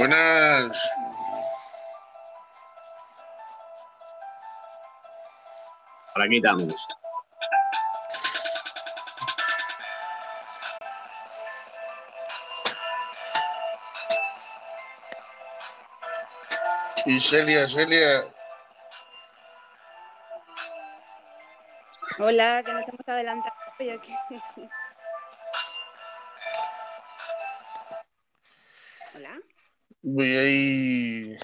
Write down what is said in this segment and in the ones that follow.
Buenas. Ahora quitamos. Y Celia, Celia. Hola, que nos hemos adelantado. ya que- Voy a ir.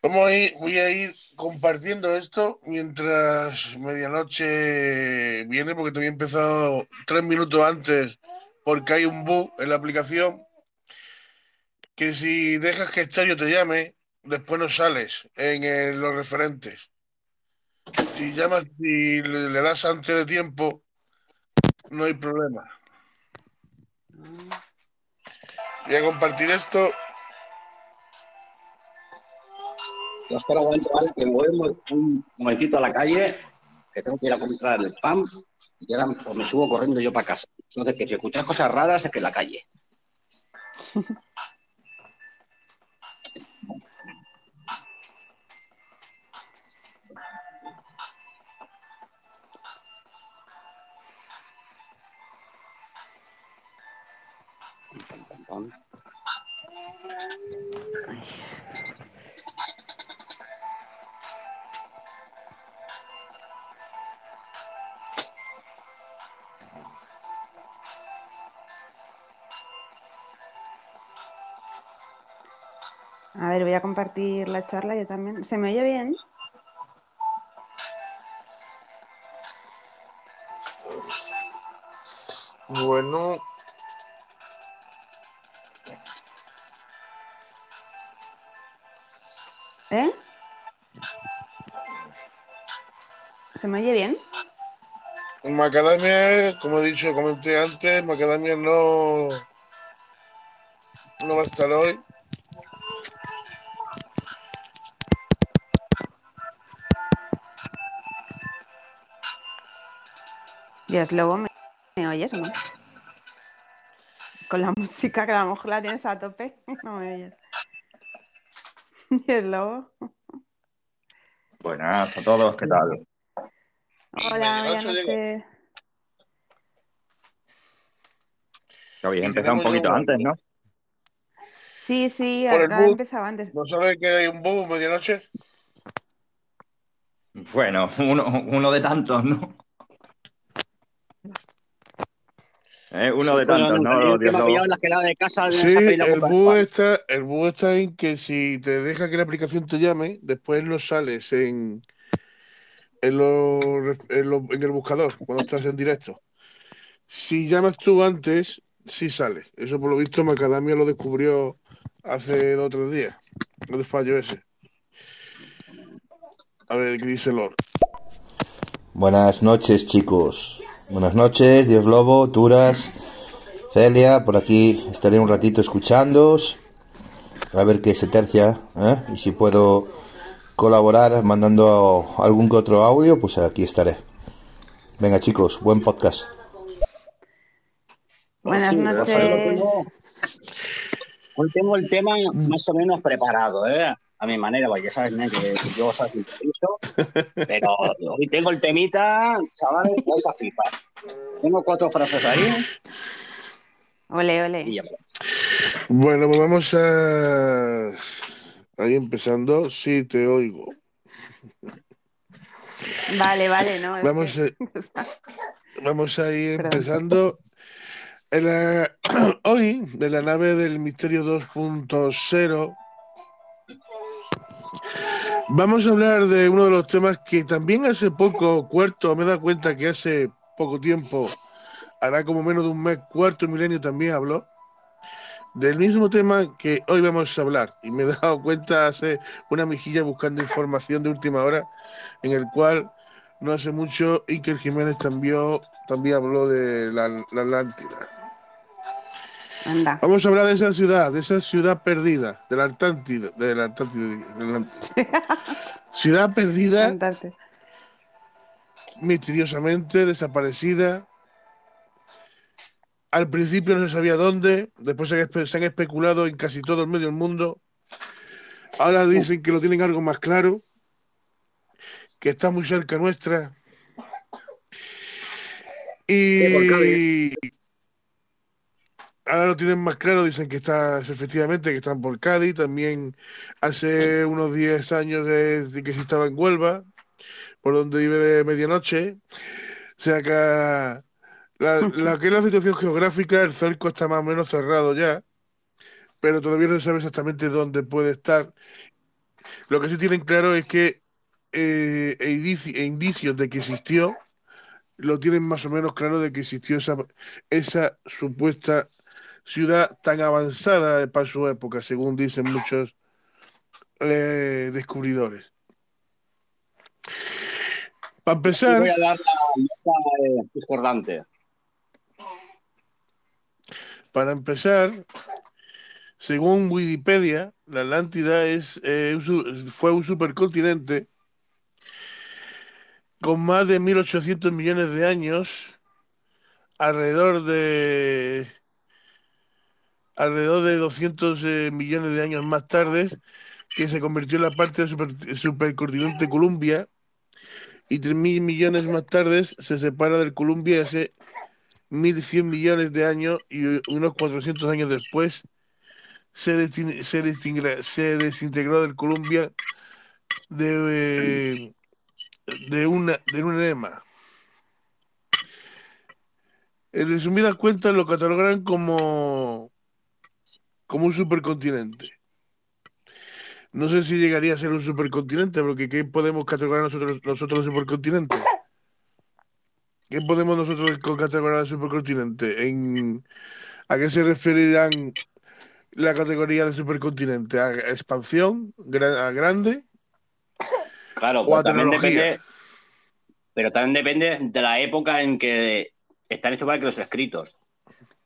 Vamos a ir, voy a ir compartiendo esto mientras medianoche viene, porque te había empezado tres minutos antes porque hay un bug en la aplicación que si dejas que Estadio te llame, después no sales en los referentes. Si llamas y le, le das antes de tiempo, no hay problema. Voy a compartir esto. Yo espero un momento, ¿vale? Que me voy un, un momentito a la calle, que tengo que ir a comprar el pan, y ahora pues, me subo corriendo yo para casa. Entonces, que si escuchas cosas raras, es que en la calle. A ver, voy a compartir la charla yo también. ¿Se me oye bien? Bueno, ¿Se me oye bien? Macadamia, como he dicho, comenté antes, Macadamia no, no va a estar hoy. Dios, Lobo, ¿me, me oyes o no? Con la música que a lo mejor la tienes a tope, no me oyes. Dios, Lobo. Buenas a todos, ¿qué tal? Hola, medianoche medianoche. Que habéis empezado un poquito antes, ¿no? Sí, sí, bus. empezado antes. ¿No sabe que hay un bug medianoche? Bueno, uno, uno de tantos, ¿no? Eh, uno de tantos, ¿no? que me la de casa Sí, la el bug está, el bug está en que si te deja que la aplicación te llame, después no sales en, en, ref- en, los- en el buscador cuando estás en directo. Si llamas tú antes, sí sales. Eso por lo visto Macadamia lo descubrió hace dos o tres días. No te fallo ese. A ver, ¿qué dice Lord? Buenas noches, chicos. Buenas noches, Dios Lobo, Turas, Celia. Por aquí estaré un ratito escuchándoos. A ver qué se tercia. ¿eh? Y si puedo colaborar mandando algún que otro audio, pues aquí estaré. Venga, chicos, buen podcast. Buenas Sí, noches. hoy tengo- el tema más o menos preparado, ¿eh? A mi manera, porque ya sabes, ¿no? que yo soy improviso, pero hoy tengo el temita, chavales, vais a flipar. Tengo cuatro frases ahí Ole, y ole. ya. Bueno, pues vamos a... Ahí empezando. Sí, te oigo. Vale, vale, no. Vamos que- a, vamos a ir Perdón. empezando. En la- hoy, de la nave del Misterio 2.0, vamos a hablar de uno de los temas que también hace poco, cuarto, me he dado cuenta que hace poco tiempo, hará como menos de un mes, cuarto milenio también habló, del mismo tema que hoy vamos a hablar. Y me he dado cuenta hace una mejilla buscando información de última hora, en el cual no hace mucho Iker Jiménez también, también habló de la, la Atlántida. Anda. Vamos a hablar de esa ciudad, de esa ciudad perdida, de la Atlántida, de la Atlántida, de la Atlántida. ciudad perdida, misteriosamente desaparecida, Al principio no se sabía dónde, después se han espe- se han especulado en casi todo el medio del mundo. Ahora dicen que lo tienen algo más claro, que está muy cerca nuestra. Y ahora lo tienen más claro, dicen que está efectivamente que están por Cádiz, también hace unos 10 años de, que sí estaba en Huelva, por donde vive medianoche. O sea que la, la que es la situación geográfica, el cerco está más o menos cerrado ya, pero todavía no se sabe exactamente dónde puede estar. Lo que sí tienen claro es que eh, e indici- e indicios de que existió, lo tienen más o menos claro de que existió esa, esa supuesta ciudad tan avanzada para su época, según dicen muchos eh, descubridores. Para empezar, voy a dar la nota eh, discordante. Para empezar, según Wikipedia, la Atlántida es, eh, fue un supercontinente con más de 1.800 millones de años, alrededor de alrededor de 200 eh, millones de años más tarde, que se convirtió en la parte del super- supercontinente Columbia, y 3.000 millones más tarde se separa del Columbia hace 1.100 millones de años y unos 400 años después se, se, desintegró del Columbia de, de, una, de un enema. En resumidas cuentas lo catalogan como, como un supercontinente. No sé si llegaría a ser un supercontinente, porque ¿qué podemos catalogar nosotros, nosotros el supercontinente? ¿Qué podemos nosotros catalogar al supercontinente? ¿En, ¿A qué se referirán la categoría de supercontinente? ¿A expansión? ¿A grande? Claro, O a también tecnología. depende, pero también depende de la época en que están estos que los escritos.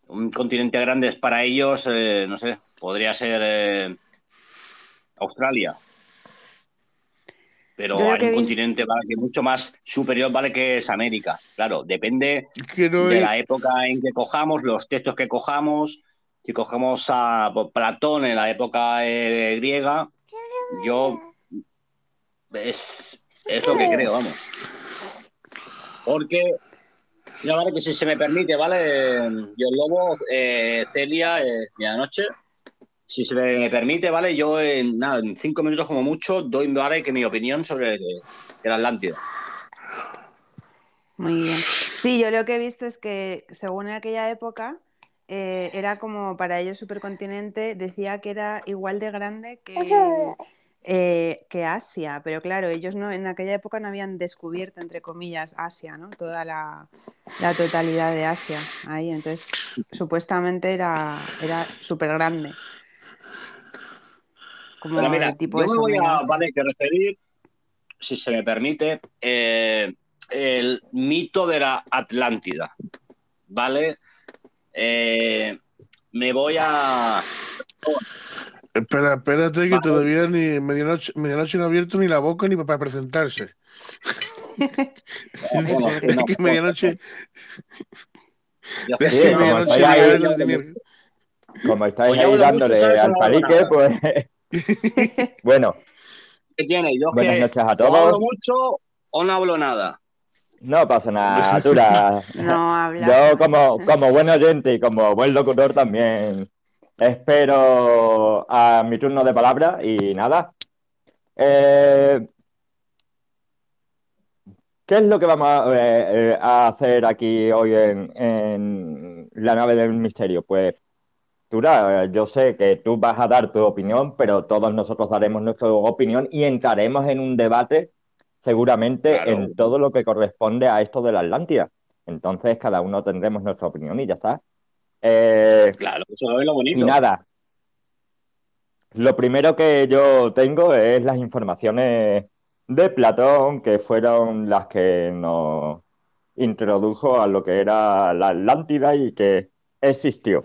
Un continente grande es para ellos, eh, no sé, podría ser eh, Australia. Pero hay un continente vale, que mucho más superior vale que es América. Claro, depende Que no de es- la época en que cojamos, los textos que cojamos. Si cogemos a Platón en la época eh, griega, yo es, es lo que creo, vamos. Porque, ya vale que si se me permite, ¿vale? Yo lobo, eh, Celia, eh, medianoche. Si se me permite, ¿vale? Yo en, nada, en cinco minutos como mucho doy, ¿vale? Que mi opinión sobre el, el Atlántida. Muy bien. Sí, yo lo que he visto es que según en aquella época eh, era como para ellos supercontinente, decía que era igual de grande que, eh, que Asia, pero claro, ellos no en aquella época no habían descubierto, entre comillas, Asia, ¿no? Toda la, la totalidad de Asia ahí, entonces supuestamente era, era súper grande. Como Pero mira, de tipo yo me voy a, vale, que referir, si se me permite, eh, el mito de la Atlántida, ¿vale? Eh, me voy a... Espera, espérate que Vale. todavía ni medianoche, medianoche no ha abierto ni la boca ni para presentarse. Bueno, sí, no, que medianoche, Sí, como medianoche estáis Como estáis Pues al palique, pues bueno, ¿Qué tiene? Yo buenas que noches a o hablo todos. mucho o no hablo nada. No pasa nada, Tura. No habla. Yo como, como buen oyente y como buen locutor también espero a mi turno de palabra y nada. Eh, ¿qué es lo que vamos a, eh, eh, a hacer aquí hoy en, en la nave del misterio? Pues, Eh, yo sé que tú vas a dar tu opinión, pero todos nosotros daremos nuestra opinión y entraremos en un debate seguramente Claro. en todo lo que corresponde a esto de la Atlántida. Entonces, cada uno tendremos nuestra opinión y ya está. Eh, Claro, eso es lo y bonito. nada. Lo primero que yo tengo es las informaciones de Platón, que fueron las que nos introdujo a lo que era la Atlántida y que existió.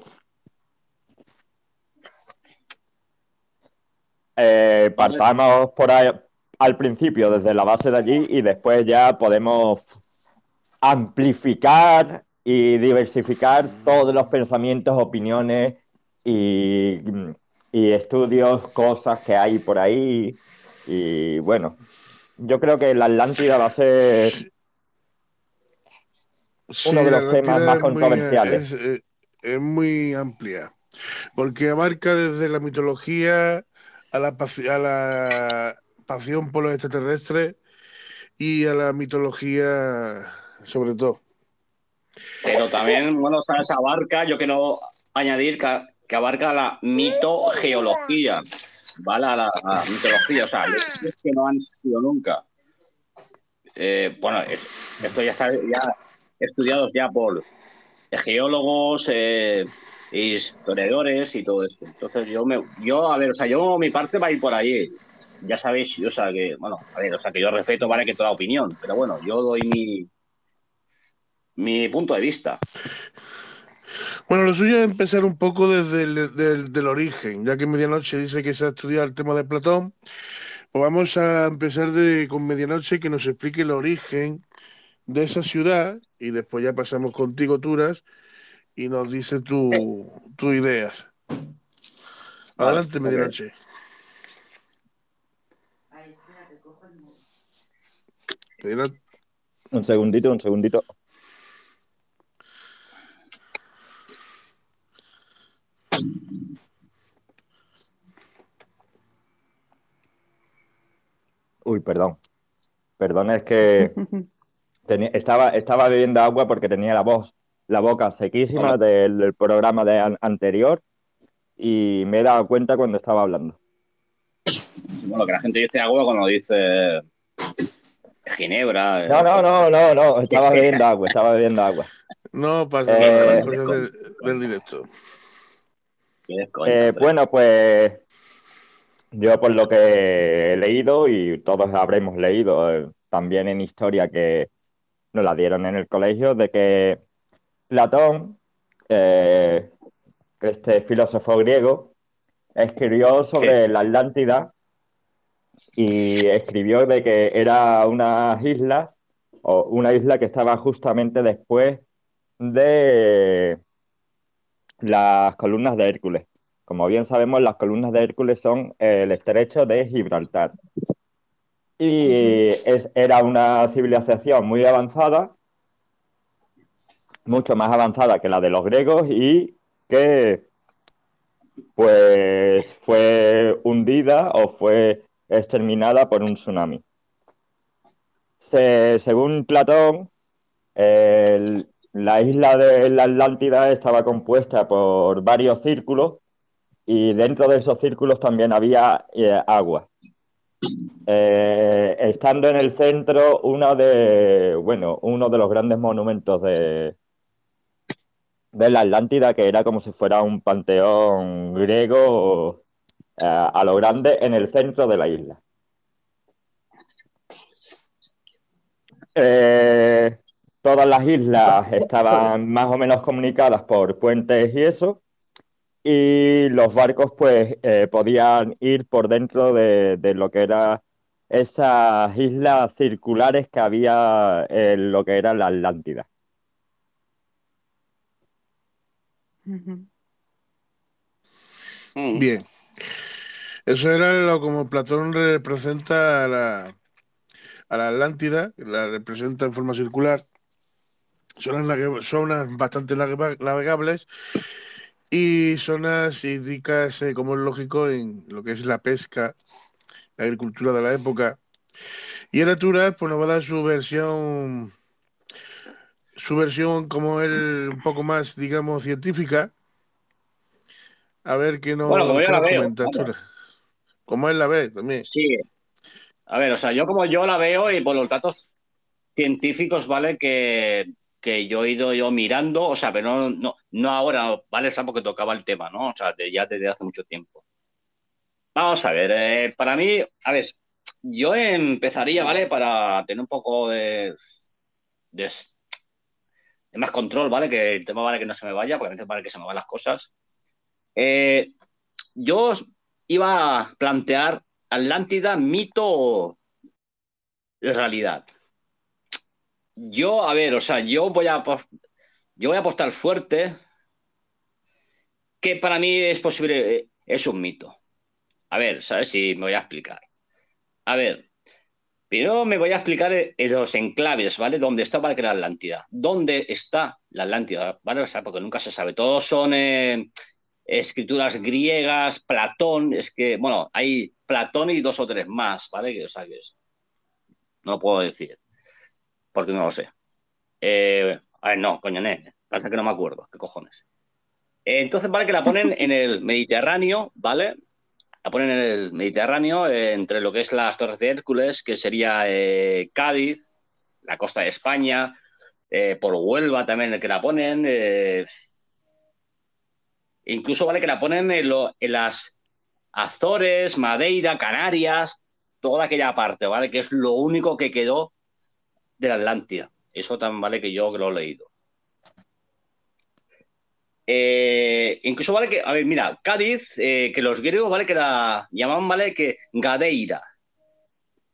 Eh, partamos por ahí, al principio, desde la base de allí, y después ya podemos amplificar y diversificar todos los pensamientos, opiniones y, y estudios, cosas que hay por ahí. Y bueno, yo creo que la Atlántida va a ser Sí, uno de los temas más es muy, controversiales. es, eh, es muy amplia, porque abarca desde la mitología a la, pasión por los extraterrestres y a la mitología sobre todo. Pero también, bueno, ¿sabes? Abarca, yo quiero añadir que, que abarca la mitogeología, ¿vale? A la, a mitología, o sea, que no han sido nunca. Eh, bueno, es- esto ya está ya estudiados ya por geólogos, eh, historiadores y todo esto. Entonces yo me, yo, a ver, o sea, yo mi parte va a ir por ahí. Ya sabéis, o sea que, bueno, a ver, o sea que yo respeto, vale, que toda opinión, pero bueno, yo doy mi, mi punto de vista. Bueno, lo suyo es empezar un poco desde el origen, ya que Medianoche dice que se ha estudiado el tema de Platón, pues vamos a empezar de, con Medianoche que nos explique el origen de esa ciudad y después ya pasamos contigo, Turas, y nos dice tu, tu ideas. Adelante. Medianoche. Un segundito, un segundito. Uy, perdón. Perdón, es que tenía- estaba, estaba bebiendo agua porque tenía la voz, la boca sequísima Hola. del, del programa de an- anterior y me he dado cuenta cuando estaba hablando. Bueno, que la gente dice agua cuando dice Ginebra. No, no, no, no, no, estaba bebiendo agua, estaba bebiendo agua. No pasa Eh, del, del directo. Eh, bueno, pues yo por lo que he leído y todos habremos leído eh, también en historia que nos la dieron en el colegio, de que Platón, eh, este filósofo griego, escribió sobre la Atlántida y escribió de que era unas islas o una isla que estaba justamente después de las columnas de Hércules. Como bien sabemos, las columnas de Hércules son el estrecho de Gibraltar. Y es- era una civilización muy avanzada, mucho más avanzada que la de los griegos y que pues fue hundida o fue exterminada por un tsunami. Se- según Platón, la isla de la Atlántida estaba compuesta por varios círculos y dentro de esos círculos también había eh, agua. Eh, estando en el centro uno de, bueno, uno de los grandes monumentos de, de la Atlántida, que era como si fuera un panteón griego eh, a lo grande en el centro de la isla. Eh, todas las islas estaban más o menos comunicadas por puentes y eso, y los barcos pues eh, podían ir por dentro de, de lo que era esas islas circulares que había en lo que era la Atlántida. Bien. Eso era lo como Platón representa a la, a la Atlántida, la representa en forma circular. Nague- zonas bastante navega- navegables y zonas ricas, eh, como es lógico, en lo que es la pesca, la agricultura de la época. Y Araturas pues, nos va a dar su versión, su versión como él, un poco más, digamos, científica. A ver qué nos, Bueno, como yo la veo. Como él la ve también. Sí. A ver, o sea, yo como yo la veo y por los datos científicos, ¿vale? Que, que yo he ido yo mirando, o sea, pero no, no, no ahora, ¿vale? Es porque tocaba el tema, ¿no? O sea, de- ya desde hace mucho tiempo. Vamos a ver, eh, para mí, a ver, yo empezaría, ¿vale? Para tener un poco de más control, ¿vale? Que el tema, ¿vale? Que no se me vaya, porque a veces vale que se me van las cosas. Eh, yo iba a plantear Atlántida, mito o realidad. Yo, a ver, o sea, yo voy a, yo voy a apostar fuerte que para mí es posible, eh, es un mito. A ver, ¿sabes? Si me voy a explicar. A ver, primero me voy a explicar en los enclaves, ¿vale? ¿Dónde está ¿vale? la Atlántida? ¿Dónde está la Atlántida? ¿Vale? O sea, porque nunca se sabe. Todos son eh, escrituras griegas, Platón, es que, bueno, hay Platón y dos o tres más, ¿vale? o sea, que es, no puedo decir, porque no lo sé. Eh, a ver, no, coño, parece que no me acuerdo, qué cojones. entonces, vale que la ponen en el Mediterráneo, ¿vale? La ponen en el Mediterráneo, entre lo que es las Torres de Hércules, que sería eh, Cádiz, la costa de España, eh, por Huelva también que la ponen. incluso vale que la ponen en, en las Azores, Madeira, Canarias, toda aquella parte, ¿vale? Que es lo único que quedó de la Atlántida. Eso tan vale que yo lo he leído. Eh, incluso vale que, a ver, mira, Cádiz, eh, que los griegos, vale que la llamaban, vale que Gadeira.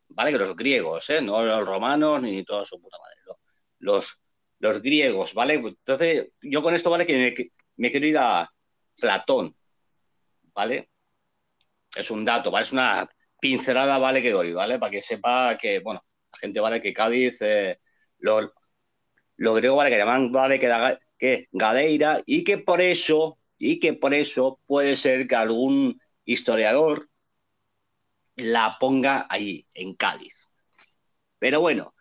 Vale que los griegos, ¿eh? No los romanos ni toda su puta madre. Los, los griegos, ¿vale? Entonces, yo con esto, vale que me, quiero ir a Platón, ¿vale? Es un dato, ¿vale? Es una pincelada, ¿vale? Que doy, ¿vale? Para que sepa que, bueno, la gente, ¿vale? Que Cádiz, los, griegos, ¿vale? Que llaman, ¿vale? Que, que Gadeira y que por eso, y que por eso puede ser que algún historiador la ponga ahí, en Cádiz. Pero bueno,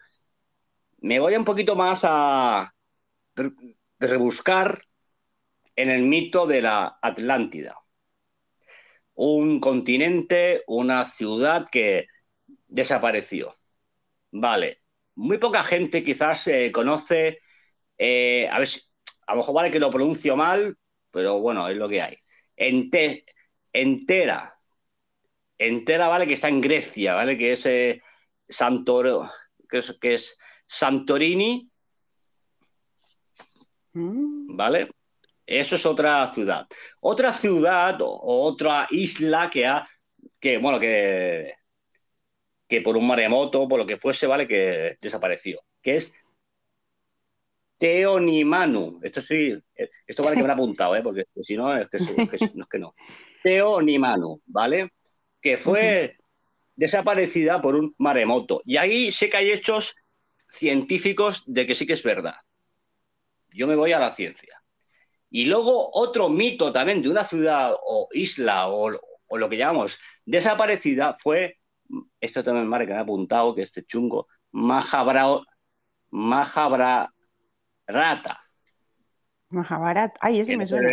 me voy un poquito más a rebuscar en el mito de la Atlántida un continente, una ciudad que desapareció. Vale, muy poca gente quizás eh, conoce, eh, a ver, a lo mejor vale que lo pronuncio mal, pero bueno, es lo que hay. entera, entera, vale, que está en Grecia, vale, que es, eh, que es, que es Santorini, mm. ¿vale? Eso es otra ciudad. Otra ciudad o otra isla que ha, que, bueno, que, que por un maremoto, por lo que fuese, ¿vale? Que desapareció. Que es Teonimanu. Esto sí, esto vale que me lo he apuntado, ¿eh? Porque si no, es que, no es que no. Teonimanu, ¿vale? Que fue desaparecida por un maremoto. Y ahí sé que hay hechos científicos de que sí que es verdad. Yo me voy a la ciencia. Y luego otro mito también de una ciudad o isla o, lo que llamamos desaparecida fue, esto también me que me ha apuntado, que este chungo, Mahabra, Mahabharata. Mahabharata, ay, ese me suena.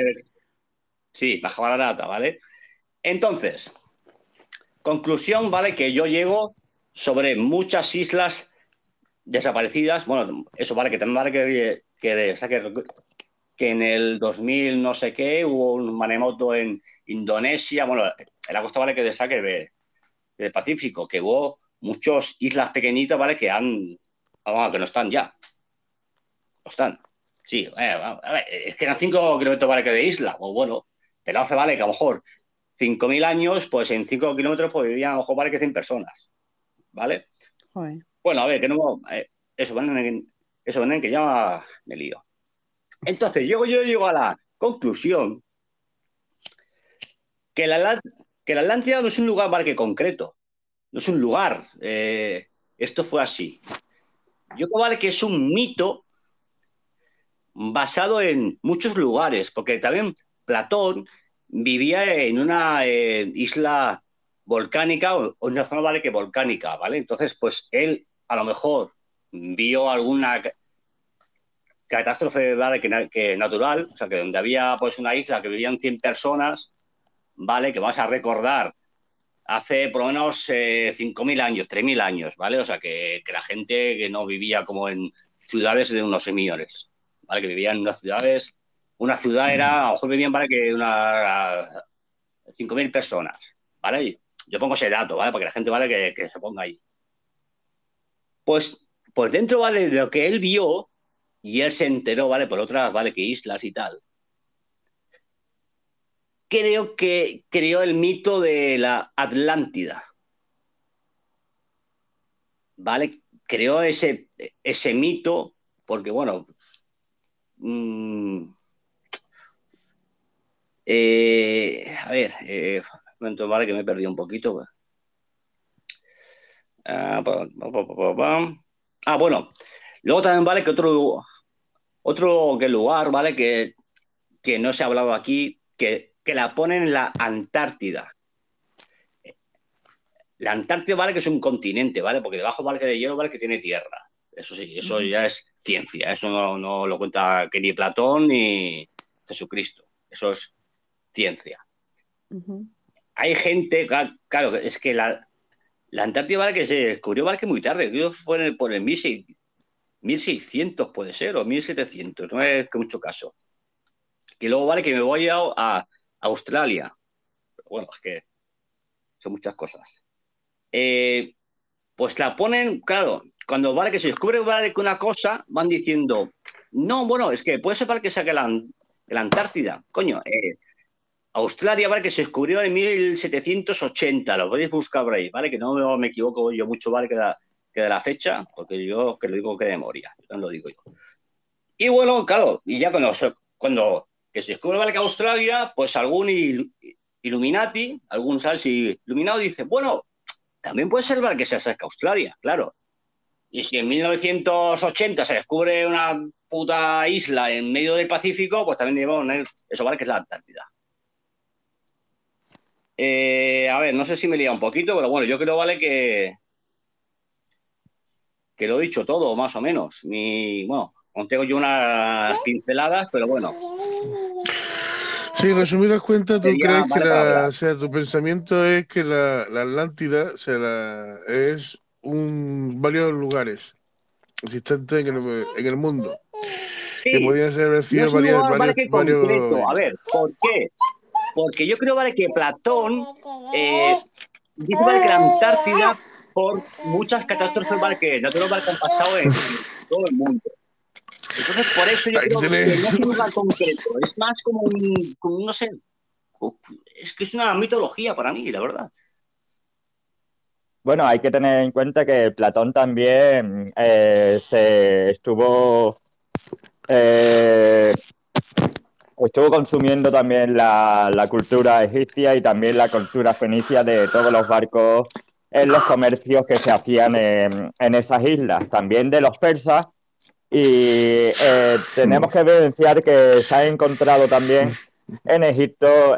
Sí, Mahabharata, ¿vale? Entonces, conclusión, ¿vale? Que yo llego sobre muchas islas desaparecidas. Bueno, eso vale que también vale que, que, que que en el 2000 no sé qué hubo un maremoto en Indonesia, bueno, en la costa, ¿vale? Que destaque de, del Pacífico, que hubo muchas islas pequeñitas, ¿vale? Que han, vamos, que no están ya. Están. Sí, es que eran 5 kilómetros, ¿vale? Que de isla, o bueno, pero hace, ¿vale? Que a lo mejor 5.000 años, pues en 5 kilómetros, pues vivían a lo mejor, ¿vale? Que 100 personas, ¿vale? Bueno, a ver, que no, eh, eso, eso, que ya me lío. Entonces, yo, yo llego a la conclusión que la, que la Atlántida no es un lugar para que concreto, no es un lugar. Eh, esto fue así. Yo creo que es un mito basado en muchos lugares, porque también Platón vivía en una eh, isla volcánica o, en una zona vale que volcánica, ¿vale? Entonces, pues él a lo mejor vio alguna catástrofe ¿vale? que, natural, o sea, que donde había pues una isla que vivían 100 personas, ¿vale? Que vas a recordar hace por lo menos 5.000 eh, años, 3.000 años, ¿vale? O sea, que, la gente que no vivía como en ciudades de unos millones, ¿vale? Que vivían en unas ciudades, una ciudad era, a lo mejor vivían, ¿vale? Que una 5.000 personas, ¿vale? Yo pongo ese dato, ¿vale? Para que la gente, ¿vale? Que, que se ponga ahí. Pues, pues dentro, ¿vale? De lo que él vio, y él se enteró, ¿vale? Por otras, ¿vale? Que islas y tal. Creo que creó el mito de la Atlántida. ¿Vale? Creó ese, ese mito porque, bueno, mm, eh, a ver, eh, momento, vale, que me perdido un poquito. pues. Ah. Ah, bueno, luego también vale que otro, otro que lugar, ¿vale? Que, que no se ha hablado aquí, que, que la ponen en la Antártida. La Antártida vale que es un continente, ¿vale? Porque debajo vale que de hielo vale que tiene tierra. Eso sí, eso ya es ciencia. Eso no, no lo cuenta que ni Platón ni Jesucristo. Eso es ciencia. Hay gente, claro, es que la, la Antártida vale que se descubrió vale que muy tarde, creo que fue en el- por el 1600, 1600 puede ser, o 1700, no es que mucho caso. Que luego vale que me voy a, a Australia. Pero bueno, es que son muchas cosas. Eh, pues la ponen, claro, cuando vale que se descubre vale que una cosa, van diciendo, no, bueno, es que puede ser vale que saque la, la Antártida. Coño, eh, Australia, vale, que se descubrió en 1780, lo podéis buscar por ahí, ¿vale? Que no me, equivoco yo mucho, ¿vale? Que la, que de la fecha, porque yo que lo digo que de memoria, no lo digo yo. Y bueno, claro, y ya cuando, cuando que se descubre, ¿vale? Que Australia, pues algún il- Illuminati, algún ¿sabes? iluminado dice, bueno, también puede ser, ¿vale? Que se acerca Australia, claro. Y si en 1980 se descubre una puta isla en medio del Pacífico, pues también digamos, eso vale que es la Antártida. Eh, a ver, no sé si me lía un poquito, pero bueno, yo creo, vale, que, que lo he dicho todo, más o menos. Mi, bueno, contengo yo unas pinceladas, pero bueno. Sí, en resumidas cuentas, tú Sería crees que la, o sea, tu pensamiento es que la, la Atlántida o sea, la- es un varios lugares existentes en el, en el mundo que Sí, podrían ser no recibido es un varios, varios, que varios. A ver, ¿por qué? Porque yo creo, vale, que Platón eh, dice, vale, que la Antártida, por muchas catástrofes, vale, que naturales, vale, que han pasado en todo el mundo. Entonces, por eso yo Aquí creo que no es un lugar concreto, es más como un, como un, no sé, es que es una mitología para mí, la verdad. Bueno, hay que tener en cuenta que Platón también eh, se estuvo eh, estuvo consumiendo también la, la cultura egipcia y también la cultura fenicia de todos los barcos en los comercios que se hacían en, en esas islas, también de los persas. Y eh, tenemos que evidenciar que se ha encontrado también en Egipto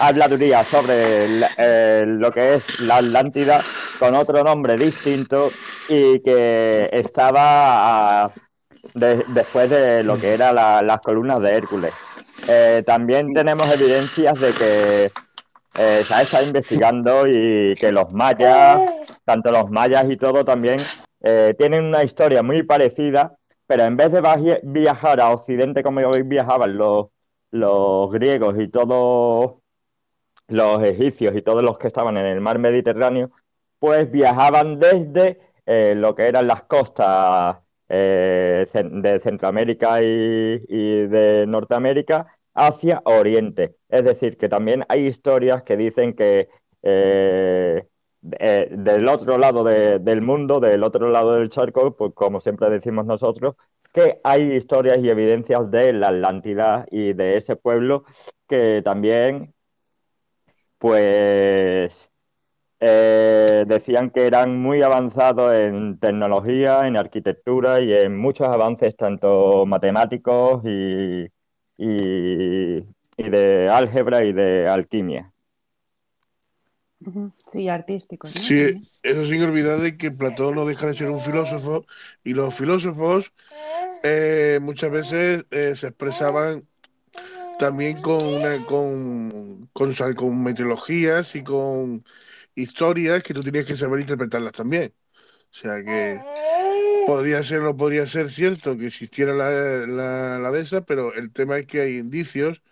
habladuría sobre eh, lo que es la Atlántida con otro nombre distinto y que estaba de- después de lo que eran la- las columnas de Hércules. Eh, también tenemos evidencias de que eh, se ha estado investigando y que los mayas, tanto los mayas y todo también, tienen una historia muy parecida, pero en vez de viajar a Occidente como viajaban los, griegos y todos los egipcios y todos los que estaban en el mar Mediterráneo, pues viajaban desde eh, lo que eran las costas eh, de Centroamérica y, de Norteamérica hacia Oriente. Es decir, que también hay historias que dicen que eh, del otro lado de- del mundo, del otro lado del charco, pues como siempre decimos nosotros, que hay historias y evidencias de la Atlántida y de ese pueblo que también pues eh, decían que eran muy avanzados en tecnología, en arquitectura y en muchos avances tanto matemáticos y, y- y de álgebra y de alquimia. Sí, artísticos, ¿no? Sí, eso sin olvidar de que Platón no deja de ser un filósofo y los filósofos eh, muchas veces eh, se expresaban también con, una, con, con, con metodologías y con historias que tú tenías que saber interpretarlas también. O sea que podría ser o no podría ser cierto que existiera la, la, la de esa, pero el tema es que hay indicios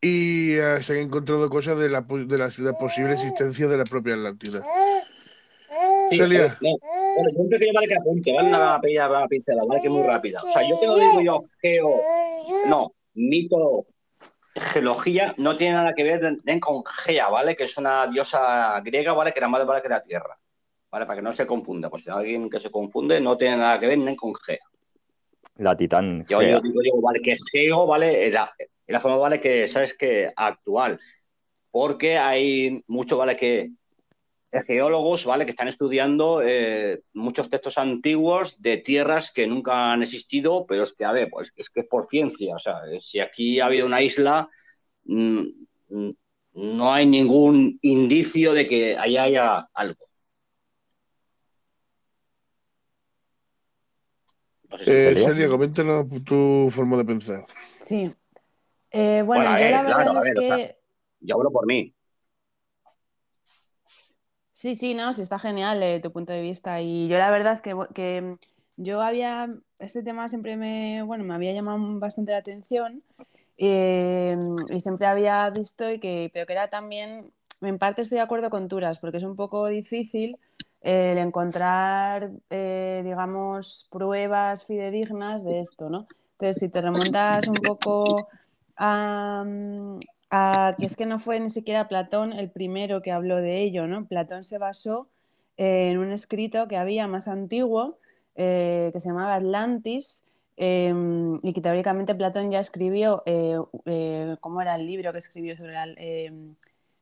y eh, se han encontrado cosas de la, de la, de la posible existencia de la propia Atlántida. Sí, Celia. eh, no, bueno, yo pequeño vale que apunte, una pequeña una pincelada, vale que es muy rápida. O sea, yo que no digo yo geo, no, mito, geología, no tiene nada que ver con Gea, ¿vale? Que es una diosa griega, ¿vale? Que era madre, ¿vale? Que la tierra, ¿vale? Para que no se confunda, pues si hay alguien que se confunde, no tiene nada que ver con Gea. La Titán. Yo, yo digo, digo, vale, que Geo, ¿vale? Es la, la forma, ¿vale? Que, ¿sabes? Que actual. Porque hay mucho, ¿vale? Que geólogos, ¿vale? Que están estudiando eh, muchos textos antiguos de tierras que nunca han existido, pero es que, a ver, pues es que es por ciencia. O sea, si aquí ha habido una isla, mm, mm, no hay ningún indicio de que ahí haya algo. No sé si- Eh. Celia, coméntanos tu forma de pensar. Sí. Eh, bueno, Bueno, a yo ver, la verdad claro, a es ver, o sea, que Yo hablo por mí. Sí, sí, no, sí está genial eh, tu punto de vista. Y yo la verdad que, que yo había, este tema siempre me, bueno, me había llamado bastante la atención eh, y siempre había visto y que, pero que era también, en parte estoy de acuerdo con Turas, porque es un poco difícil eh, el encontrar, eh, digamos, pruebas fidedignas de esto, ¿no? Entonces, si te remontas un poco a, mm, a que es que no fue ni siquiera Platón el primero que habló de ello, ¿no? Platón se basó eh, en un escrito que había más antiguo eh, que se llamaba Atlantis eh, y que teóricamente Platón ya escribió, eh, ¿cómo era el libro que escribió sobre la, eh,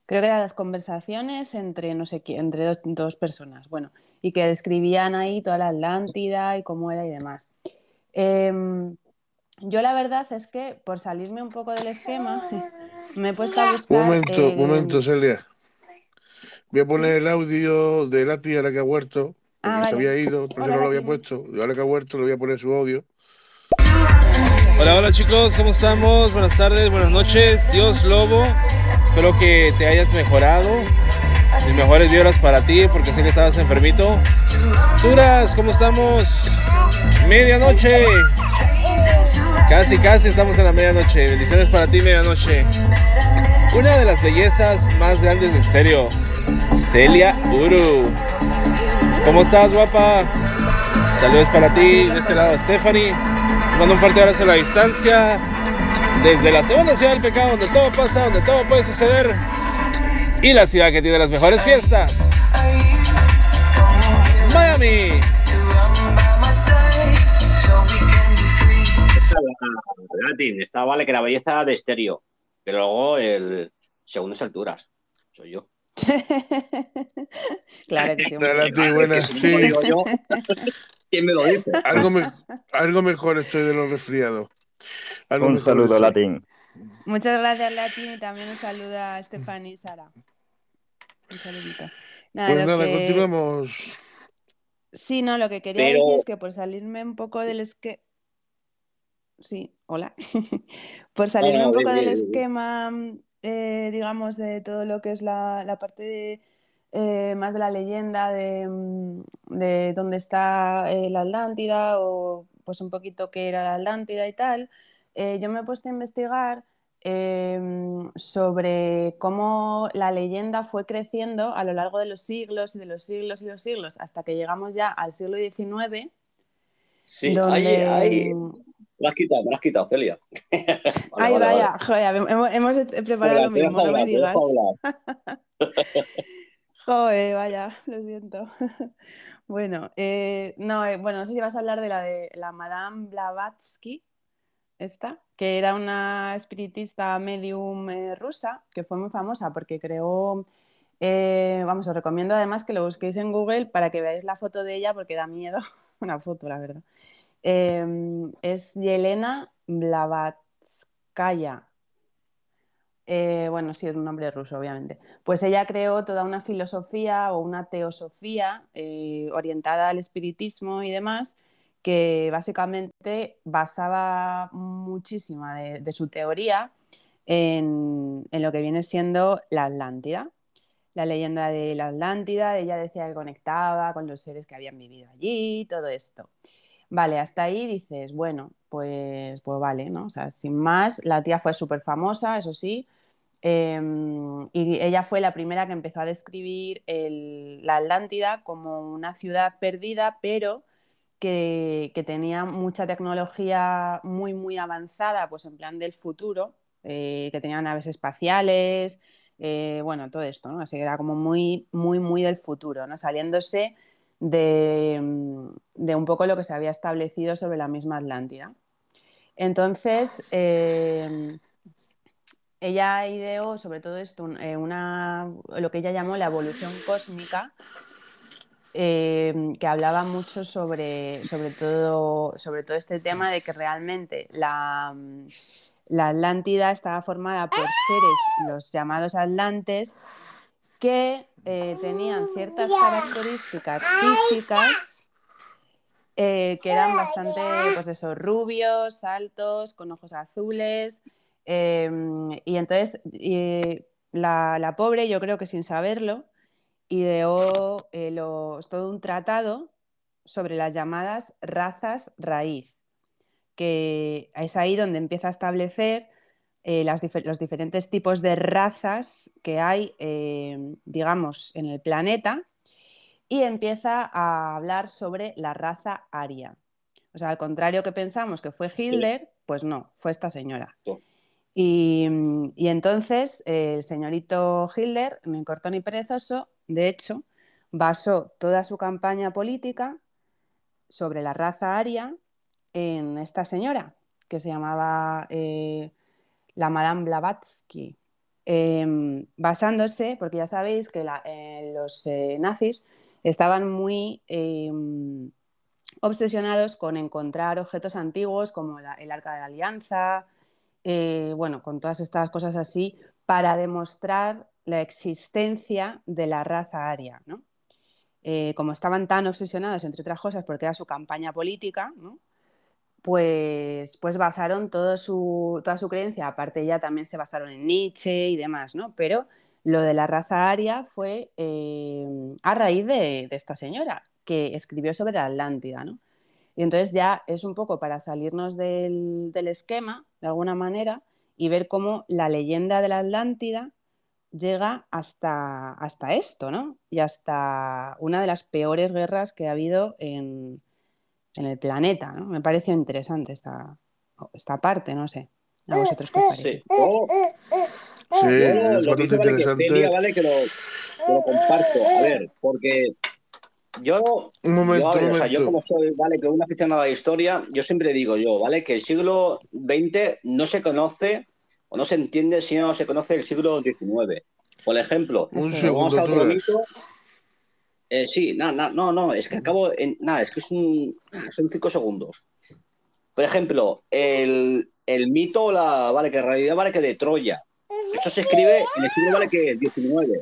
creo que eran las conversaciones entre no sé qué, entre dos, dos personas, bueno, y que describían ahí toda la Atlántida y cómo era y demás. Yo la verdad es que por salirme un poco del esquema me he puesto a Un buscar. momento, eh, momento, Celia. Voy a poner el audio de Lati ahora que ha vuelto, porque Ah, se vale. había ido, por eso Hola, no lo había puesto. Y ahora que ha vuelto, le voy a poner su audio. Hola, hola chicos, ¿cómo estamos? Buenas tardes, buenas noches. Dios Lobo, espero que te hayas mejorado. Mis mejores vibras para ti, porque sé que estabas enfermito. Turas, ¿cómo estamos? Medianoche. Casi, casi estamos en la medianoche. Bendiciones para ti, medianoche. Una de las bellezas más grandes de estéreo, Celia Uru. ¿Cómo estás, guapa? Saludos para ti, de este lado Stephanie. Te Mando un fuerte abrazo a la distancia. Desde la segunda ciudad del pecado, donde todo pasa, donde todo puede suceder. Y la ciudad que tiene las mejores fiestas. Miami. Latin, está vale que la belleza de estéreo, pero luego el segundo es alturas. Soy yo. claro que sí. Hola, hombre. Lati, Claro, buenas. Sí, digo yo, ¿quién me lo dice? algo, me- algo mejor estoy de los resfriados. Algo Un saludo, estoy. Latín. Muchas gracias, Lati. y También un saludo a Stephanie y Sara. Un saludito. Nada, Pues nada, que- continuamos. Sí, no, lo que quería Pero- decir es que por salirme un poco del esquema. Sí, hola. por salirme no, un poco del esquema, eh, digamos, de todo lo que es la, la parte de, eh, más de la leyenda de, mm, de dónde está eh, la Atlántida o pues un poquito qué era la Atlántida y tal, eh, yo me he puesto a investigar eh, sobre cómo la leyenda fue creciendo a lo largo de los siglos y de los siglos y los siglos hasta que llegamos ya al siglo XIX, Sí, donde... ahí, me lo has quitado, me has quitado, Celia. Vale, Ay, vale, vaya, vale. joder, hemos, hemos preparado lo mismo, no me hablar, digas. Joder, vaya, lo siento. Bueno, eh, no, eh, bueno, no sé si vas a hablar de la de la Madame Blavatsky, esta, que era una espiritista medium eh, rusa, que fue muy famosa porque creó, vamos, os recomiendo además que lo busquéis en Google para que veáis la foto de ella porque da miedo, una foto, la verdad. Eh, es Yelena Blavatskaya. Eh, bueno, sí, es un nombre ruso, obviamente. Pues ella creó toda una filosofía o una teosofía eh, orientada al espiritismo y demás, que básicamente basaba muchísima de, de su teoría en, en lo que viene siendo la Atlántida. La leyenda de la Atlántida, ella decía que conectaba con los seres que habían vivido allí, todo esto. Vale, hasta ahí dices, bueno, pues, pues vale, ¿no? O sea, sin más, la tía fue súper famosa, eso sí, eh, y ella fue la primera que empezó a describir la Atlántida como una ciudad perdida, pero que, que tenía mucha tecnología muy, muy avanzada, pues en plan del futuro, eh, que tenía naves espaciales, eh, bueno, todo esto, ¿no? Así que era como muy, muy, muy del futuro, ¿no? Saliéndose de, mm, de un poco lo que se había establecido sobre la misma Atlántida. Entonces, eh, ella ideó sobre todo esto, eh, una, lo que ella llamó la evolución cósmica, eh, que hablaba mucho sobre, sobre, todo, sobre todo este tema de que realmente la, mm, la Atlántida estaba formada por seres, los llamados atlantes, que eh, tenían ciertas características físicas eh, que eran bastante, pues eso, rubios, altos, con ojos azules. eh, y entonces la, la pobre, yo creo que sin saberlo, ideó eh, los- todo un tratado sobre las llamadas razas raíz, que es ahí donde empieza a establecer eh, las los diferentes tipos de razas que hay, eh, digamos, en el planeta y empieza a hablar sobre la raza aria. O sea, al contrario que pensamos que fue Hitler, pues no, fue esta señora. Sí. Y, y entonces eh, el señorito Hitler, ni corto ni perezoso, de hecho, basó toda su campaña política sobre la raza aria en esta señora, que se llamaba eh, la Madame Blavatsky, Em, basándose, porque ya sabéis que eh, los eh, nazis estaban muy em, obsesionados con encontrar objetos antiguos como el Arca de la Alianza, eh, bueno, con todas estas cosas así, para demostrar la existencia de la raza aria, ¿no? Como estaban tan obsesionados, entre otras cosas, porque era su campaña política, ¿no? Pues, pues basaron todo su, toda su creencia, aparte ya también se basaron en Nietzsche y demás, ¿no? Pero lo de la raza aria fue eh, a raíz de, esta señora que escribió sobre la Atlántida, ¿no? Y entonces ya es un poco para salirnos del, del esquema, de alguna manera, y ver cómo la leyenda de la Atlántida llega hasta, hasta esto, ¿no? Y hasta una de las peores guerras que ha habido en, en el planeta, ¿no? Me pareció interesante esta, esta parte, no sé. ¿A vosotros qué os parece? Sí. Yo, Sí, yo es lo que dice, bastante que interesante. Celia, vale, que lo, que lo comparto. A ver, porque yo, Un momento, yo, a ver, un o sea, yo como soy, vale, que un aficionado a la historia, yo siempre digo yo, vale, que el siglo XX no se conoce o no se entiende si no se conoce el siglo XIX. Por ejemplo, Un vamos a segundo, otro Turas. mito. Eh, sí, no, no, no, no, es que acabo en. Nada, es que es un. Son cinco segundos. Por ejemplo, el, el mito, la, vale, que en realidad vale que de Troya. Eso se escribe en el siglo vale que 19.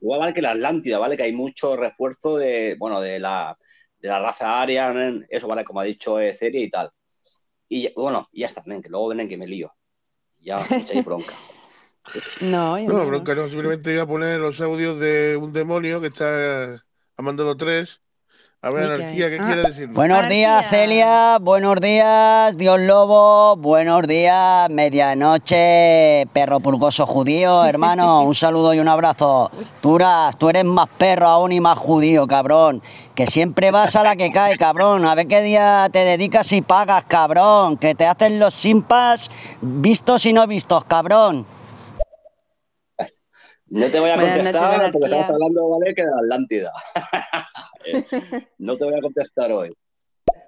Igual vale que la Atlántida, vale que hay mucho refuerzo de, bueno, de la, de la raza aria, eso vale, como ha dicho Celia y tal. Y bueno, y ya está, nen, que luego ven que me lío. Ya echáis bronca. No, yo No, no. bronca no, simplemente iba a poner los audios de un demonio que está ha mandado tres. A ver, Uy, ¿qué anarquía? ¿qué Ah. quiere decirnos? Buenos días. Celia. Buenos días, Dios Lobo. Buenos días, medianoche, perro pulgoso judío. Hermano, un saludo y un abrazo. Turas, tú eres más perro aún y más judío, cabrón. Que siempre vas a la que cae, cabrón. A ver qué día te dedicas y pagas, cabrón. Que te hacen los simpas vistos y no vistos, cabrón. No te voy a Buenas noches, contestar porque estamos hablando, ¿vale? Que de la Atlántida. No te voy a contestar hoy.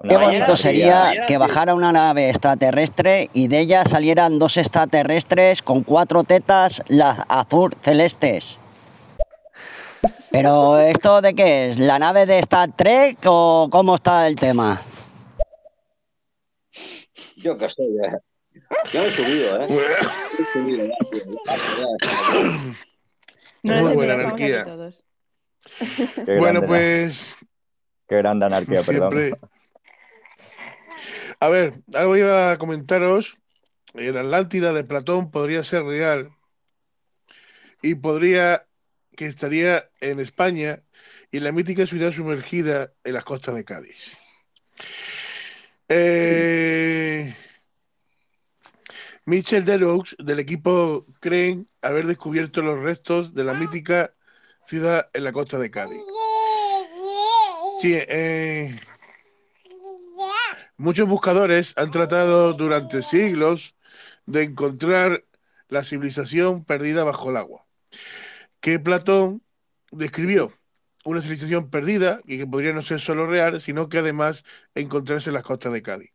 Qué bonito sí, sería mañana que sí. bajara una nave extraterrestre y de ella salieran dos extraterrestres con cuatro tetas, las azul celestes. Pero esto de qué es, la nave de Star Trek o cómo está el tema? Yo qué sé, ya. Yo me he subido, ¿eh? Me he subido, ya, tío. Ya ya. No Muy buena anarquía. todos. Bueno, pues Qué grande anarquía, perdón. siempre. A ver, algo iba a comentaros. El Atlántida de Platón podría ser real y podría que estaría en España y la mítica ciudad sumergida en las costas de Cádiz. Eh, Michel Deroux del equipo creen haber descubierto los restos de la mítica ciudad en la costa de Cádiz. Sí, eh, muchos buscadores han tratado durante siglos de encontrar la civilización perdida bajo el agua, que Platón describió. una civilización perdida y que podría no ser solo real, sino que además encontrarse en las costas de Cádiz.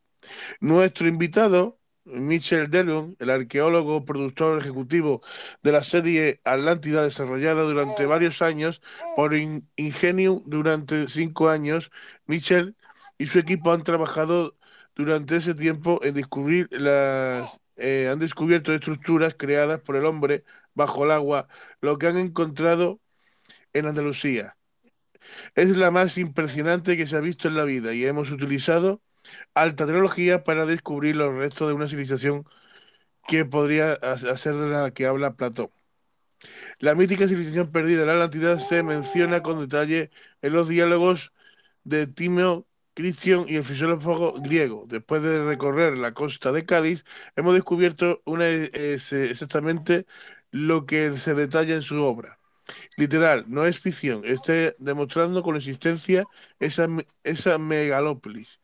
Nuestro invitado, Michel Delon, el arqueólogo, productor ejecutivo de la serie Atlántida, desarrollada durante varios años por Ingenium durante cinco años, Michel y su equipo han trabajado durante ese tiempo en descubrir las, eh, han descubierto estructuras creadas por el hombre bajo el agua, lo que han encontrado en Andalucía. Es la más impresionante que se ha visto en la vida y hemos utilizado alta tecnología para descubrir los restos de una civilización que podría ser de la que habla Platón. La mítica civilización perdida la Atlántida se menciona con detalle en los diálogos de Timeo Cristian y el filósofo griego. Después de recorrer la costa de Cádiz, hemos descubierto una, exactamente lo que se detalla en su obra. Literal, no es ficción, está demostrando con existencia esa, esa megalópolis,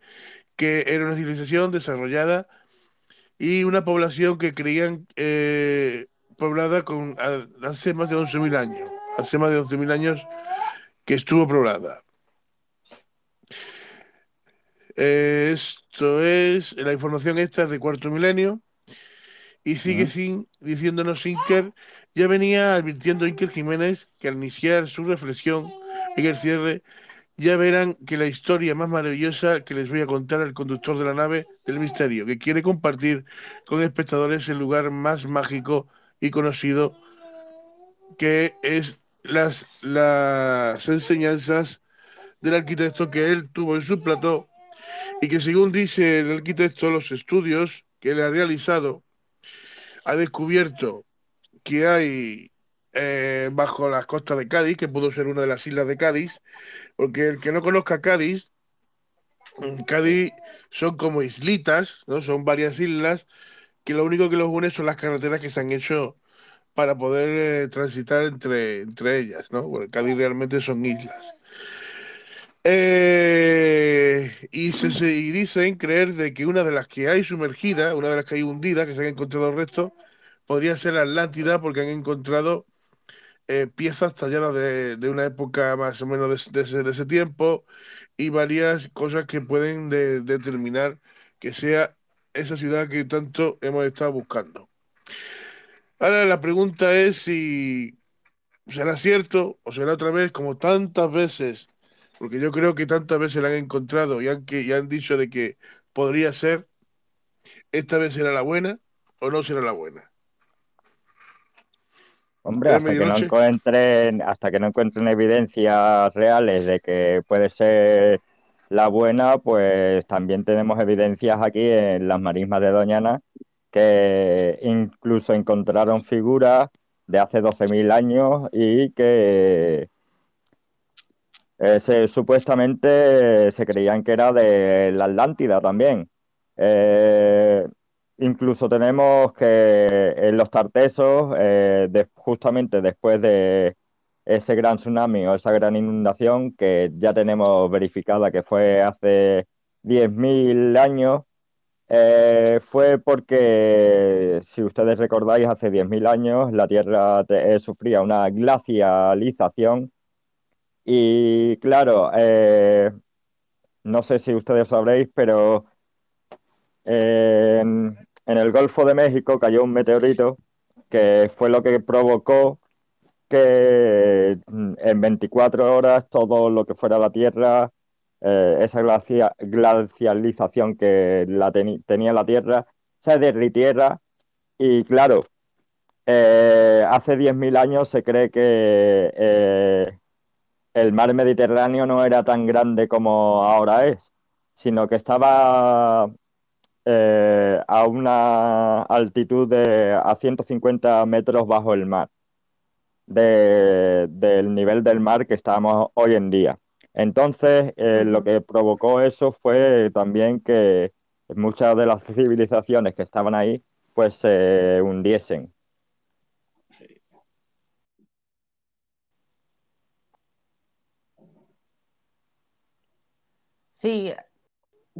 que era una civilización desarrollada y una población que creían eh, poblada con, hace más de 11.000 años, hace más de 11.000 años que estuvo poblada. Eh, esto es, la información esta es de cuarto milenio y sigue sin, diciéndonos Inker, ya venía advirtiendo Inker Jiménez que al iniciar su reflexión en el cierre, ya verán que la historia más maravillosa que les voy a contar al conductor de la nave del misterio, que quiere compartir con espectadores el lugar más mágico y conocido que es las, las enseñanzas del arquitecto que él tuvo en su plató y que según dice el arquitecto, los estudios que él ha realizado, ha descubierto que hay eh, bajo las costas de Cádiz, que pudo ser una de las islas de Cádiz, porque el que no conozca Cádiz, Cádiz son como islitas, ¿no? Son varias islas que lo único que los une son las carreteras que se han hecho para poder eh, transitar entre, entre ellas, ¿no? Bueno, Cádiz realmente son islas. Eh, y, se, dicen creer de que una de las que hay sumergida, una de las que hay hundida, que se han encontrado restos, podría ser la Atlántida, porque han encontrado eh, piezas talladas de, una época más o menos de, ese, tiempo y varias cosas que pueden determinar que sea esa ciudad que tanto hemos estado buscando. Ahora la pregunta es si será cierto o será otra vez, como tantas veces porque yo creo que tantas veces la han encontrado y han, que, han dicho de que podría ser, esta vez será la buena o no será la buena. Hombre, hasta que, no encuentren, hasta que no encuentren evidencias reales de que puede ser la buena, pues también tenemos evidencias aquí en las marismas de Doñana que incluso encontraron figuras de hace 12.000 años y que eh, supuestamente se creían que era de la Atlántida también. Eh, incluso tenemos que en los Tartesos, eh, justamente después de ese gran tsunami o esa gran inundación que ya tenemos verificada que fue hace 10.000 años, fue porque, si ustedes recordáis, hace 10.000 años la Tierra sufría una glacialización. Y claro, eh, no sé si ustedes sabréis, pero el Golfo de México cayó un meteorito que fue lo que provocó que mm, en 24 horas todo lo que fuera la Tierra, eh, esa glacialización que tenía la Tierra, se derritiera. Y claro, eh, hace 10.000 años se cree que el mar Mediterráneo no era tan grande como ahora es, sino que estaba eh, a una altitud de a 150 metros bajo el mar, del nivel del mar que estamos hoy en día. Entonces, eh, lo que provocó eso fue también que muchas de las civilizaciones que estaban ahí, pues se hundiesen. Sí,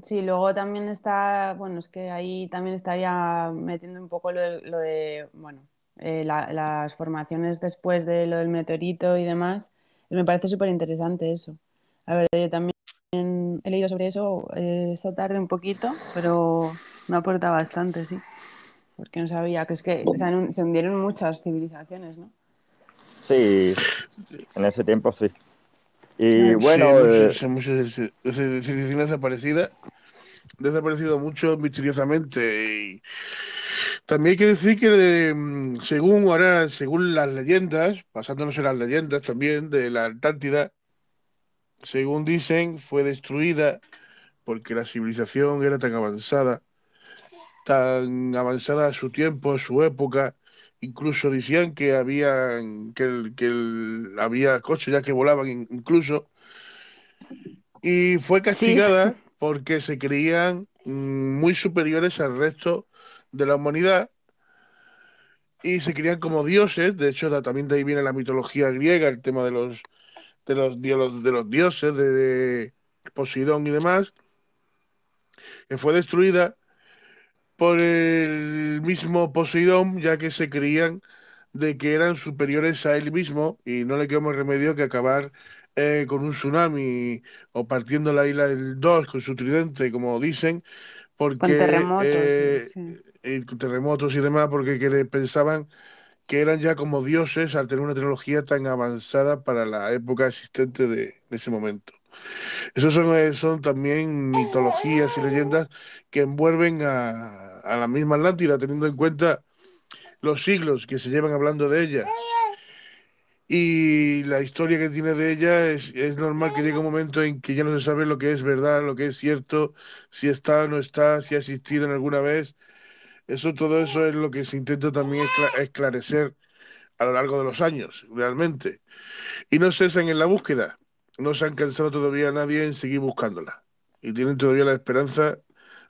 sí, luego también está, bueno, es que ahí también estaría metiendo un poco lo de, bueno, eh, las formaciones después de lo del meteorito y demás. Me parece súper interesante eso. A ver, yo también he leído sobre eso eh, esta tarde un poquito, pero me aporta bastante, sí. Porque no sabía que es que se, han- se hundieron muchas civilizaciones, ¿no? Sí, en ese tiempo sí. Y Sí, bueno, eh, muchas, muchas desaparecidas, desaparecido mucho misteriosamente. Y también hay que decir que de, mm, según ahora, según las leyendas, basándonos en las leyendas también de la Atlántida, según dicen, fue destruida porque la civilización era tan avanzada, tan avanzada a su tiempo, a su época. Incluso decían que había, que, el- que el- había coches ya que volaban in- incluso. Y fue Sí, castigada porque se creían mm, muy superiores al resto de la humanidad y se creían como dioses. De hecho, también de ahí viene la mitología griega, el tema de los, de los, de los, de los dioses, de, de Poseidón y demás, que fue destruida por el mismo Poseidón, ya que se creían de que eran superiores a él mismo y no le quedó más remedio que acabar eh, con un tsunami o partiendo la isla en dos con su tridente, como dicen, con porque terremotos, y- eh, sí. y con terremotos y demás, porque que le- pensaban que eran ya como dioses al tener una tecnología tan avanzada para la época existente de, de ese momento. Esos son, eh, son también mitologías y leyendas que envuelven a, a la misma Atlántida, teniendo en cuenta los siglos que se llevan hablando de ella y la historia que tiene de ella, es, es normal que llegue un momento en que ya no se sabe lo que es verdad, lo que es cierto, si está o no está, si ha existido en alguna vez. Eso, todo eso es lo que se intenta también escla- esclarecer a lo largo de los años, realmente. Y no cesan en la búsqueda. No se han cansado todavía nadie en seguir buscándola. Y tienen todavía la esperanza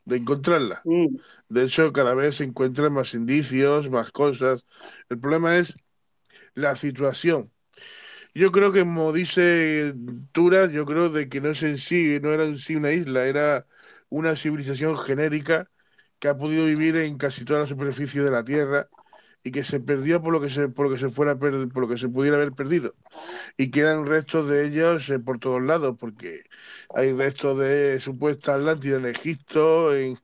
de encontrarla. Mm, De hecho, cada vez se encuentran más indicios, más cosas. El problema es la situación. Yo creo que, como dice Tura, yo creo de que no es en sí, no era en sí una isla, era una civilización genérica que ha podido vivir en casi toda la superficie de la Tierra y que se perdió por lo que se, por lo que se fuera por lo que se pudiera haber perdido. Y quedan restos de ellos eh, por todos lados, porque hay restos de supuesta Atlántida en Egipto, en,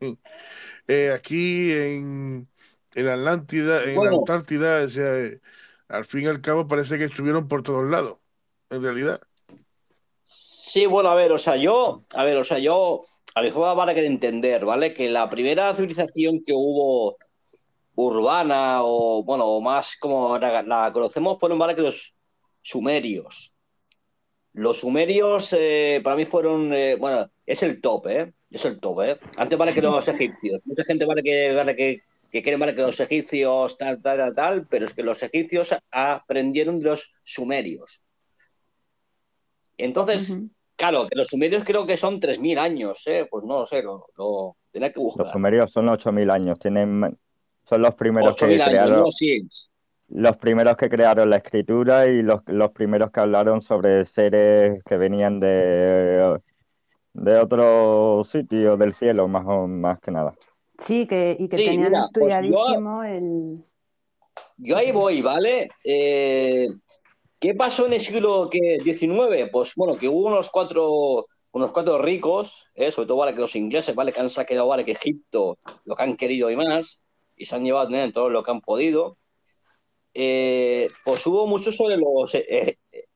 eh, aquí en, en Atlántida, en Bueno, Antártida, o sea, eh, al fin y al cabo parece que estuvieron por todos lados, en realidad. sí, bueno, a ver, o sea, yo, a ver, o sea, yo, a mi forma para que entender, ¿vale? Que la primera civilización que hubo urbana o, bueno, o más como la, la conocemos fueron, ¿vale? Que los sumerios. Los sumerios eh, para mí fueron, eh, bueno, es el top, ¿eh? Es el top, ¿eh? Antes vale que los egipcios. Mucha gente vale que, vale que, que creen vale que los egipcios tal, tal, tal, tal, pero es que los egipcios aprendieron de los sumerios. Entonces, claro, que los sumerios creo que son 3.000 años, ¿eh? Pues no lo sé, lo, lo tenía que los buscar. sumerios son 8.000 años, tienen, son los primeros que 8.000 años, crearon, los primeros que crearon la escritura y los, los primeros que hablaron sobre seres que venían de, de otro sitio del cielo, más o más que nada. Sí, que, y que Sí, tenían mira, pues yo, estudiadísimo el... yo ahí voy, ¿vale? Eh, ¿qué pasó en el siglo que, XIX? Pues bueno, que hubo unos cuatro, unos cuatro ricos, ¿eh? sobre todo vale que los ingleses, ¿vale? Que han saqueado, vale, que Egipto, lo que han querido y más, y se han llevado todo lo que han podido. Eh, pues hubo mucho sobre los eh, eh,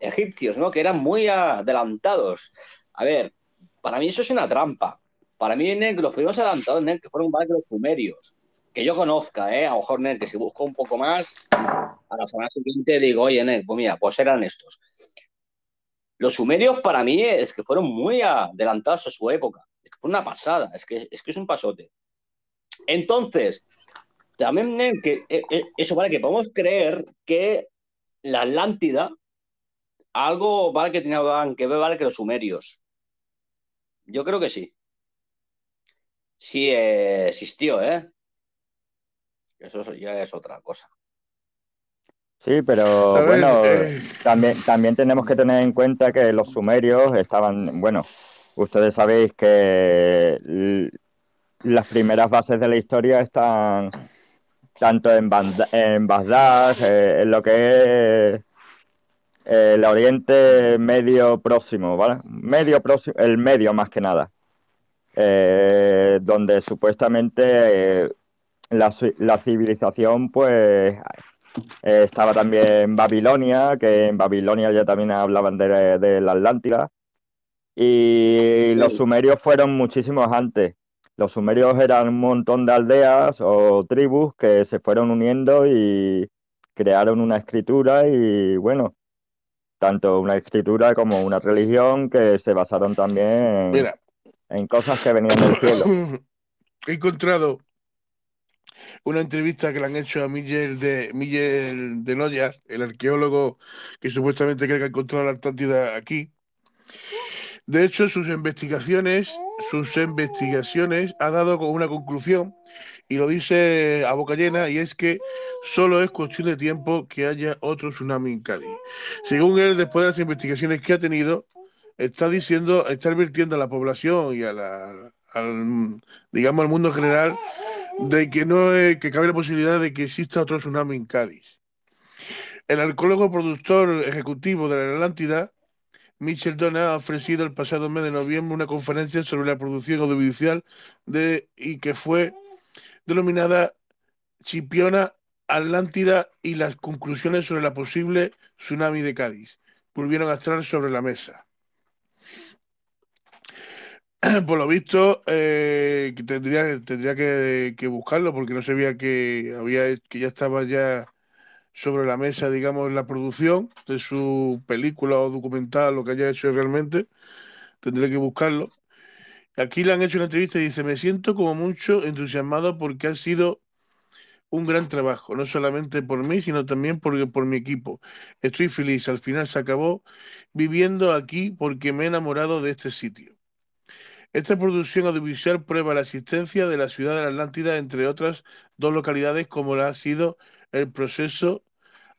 egipcios, ¿no? Que eran muy adelantados. A ver, para mí eso es una trampa. Para mí, los primeros adelantados, nen, que fueron más que los sumerios. Que yo conozca, ¿eh? A lo mejor, nen, que si busco un poco más, a la semana siguiente digo, oye, nen, pues mira, pues eran estos. Los sumerios para mí es que fueron muy adelantados a su época. Es que fue una pasada, es que es, que es un pasote. Entonces, también nen, que eh, eh, eso vale que podemos creer que la Atlántida, algo vale que tenían que ver, vale que los sumerios. Yo creo que sí. Sí eh, existió, ¿eh? Eso ya es otra cosa. Sí, pero ver, bueno, eh, también, también tenemos que tener en cuenta que los sumerios estaban, bueno, ustedes sabéis que las primeras bases de la historia están tanto en, en Bagdad, eh, en lo que es eh, el Oriente Medio Próximo, ¿vale? Medio próximo, el medio más que nada, eh, donde supuestamente la, la civilización, pues, estaba también Babilonia, que en Babilonia ya también hablaban de, de la Atlántida, y los sumerios fueron muchísimos antes. Los sumerios eran un montón de aldeas o tribus que se fueron uniendo y crearon una escritura y bueno, tanto una escritura como una religión que se basaron también en, Mira, en cosas que venían del cielo. he encontrado una entrevista que le han hecho a Miguel de Miguel de Noyar, el arqueólogo que supuestamente cree que ha encontrado la Atlántida aquí. De hecho, sus investigaciones, sus investigaciones ha dado con una conclusión y lo dice a boca llena y es que solo es cuestión de tiempo que haya otro tsunami en Cádiz. Según él, después de las investigaciones que ha tenido, está diciendo, está advirtiendo a la población y a la, al, digamos, al mundo en general de que no que cabe la posibilidad de que exista otro tsunami en Cádiz. El arqueólogo productor ejecutivo de la Atlántida, Donna, ha ofrecido el pasado mes de noviembre una conferencia sobre la producción audiovisual de, y que fue denominada Chipiona, Atlántida y las conclusiones sobre la posible tsunami de Cádiz. Volvieron a estar sobre la mesa. Por lo visto, eh, tendría, tendría que, que buscarlo porque no sabía que había que ya estaba ya sobre la mesa, digamos, la producción de su película o documental, lo que haya hecho realmente. Tendré que buscarlo. Aquí le han hecho una entrevista y dice, me siento como mucho entusiasmado porque ha sido un gran trabajo, no solamente por mí, sino también por, por mi equipo. Estoy feliz, al final se acabó viviendo aquí porque me he enamorado de este sitio. Esta producción audiovisual prueba la existencia de la ciudad de la Atlántida, entre otras dos localidades, como la ha sido el proceso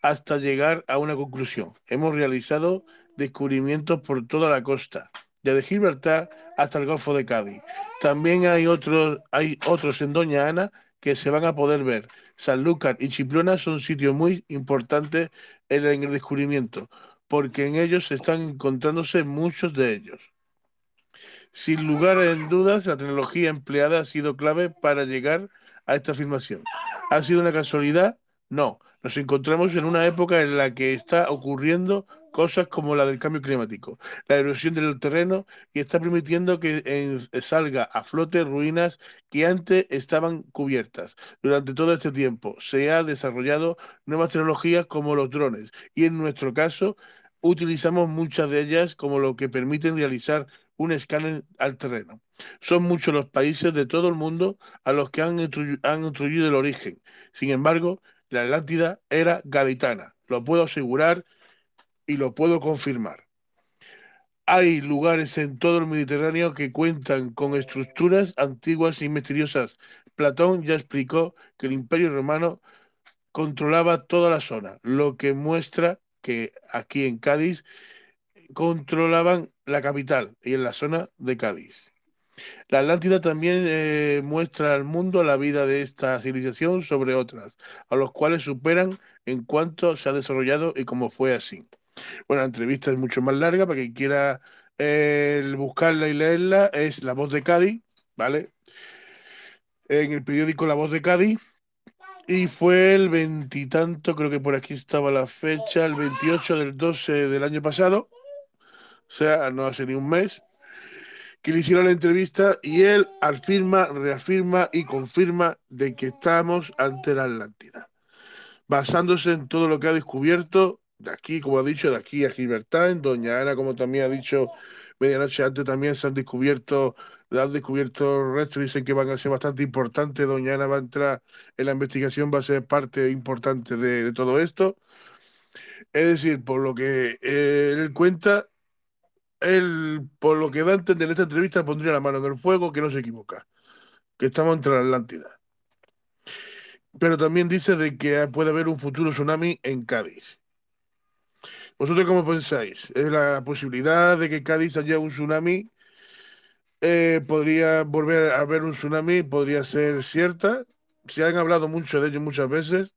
hasta llegar a una conclusión. Hemos realizado descubrimientos por toda la costa, desde Gibraltar hasta el Golfo de Cádiz. También hay otros, hay otros en Doña Ana que se van a poder ver. Sanlúcar y Chiplona son sitios muy importantes en el descubrimiento, porque en ellos están encontrándose muchos de ellos. Sin lugar en dudas, la tecnología empleada ha sido clave para llegar a esta afirmación. ¿Ha sido una casualidad? No. Nos encontramos en una época en la que está ocurriendo cosas como la del cambio climático, la erosión del terreno y está permitiendo que salga a flote ruinas que antes estaban cubiertas. Durante todo este tiempo se ha desarrollado nuevas tecnologías como los drones y en nuestro caso utilizamos muchas de ellas como lo que permiten realizar un escáner al terreno. Son muchos los países de todo el mundo a los que han, han introducido el origen. Sin embargo, la Atlántida era gaditana. Lo puedo asegurar y lo puedo confirmar. Hay lugares en todo el Mediterráneo que cuentan con estructuras antiguas y misteriosas. Platón ya explicó que el Imperio Romano controlaba toda la zona, lo que muestra que aquí en Cádiz controlaban la capital y en la zona de Cádiz. La Atlántida también eh, muestra al mundo la vida de esta civilización sobre otras, a los cuales superan en cuanto se ha desarrollado y cómo fue así. Bueno, la entrevista es mucho más larga, para quien quiera buscarla y leerla, es La Voz de Cádiz, ¿vale? En el periódico La Voz de Cádiz, y fue el veintitanto, creo que por aquí estaba la fecha, el 28 del 12 del año pasado, o sea, no hace ni un mes, que le hicieron la entrevista y él afirma, reafirma y confirma de que estamos ante la Atlántida, basándose en todo lo que ha descubierto de aquí, como ha dicho, de aquí a Gibraltar, en Doña Ana, como también ha dicho medianoche antes, también se han descubierto, han descubierto restos, dicen que van a ser bastante importantes, Doña Ana va a entrar en la investigación, va a ser parte importante de, todo esto. Es decir, por lo que él cuenta, él, por lo que da a entender en esta entrevista, pondría la mano en el fuego, que no se equivoca, que estamos entre la Atlántida. Pero también dice de que puede haber un futuro tsunami en Cádiz. ¿Vosotros cómo pensáis? ¿Es la posibilidad de que Cádiz haya un tsunami? Eh, ¿Podría volver a haber un tsunami? ¿Podría ser cierta? Se han hablado mucho de ello muchas veces.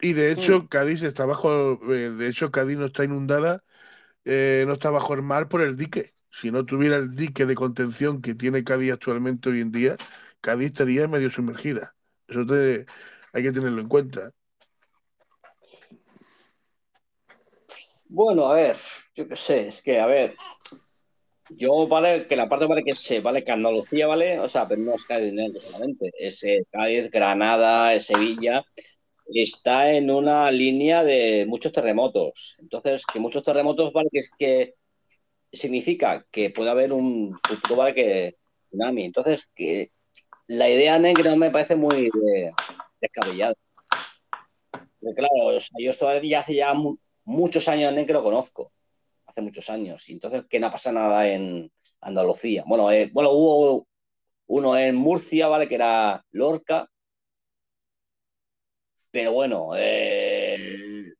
Y de hecho, Cádiz está bajo, eh, de hecho, Cádiz no está inundada, eh, no está bajo el mar por el dique. Si no tuviera el dique de contención que tiene Cádiz actualmente hoy en día, Cádiz estaría medio sumergida. Eso hay que tenerlo en cuenta. Bueno, a ver, yo qué sé, es que, a ver, yo, vale, que la parte vale que sé, vale que Andalucía, vale, o sea, pero no es Cádiz solamente, es eh, Cádiz, Granada, Sevilla, está en una línea de muchos terremotos. Entonces, que muchos terremotos, vale, que, que significa que puede haber un futuro, vale, que tsunami. Entonces, que la idea negra me parece muy eh, descabellada. Claro, o sea, yo ya hace ya mu- muchos años en que lo conozco, hace muchos años, y entonces que no pasa nada en Andalucía. Bueno, eh, bueno, hubo uno en Murcia, ¿vale? Que era Lorca, pero bueno, eh,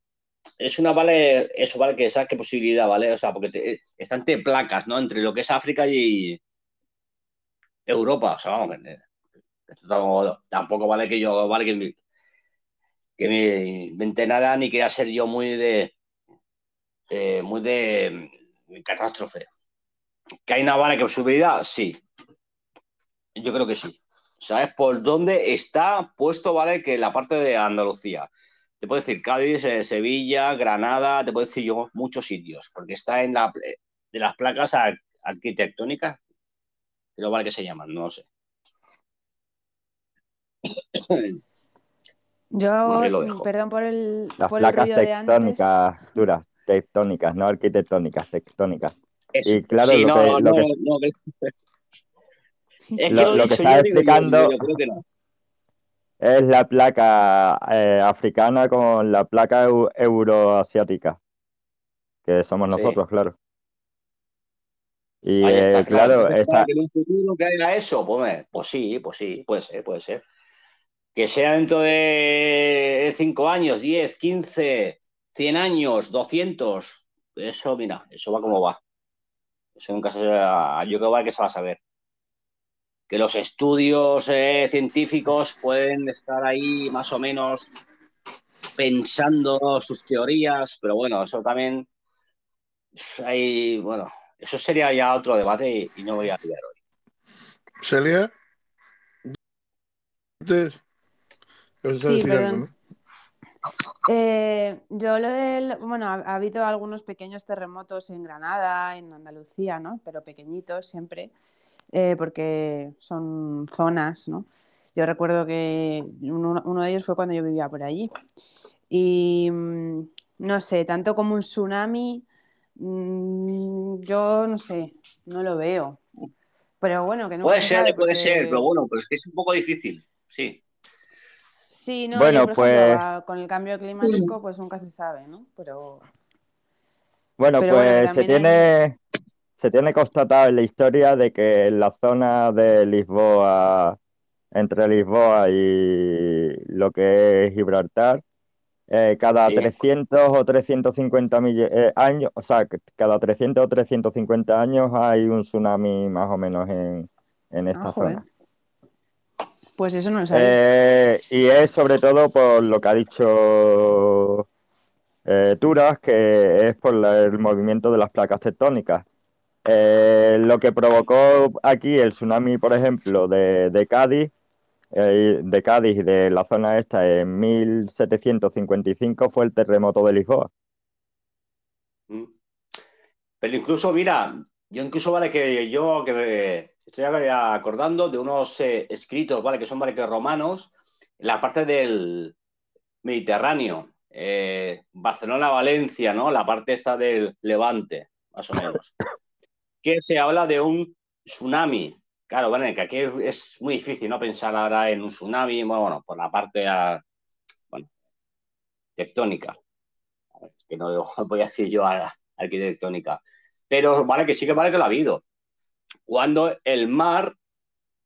es una, ¿vale? Eso, ¿vale? Que sabes qué posibilidad, ¿vale? O sea, porque te- están entre placas, ¿no? Entre lo que es África y Europa, o sea, vamos, esto tampoco, vale que yo, vale que, me- que me inventé nada ni quería ser yo muy de, eh, muy de, catástrofe. ¿Que hay una vale que posibilidad? Sí. Yo creo que sí. ¿Sabes por dónde está puesto, vale? Que la parte de Andalucía. Te puedo decir Cádiz, eh, Sevilla, Granada, te puedo decir yo muchos sitios, porque está en la de las placas ar- arquitectónicas, creo vale que se llaman, no lo sé. Yo, perdón por el, Las por el placas ruido de antes. tectónicas duras, tectónicas, no arquitectónicas, tectónicas. Es- Y claro, sí, lo no, que- no, lo no, que- no, es que Lo- lo, lo he que dicho estaba explicando- yo, yo creo que no. Es la placa eh, africana con la placa eu- euroasiática, que somos Sí. nosotros, claro. Y Ahí está, eh, claro. claro, claro, que en un futuro que haya eso, pues, pues sí, pues sí, puede ser, puede ser. Que sea dentro de 5 años, 10, 15, 100 años, 200, eso, mira, eso va como va. Eso nunca se yo creo que se va a saber. Que los estudios eh, científicos pueden estar ahí más o menos pensando sus teorías, pero bueno, eso también hay, bueno, eso sería ya otro debate y, y no voy a liar hoy. Celia. Antes. ¿Vas a Sí, decir perdón. algo, no? Eh, yo lo del, bueno, ha, ha habido algunos pequeños terremotos en Granada, en Andalucía, ¿no? Pero pequeñitos siempre, eh, porque son zonas, ¿no? Yo recuerdo que uno, uno de ellos fue cuando yo vivía por allí. Y mm, no sé, tanto como un tsunami, mm, yo no sé, no lo veo. Pero bueno, que nunca Puede se ser, puede ser, pero bueno, pues es que es un poco difícil, sí. Sí, no, Bueno, yo, pues- ejemplo, con el cambio climático, pues nunca se sabe, ¿no? Pero Bueno, Pero pues se tiene, se tiene constatado en la historia de que en la zona de Lisboa, entre Lisboa y lo que es Gibraltar, eh, cada Sí. 300 o 350 mille- eh, años, o sea, cada 300 o 350 años hay un tsunami más o menos en, en esta Ah, joder. zona. pues eso no lo sabía. Eh, y es sobre todo por lo que ha dicho eh, Turas, que es por la- el movimiento de las placas tectónicas. Eh, lo que provocó aquí el tsunami, por ejemplo, de, Cádiz, eh, de Cádiz y de la zona esta en 1755 fue el terremoto de Lisboa. Mm. Pero incluso, mira, yo incluso, vale, que yo que estoy acordando de unos eh, escritos, vale, que son, vale, que romanos, la parte del Mediterráneo, Barcelona-Valencia, ¿no? La parte esta del Levante, más o menos. Que se habla de un tsunami. Claro, bueno, que aquí es, muy difícil, ¿no? Pensar ahora en un tsunami, bueno, por la parte ah, bueno, tectónica. Que no voy a decir yo arquitectónica. Pero vale que sí que vale que lo ha habido. Cuando el mar,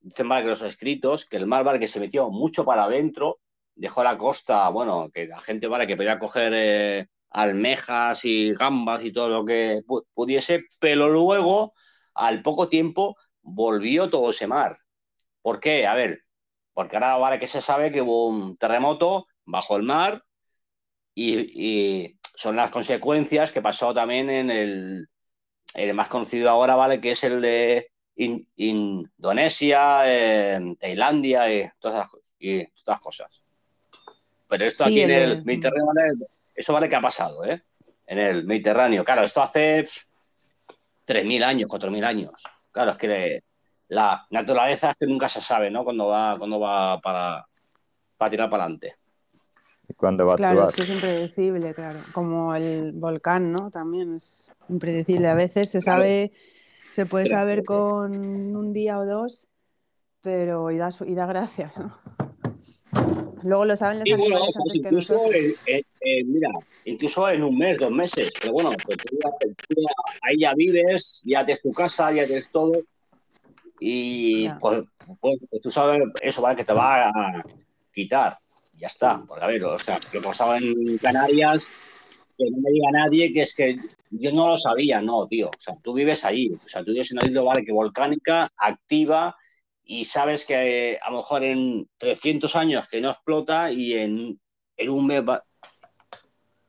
dicen vale que los escritos, que el mar vale que se metió mucho para adentro, dejó la costa, bueno, que la gente vale que podía coger eh, almejas y gambas y todo lo que pu- pudiese, pero luego, al poco tiempo, volvió todo ese mar. ¿Por qué? A ver, porque ahora vale que se sabe que hubo un terremoto bajo el mar y, y son las consecuencias que pasó también en el, el más conocido ahora, ¿vale? Que es el de In- Indonesia, eh, Tailandia y todas, y todas las cosas. Pero esto Sí, aquí en el. Eso vale que ha pasado, ¿eh? En el Mediterráneo. Claro, esto hace pf, 3.000 años, 4.000 años. Claro, es que la naturaleza es que nunca se sabe, ¿no? Cuando va, cuando va para, para tirar para adelante. ¿Y cuándo va a Claro, actuar? es que es impredecible, claro. Como el volcán, ¿no? También es impredecible. A veces se Claro. sabe, se puede Pero- saber con un día o dos, pero y da, su- y da gracias, ¿no? Luego lo saben los Y incluso, nosotros. En- mira, incluso en un mes, dos meses, pero bueno, pues tú, tú ahí ya vives, ya tienes tu casa, ya tienes todo, y pues, pues, pues tú sabes eso, ¿vale? Que te va a quitar, ya está, porque a ver, o sea, que pasaba en Canarias, que no me diga nadie que es que yo no lo sabía, no, tío, o sea, tú vives ahí, o sea, tú vives en una isla, ¿vale? Que volcánica, activa, y sabes que eh, a lo mejor en 300 años que no explota y en, en un mes va- eh,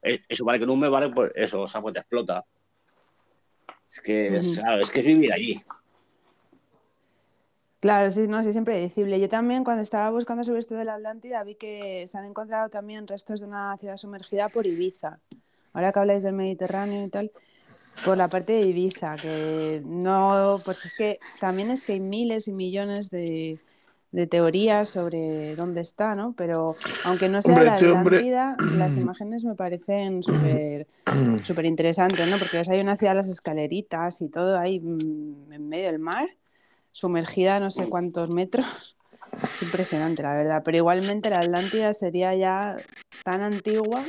eso vale que un mes vale pues eso o sea pues te explota es que es, claro, es que es vivir allí Claro, sí, no, sí, es impredecible. Yo también cuando estaba buscando sobre esto de la Atlántida vi que se han encontrado también restos de una ciudad sumergida por Ibiza. Ahora que habláis del Mediterráneo y tal, por la parte de Ibiza, que no, pues es que también es que hay miles y millones de, de teorías sobre dónde está, ¿no? Pero aunque no sea Hombre, la este hombre- Atlántida, las imágenes me parecen súper súper interesantes, ¿no? Porque hay una ciudad, las escaleritas y todo ahí mm, en medio del mar, sumergida no sé cuántos metros. Es impresionante, la verdad. Pero igualmente la Atlántida sería ya tan antigua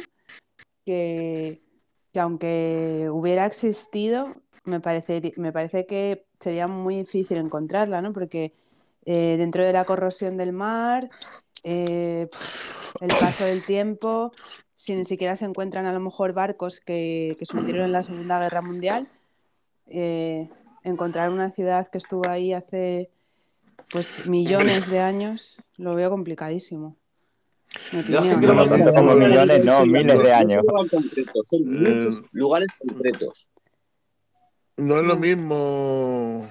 que, que aunque hubiera existido, me parece, me parece que sería muy difícil encontrarla, ¿no? Porque eh, dentro de la corrosión del mar, eh, el paso del tiempo, si ni siquiera se encuentran a lo mejor barcos que, que se hundieron en la Segunda Guerra Mundial, eh, encontrar una ciudad que estuvo ahí hace pues millones de años, lo veo complicadísimo. Yo es que creo No, que no como millones, no, miles de años. Son muchos lugares concretos. No es lo Mm. mismo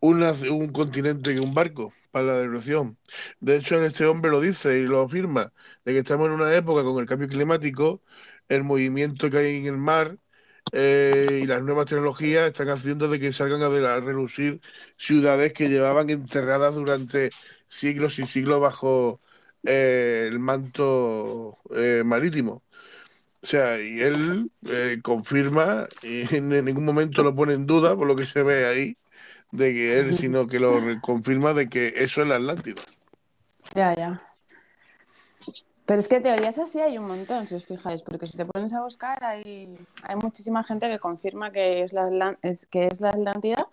un continente que un barco para la erosión. De hecho, este hombre lo dice y lo afirma, de que estamos en una época con el cambio climático, el movimiento que hay en el mar eh, y las nuevas tecnologías están haciendo de que salgan a, relucir ciudades que llevaban enterradas durante siglos y siglos bajo eh, el manto eh, marítimo. O sea, y él confirma y en ningún momento lo pone en duda, por lo que se ve ahí, de que él, sino que lo confirma de que eso es la Atlántida. Ya, ya. Pero es que teorías así hay un montón, si os fijáis, porque si te pones a buscar hay, hay muchísima gente que confirma que es la, es, que es la Atlántida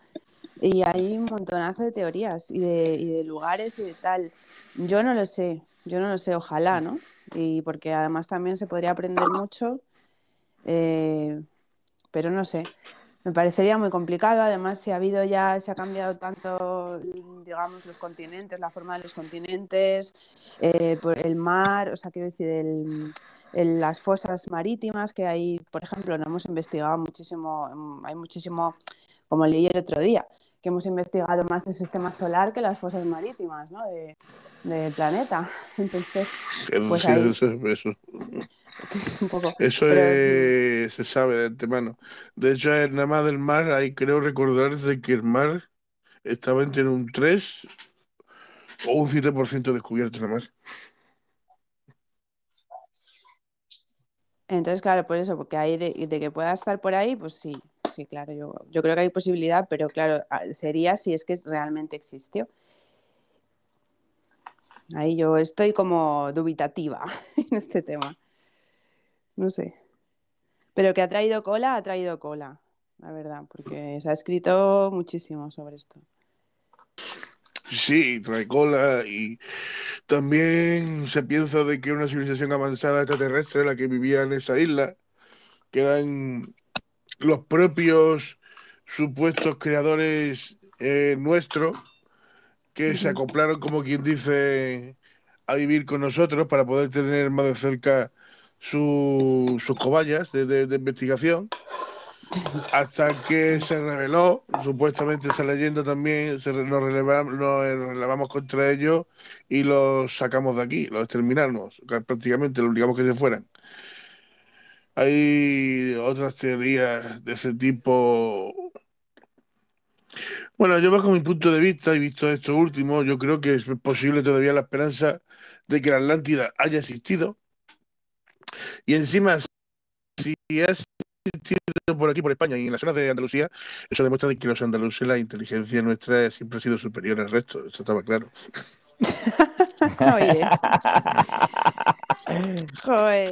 y hay un montonazo de teorías y de, y de lugares y de tal. Yo no lo sé, yo no lo sé, ojalá, ¿no? Y porque además también se podría aprender mucho, eh, pero no sé. Me parecería muy complicado, además si ha habido ya, se ha cambiado tanto, digamos, los continentes, la forma de los continentes, eh, por el mar, o sea, quiero decir, el, las fosas marítimas que hay, por ejemplo, no hemos investigado muchísimo, hay muchísimo, como leí el otro día, que hemos investigado más el sistema solar que las fosas marítimas, ¿no? De- del planeta. Entonces, Eso, Pues sí, ahí. eso, es un poco... eso pero, es- se sabe de antemano. De hecho, nada más del mar, hay creo recordar de que el mar estaba entre un 3 o un 7% descubierto nada más. Entonces, claro, por eso, porque de, de que pueda estar por ahí, pues sí, sí, claro, yo, creo que hay posibilidad, pero claro, a- sería si es que realmente existió. Ahí yo estoy como dubitativa en este tema. No sé. Pero que ha traído cola, ha traído cola, la verdad, porque se ha escrito muchísimo sobre esto. Sí, trae cola y también se piensa de que una civilización avanzada extraterrestre la que vivía en esa isla, que eran los propios supuestos creadores eh, nuestros, que se acoplaron, como quien dice, a vivir con nosotros para poder tener más de cerca su- sus cobayas de, de- de investigación hasta que se reveló, supuestamente esa leyenda también, se, nos, relevamos, nos relevamos contra ellos y los sacamos de aquí, los exterminamos, prácticamente los obligamos que se fueran. Hay otras teorías de ese tipo. Bueno, yo bajo mi punto de vista y visto esto último, yo creo que es posible todavía la esperanza de que la Atlántida haya existido. Y encima, si ha existido por aquí, por España y en las zonas de Andalucía, eso demuestra de que los andaluces, la inteligencia nuestra siempre ha sido superior al resto, eso estaba claro. Oye. Joder.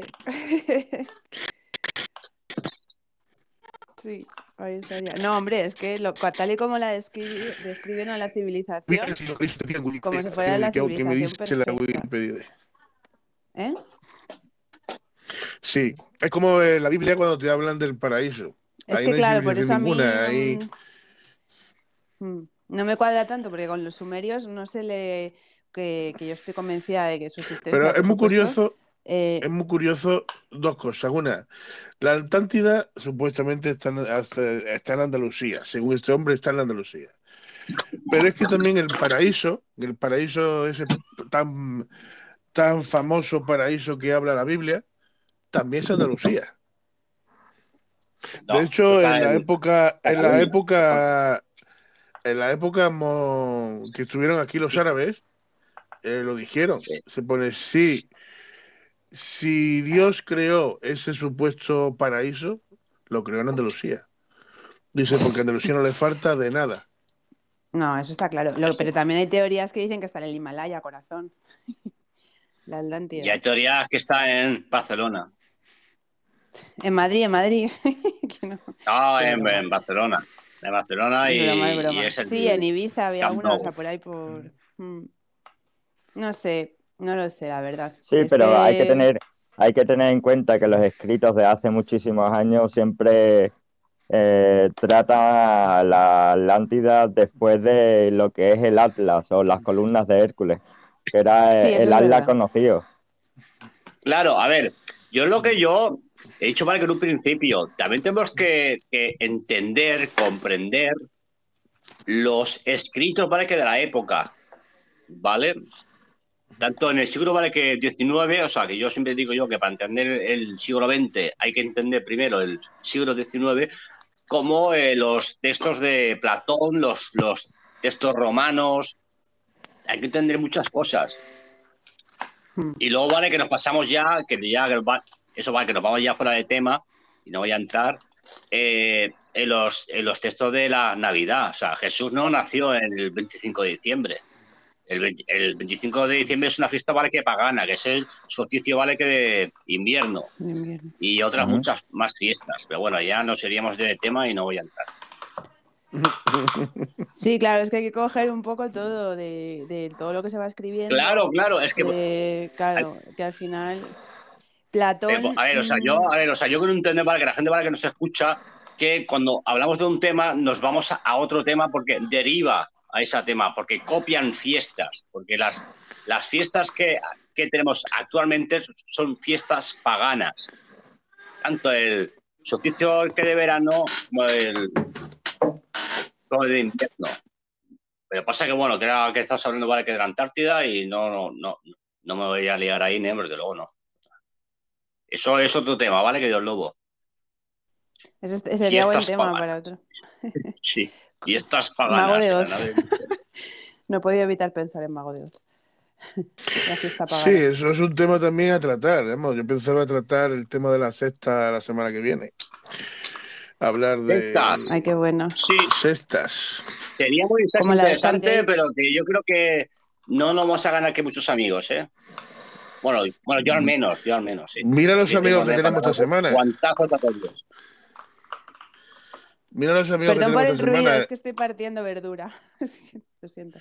Sí, ahí estaría. No, hombre, es que lo, tal y como la descri- describen a la civilización, si como si fuera la que- que me civilización dice la perfecta. Wikipedia. ¿eh? Sí, es como en la Biblia cuando te hablan del paraíso. Es Ahí que no claro, por eso a civilización mí ninguna, ahí- m- mm, no me cuadra tanto, porque con los sumerios no se le... Que, que yo estoy convencida de que su existencia, Pero es muy curioso, eh, es muy curioso dos cosas. Una, la Atlántida supuestamente está en, hasta- está en Andalucía, según este hombre está en Andalucía. Pero es que también el paraíso, el paraíso ese tan, tan famoso paraíso que habla la Biblia, también es Andalucía. No, De hecho, en la en época, en la época, en la época mo- que estuvieron aquí los árabes, eh, lo dijeron. Se pone, sí, si Dios creó ese supuesto paraíso, lo creó en Andalucía. Dice, porque a Andalucía no le falta de nada. No, eso está claro. Lo- pero también hay teorías que dicen que está en el Himalaya, corazón. La Atlántida. Y hay teorías que está en Barcelona. En Madrid, en Madrid. Que no- en, Barcelona. En Barcelona y, broma, es broma. y es el Sí, en Ibiza había una, o sea, por ahí por... Mm. No sé, no lo sé, la verdad. Sí, Es pero hay que que- tener, hay que tener en cuenta que los escritos de hace muchísimos años siempre eh, tratan a la Atlántida después de lo que es el Atlas o las columnas de Hércules, que era Sí, eh, el Atlas verdad. conocido. Claro, a ver, yo lo que yo he dicho para que en un principio también tenemos que, que entender, comprender los escritos, ¿vale? Que de la época, ¿vale? Tanto en el siglo, ¿vale? Que 19, o sea, que yo siempre digo yo que para entender el siglo XX hay que entender primero el siglo XIX, como eh, los textos de Platón, los, los textos romanos, hay que entender muchas cosas. Hmm. Y luego vale que nos pasamos ya, que ya eso vale que nos vamos ya fuera de tema y no voy a entrar eh, en, los, en los textos de la Navidad. O sea, Jesús no nació el 25 de diciembre. El, 20 el 25 de diciembre es una fiesta vale que pagana, que es el solsticio vale que de invierno de invierno. y otras muchas más fiestas. Pero bueno, ya nos iríamos de tema y no voy a entrar. Sí, claro, es que hay que coger un poco todo de, de todo lo que se va escribiendo. Claro, claro, es que claro, que al final Platón. Eh, a ver, o sea, yo, a ver, o sea, yo quiero entender para que la gente para que nos escucha que cuando hablamos de un tema nos vamos a, a otro tema porque deriva a ese tema, porque copian fiestas, porque las, las fiestas que, que tenemos actualmente son fiestas paganas. Tanto el solsticio que de verano como el, como el de invierno. Pero pasa que, bueno, que, era, que estás hablando vale, que de la Antártida y no, no, no, no me voy a liar ahí, ¿no? porque luego no. Eso es otro tema, ¿vale? Que Dios lobo. ese, sería buen Fiestas tema paganas. para otro. Sí. Y estas Mago paganas. de en la Oz. No he podido evitar pensar en Mago de Oz. Sí, eso es un tema también a tratar. Yo pensaba tratar el tema de la sexta la semana que viene. Hablar de Sextas. Ay, qué bueno. Sí, sextas. sería muy de interesante, pero que yo creo que no nos vamos a ganar que muchos amigos, ¿eh? Bueno, bueno, yo al menos, yo al menos, sí. Mira los Sí, amigos que tenemos esta semana. Guantazo de. Mira los amigos Perdón que por el ruido, semana. es que estoy partiendo verdura. Lo siento.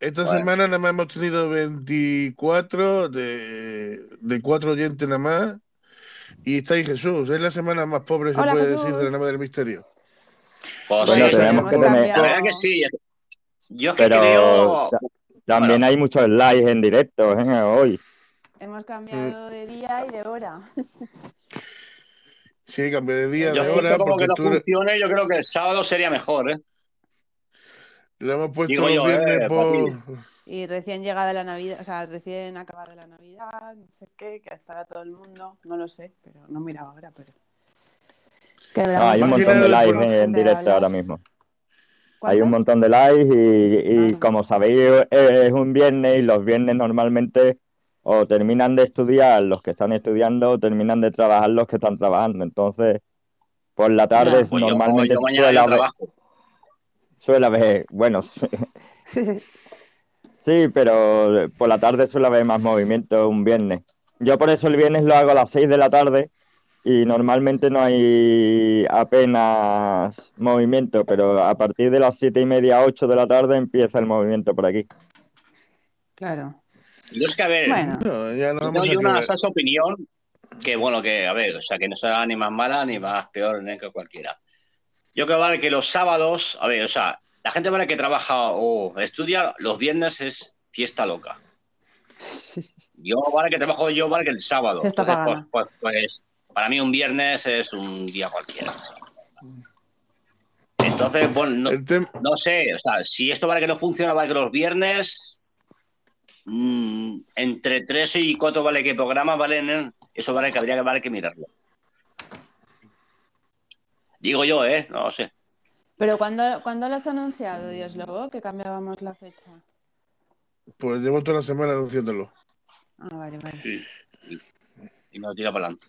Esta Bueno. semana nada más hemos tenido 24 de, de cuatro oyentes nada más. Y está ahí Jesús. Es la semana más pobre, se puede Jesús. decir, de la nave del misterio. Pues Bueno, sí, tenemos que tener- la verdad que sí. Yo es que Pero creo. ta- también Bueno. hay muchos likes en directo ¿eh? hoy. Hemos cambiado de día y de hora. Sí, cambio de día, Yo de hora, como porque que no tú funcione, yo creo que el sábado sería mejor, ¿eh? le hemos puesto Digo los yo, viernes eh, por. Y recién llegada la Navidad, o sea, recién acabada la Navidad, no sé qué, que estará todo el mundo, no lo sé, pero no miraba ahora, pero. Habrá hay un montón de likes por- en, directo ahora mismo. Hay un montón de likes y, y Ah. como sabéis eh, es un viernes y los viernes normalmente o terminan de estudiar los que están estudiando o terminan de trabajar los que están trabajando. Entonces, por la tarde Ya. Pues yo, normalmente yo mañana suele yo haber, suele haber, bueno, sí, pero por la tarde suele haber más movimiento un viernes. Yo por eso el viernes lo hago a las 6 de la tarde y normalmente no hay apenas movimiento, pero a partir de las siete y media, 8 de la tarde empieza el movimiento por aquí. Claro. Yo es que, a ver, Bueno, No, ya no vamos yo una falsa opinión que, bueno, que, a ver, o sea, que no sea ni más mala ni más peor que cualquiera. Yo creo vale que los sábados, a ver, o sea, la gente vale que trabaja o estudia, los viernes es fiesta loca. Yo vale que trabajo yo, vale que el sábado. Entonces, pues, pues, pues, para mí un viernes es un día cualquiera. Entonces, bueno, no, no sé, o sea, si esto vale que no funciona, vale que los viernes mm, entre tres y cuatro vale que programas valen, ¿eh? eso vale que habría que vale que mirarlo. Digo yo, ¿eh? No lo sé. pero ¿cuándo, ¿cuándo lo has anunciado, Dios Lobo, que cambiábamos la fecha? Pues llevo toda la semana anunciándolo. Ah, vale, vale. Y, y- y me lo tira para adelante.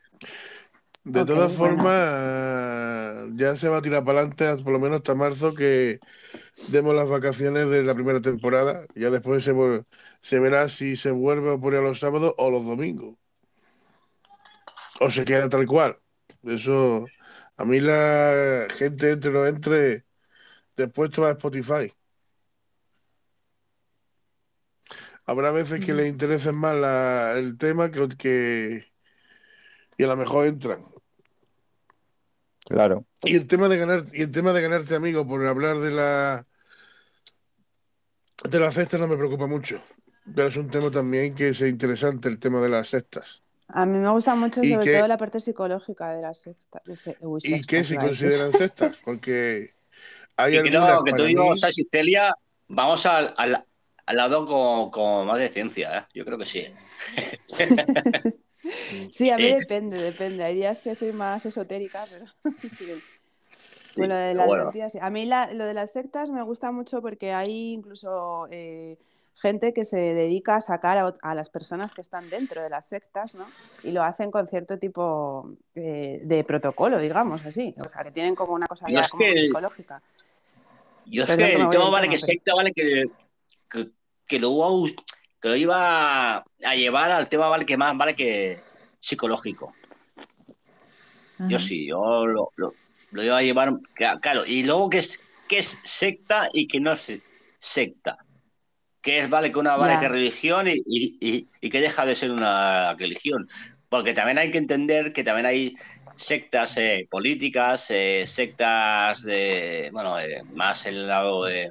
De todas bueno. formas, ya se va a tirar para adelante, por lo menos hasta marzo, que demos las vacaciones de la primera temporada. Ya después se, verá si se vuelve a poner los sábados o los domingos. O se queda tal cual. Eso, a mí la gente entre no entre, después te va a Spotify. Habrá veces que Ujú. les interese más la- el tema que, que- y a lo mejor entran. Claro. Y el tema de ganar, y el tema de ganarte amigo por hablar de la de las cestas no me preocupa mucho. Pero es un tema también que es interesante, el tema de las cestas. A mí me gusta mucho ¿Y sobre todo la parte psicológica de la sexta. de se- uy, ¿Y qué se decir. consideran cestas? Porque hay Y algunas creo que tú y yo, Celia, vamos al, al, al lado con, con más de ciencia, ¿eh? Yo creo que sí. Sí, a mí Sí. depende, depende. Hay días que soy más esotérica, pero lo de las bueno. sí. A mí la- lo de las sectas me gusta mucho porque hay incluso eh, gente que se dedica a sacar a, las personas que están dentro de las sectas, ¿no? Y lo hacen con cierto tipo eh, de protocolo, digamos, así. O sea, que tienen como una cosa ya es como que- psicológica. Yo es Perdón que el tema vale que secta, vale que, que, que a- que lo iba a llevar al tema vale que más vale que psicológico. Yo sí, yo lo, lo, lo iba a llevar, cla- claro, y luego que es, que es secta y que no es secta. Que es vale que una vale Ya. que religión y, y, y, y que deja de ser una religión. Porque también hay que entender que también hay sectas eh, políticas, eh, sectas de, bueno, eh, más el lado de,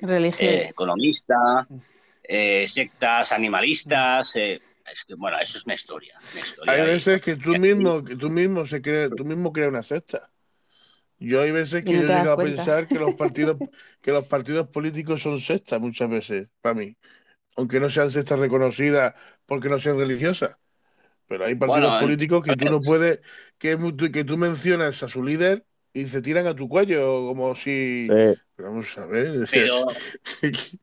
economista, eh, sectas animalistas. eh, es que, bueno, eso es una historia. una historia hay y- veces que tú mismo, que tú mismo se crea, tú mismo creas una secta. Yo hay veces que no yo llegado a pensar que los partidos, que los partidos políticos son sectas muchas veces, para mí. Aunque no sean sectas reconocidas porque no sean religiosas. Pero hay partidos Bueno, políticos que tú no puedes, que, que tú mencionas a su líder y se tiran a tu cuello, como si. Sí. Vamos a ver. Pero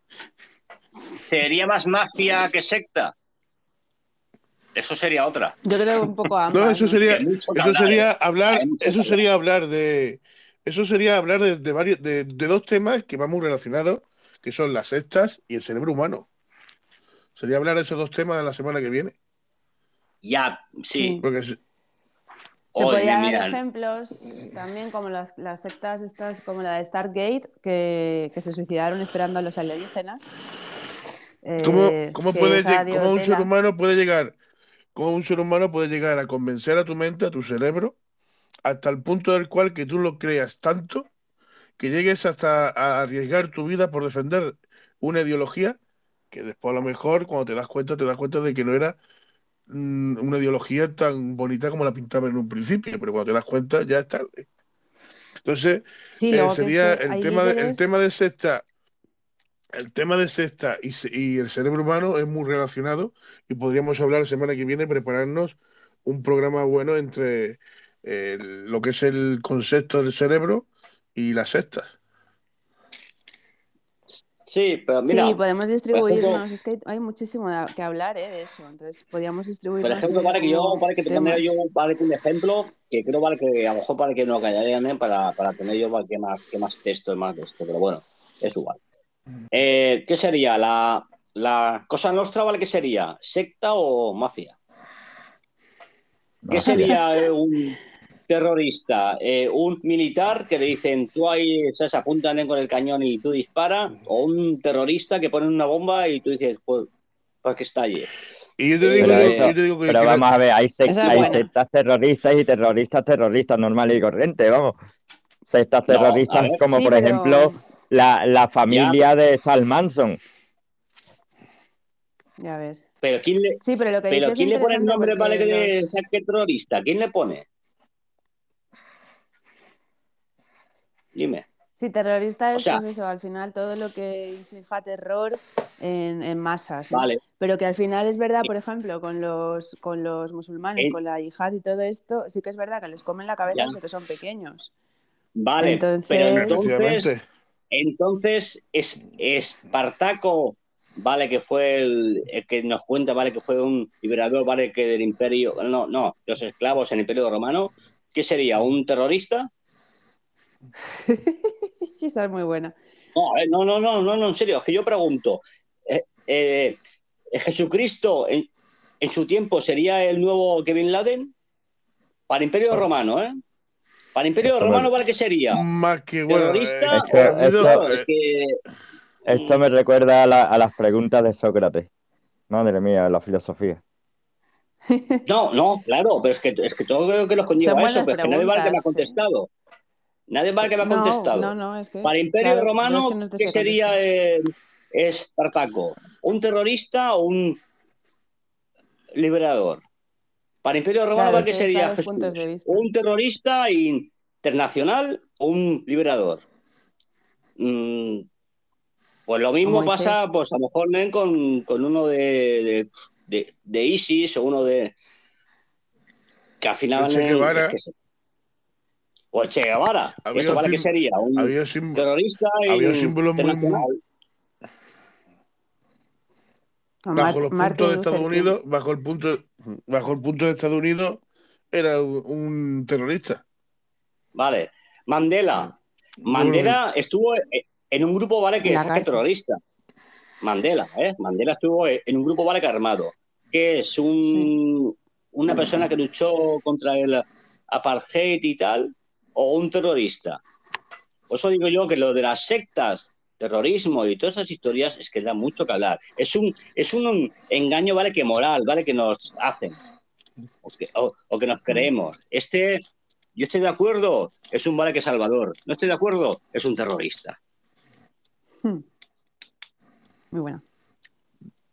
sería más mafia que secta. Eso sería otra. Yo creo un poco ambas. No, eso ¿no? sería, eso hablar, sería ¿eh? eso sería hablar de, eso sería hablar de, de varios, de, de dos temas que van muy relacionados, que son las sectas y el cerebro humano. Sería hablar de esos dos temas la semana que viene. Ya, sí. Sí. Porque es- Se Hoy podría dar ejemplos también como las, las sectas estas, como la de Stargate, que, que se suicidaron esperando a los alienígenas. ¿Cómo, Eh, cómo puede cómo un ser humano puede llegar, cómo un ser humano puede llegar a convencer a tu mente, a tu cerebro, hasta el punto del cual que tú lo creas tanto que llegues hasta a arriesgar tu vida por defender una ideología que después a lo mejor cuando te das cuenta te das cuenta de que no era mm, una ideología tan bonita como la pintaba en un principio, pero cuando te das cuenta ya es tarde. Entonces, Sí, eh, sería el tema, de, el tema de secta, el tema de secta y, se- y el cerebro humano es muy relacionado y podríamos hablar la semana que viene, prepararnos un programa bueno entre eh, lo que es el concepto del cerebro y las sectas. Sí, pero mira, sí, podemos ejemplo- distribuirnos. Es que hay, muchísimo que hablar ¿eh? de eso. Entonces, podríamos por distribuirnos. ejemplo, vale que yo, vale que te yo, vale que un ejemplo que creo vale que a lo mejor para que no callarían ¿eh? para, para tener yo vale, que más, que más texto y más de esto, pero bueno, es igual. Eh, ¿Qué sería? La, la cosa nuestra, ¿vale? ¿Qué sería? ¿Secta o mafia? ¿Qué Mafia. sería eh, un terrorista? Eh, ¿Un militar que le dicen tú ahí se apuntan con el cañón y tú disparas? ¿O un terrorista que pone una bomba y tú dices, pues, pues que estalle? Y yo te digo, Pero, yo- te digo que, pero que la- vamos a ver, hay, sec- Esa es hay buena. sectas terroristas y terroristas terroristas normales y corrientes, vamos. Sectas terroristas como Sí, por pero- ejemplo la, la familia de Sal Manson. Ya ves. Pero ¿quién le, Sí, pero lo que pero ¿quién le pone el nombre vale que de saque terrorista? ¿Quién le pone? Dime. Sí, terrorista O es sea- pues eso, al final todo lo que inflija terror en, en masas. Vale. Pero que al final es verdad, por ejemplo, con los, con los musulmanes, Eh. con la yihad y todo esto, sí que es verdad que les comen la cabeza Ya. desde que son pequeños. Vale, Entonces- pero entonces. Entonces es Espartaco, vale que fue el, el que nos cuenta, vale que fue un liberador, vale que del imperio, no, no, los esclavos en el imperio romano, ¿qué sería? ¿Un terrorista? Es muy buena. No, no, no, no, no, no, en serio, es que yo pregunto, eh, eh, ¿Jesucristo en, en su tiempo sería el nuevo Kevin Laden? Para el imperio romano, ¿eh? Para el imperio Esto romano, ¿vale que sería? más que bueno, ¿Terrorista? eh, Esto- habido- Claro, es que Esto me recuerda a, la- a las preguntas de Sócrates. Madre mía, la filosofía. No, no, claro, pero es que, es que todo lo que los conlleva Son eso, pero es que nadie vale que me ha contestado. Nadie vale que me ha contestado. no, no, es que. Para el Imperio claro, Romano, es que no te ¿qué sería eh, Espartaco? ¿Un terrorista o un liberador? Para el Imperio Romano, Claro, ¿vale ¿qué sería Jesús? ¿Un terrorista internacional o un liberador? Mm, pues lo mismo pasa, pues a lo mejor ¿no? con, con uno de, de, de- de ISIS o uno de. que al final. El Che. Guevara. es que se- o Che Guevara. Había ¿Esto vale sim- que sería? ¿Un terrorista había símbolos muy- internacional? Con bajo Mar- los puntos de Estados. Unidos, bajo el punto, bajo el punto de Estados Unidos, era un, terrorista. Vale. Mandela. Mandela estuvo en un grupo, ¿vale? Que es cárcel. terrorista. Mandela, ¿eh? Mandela estuvo en un grupo, ¿vale? Que armado. Que es un, una persona que luchó contra el apartheid y tal, o un terrorista. Por eso digo yo que lo de las sectas, terrorismo y todas esas historias es que da mucho que hablar. Es un, es un engaño, ¿vale? Que moral, ¿vale? Que nos hacen. O que, o- o que nos creemos. Este, yo estoy de acuerdo, es un vale que salvador. No estoy de acuerdo, es un terrorista. Hmm. Muy buena.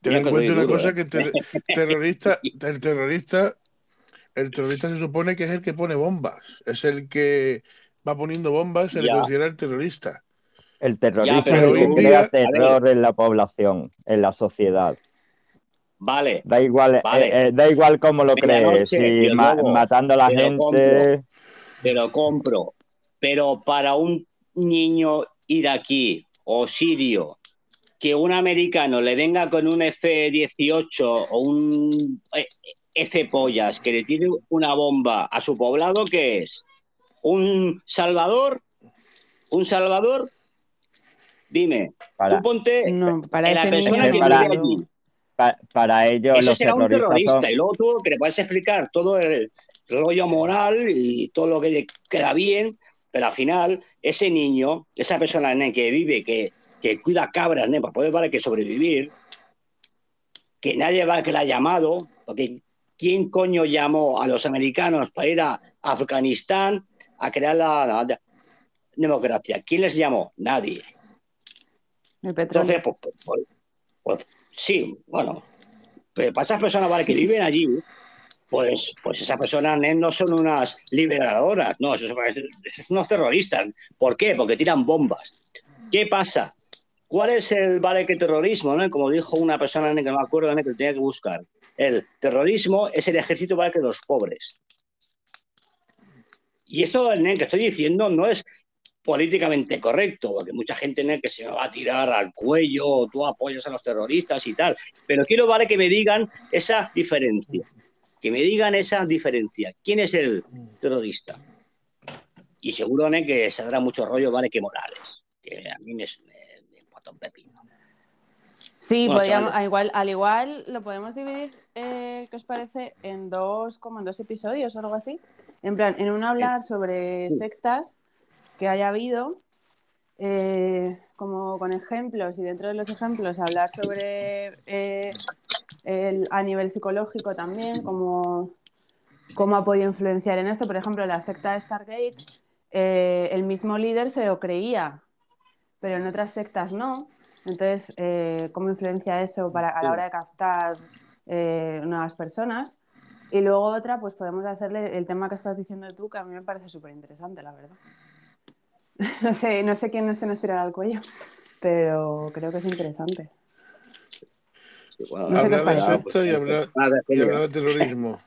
Ten en cuenta una duro, cosa ¿eh? que ter- terrorista, el terrorista, el terrorista se supone que es el que pone bombas, es el que va poniendo bombas, se le considera el terrorista. El pero que en crea día- terror en la población, en la sociedad. Vale, Da igual, Vale. eh, eh, da igual cómo lo crees, si ma- matando a la gente. te lo compro. Pero para un niño iraquí o sirio, que un americano le venga con un F-18 o un eh, F-pollas que le tire una bomba a su poblado, ¿qué es? ¿Un salvador? ¿Un salvador? Dime, Para, tú ponte No, para en la persona niño que para- vive allí. pa- para ellos Eso los será un terrorista. son- Y luego tú que le puedes explicar todo el rollo moral y todo lo que le queda bien, pero al final, ese niño, esa persona ¿no? que vive, que, que cuida cabras ¿no? para poder vale, que sobrevivir, que nadie va que la ha llamado, porque ¿quién coño llamó a los americanos para ir a Afganistán a crear la, la democracia? ¿Quién les llamó? Nadie. Entonces, pues, pues, pues, sí, bueno, Pero para esas personas que viven allí, pues, pues esas personas nen, no son unas liberadoras, no, esos, son unos terroristas. ¿Por qué? Porque tiran bombas. ¿Qué pasa? ¿Cuál es el vale que terrorismo? ¿no? Como dijo una persona que no me acuerdo que tenía que buscar. El terrorismo es el ejército vale que los pobres. Y esto que estoy diciendo no es políticamente correcto, porque mucha gente nen, que se me va a tirar al cuello, tú apoyas a los terroristas y tal. Pero quiero vale que me digan esa diferencia. Que me digan esa diferencia. ¿Quién es el terrorista? Y seguro que saldrá mucho rollo, vale, que Morales. Que a mí me, me, me importa un pepino. Sí, Bueno, podríamos- chavales. al igual, al igual lo podemos dividir, eh, ¿qué os parece? En dos, como en dos episodios o algo así. En plan, en uno hablar sobre sectas que haya habido, eh, como con ejemplos, y dentro de los ejemplos hablar sobre eh, a nivel psicológico también, cómo, cómo ha podido influenciar en esto. Por ejemplo, la secta de Stargate, eh, el mismo líder se lo creía, pero en otras sectas no. Entonces, eh, ¿cómo influencia eso para, a la hora de captar nuevas personas? Y luego otra, pues podemos hacerle el tema que estás diciendo tú, que a mí me parece súper interesante, la verdad. No sé, no sé quién se nos tirará al cuello, pero creo que es interesante. No sé Hablar de secta y hablar, nada, y hablar de terrorismo.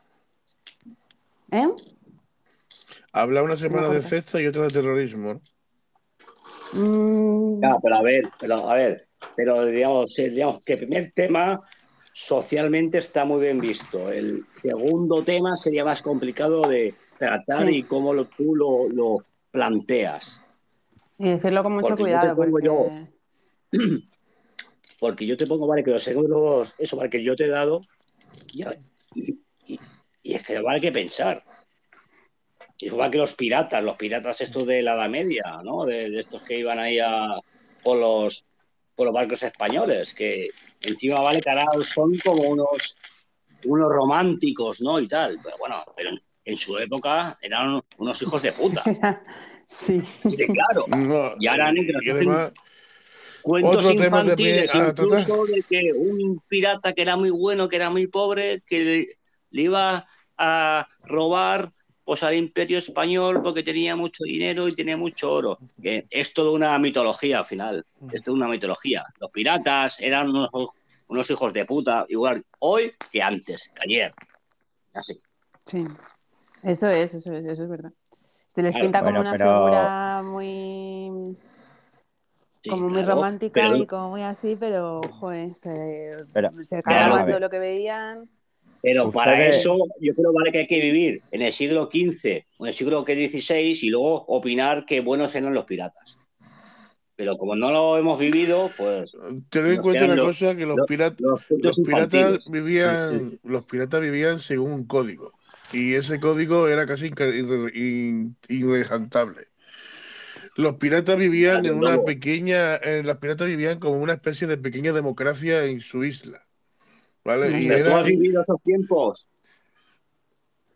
¿Eh? Hablar una semana de secta y otra de terrorismo. ¿no? Mm, Ya, pero a ver, pero a ver, pero digamos, eh, digamos que el primer tema socialmente está muy bien visto. El segundo tema sería más complicado de tratar Sí. y cómo lo, tú lo, lo planteas. Y decirlo con mucho Porque cuidado, porque... yo- Porque yo te pongo, vale, que los ejemplos, eso, vale, que yo te he dado, y, y- y- y es que vale que pensar. Y igual que los piratas, los piratas estos de la Edad Media, ¿no? De, de estos que iban ahí a, por, los, por los barcos españoles, que encima vale que ahora son como unos, unos románticos, ¿no? Y tal. Pero bueno, pero en, en su época eran unos hijos de puta. sí. Claro. No, Y ahora, ¿no? que nos y hacen además, cuentos infantiles, también a incluso de que un pirata que era muy bueno, que era muy pobre, que le, le iba a robar pues al imperio español porque tenía mucho dinero y tenía mucho oro. Que es toda una mitología al final, es toda una mitología. Los piratas eran unos, unos hijos de puta, igual hoy que antes, que ayer. Así. Sí, eso es, eso es, eso es verdad. Se les Claro, pinta como bueno, una pero- figura muy, Sí, como muy claro, romántica pero- y como muy así, pero joder, se, Pero- se todo lo que veían. Pero para Ustedes- eso yo creo vale que hay que vivir en el siglo XV o en el siglo XVI y luego opinar qué buenos eran los piratas. Pero como no lo hemos vivido, pues ten en cuenta una los- cosa que los, los- pirat- los cuentos los piratas infantiles. vivían, los piratas vivían según un código. Y ese código era casi inca- irre- in- irrejantable. Los piratas vivían en una pequeña, eh, los piratas vivían como una especie de pequeña democracia en su isla. ¿Vale? Y ¿Pero tú has vivido esos tiempos?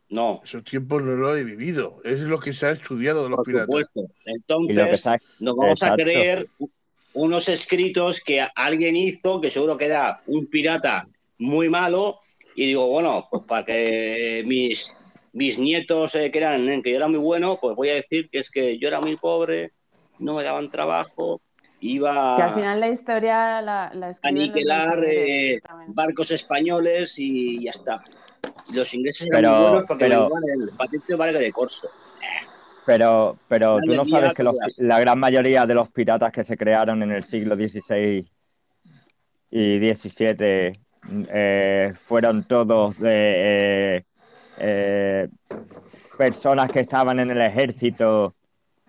No, esos tiempos no lo he vivido. Es lo que se ha estudiado de los por piratas. supuesto. Entonces, está, nos vamos a creer unos escritos que alguien hizo, que seguro que era un pirata muy malo, y digo, bueno, pues para que mis, mis nietos eh, que eran que yo era muy bueno, pues voy a decir que es que yo era muy pobre, no me daban trabajo, iba Que al final la historia la, la a mensajeros, eh, barcos españoles y ya está. Y Los ingleses eran Pero- muy buenos porque pero- le daban el patente vale de corso. pero, pero tú no sabes que los- la gran mayoría de los piratas que se crearon en el siglo XVI y XVII eh, fueron todos de eh, eh, personas que estaban en el ejército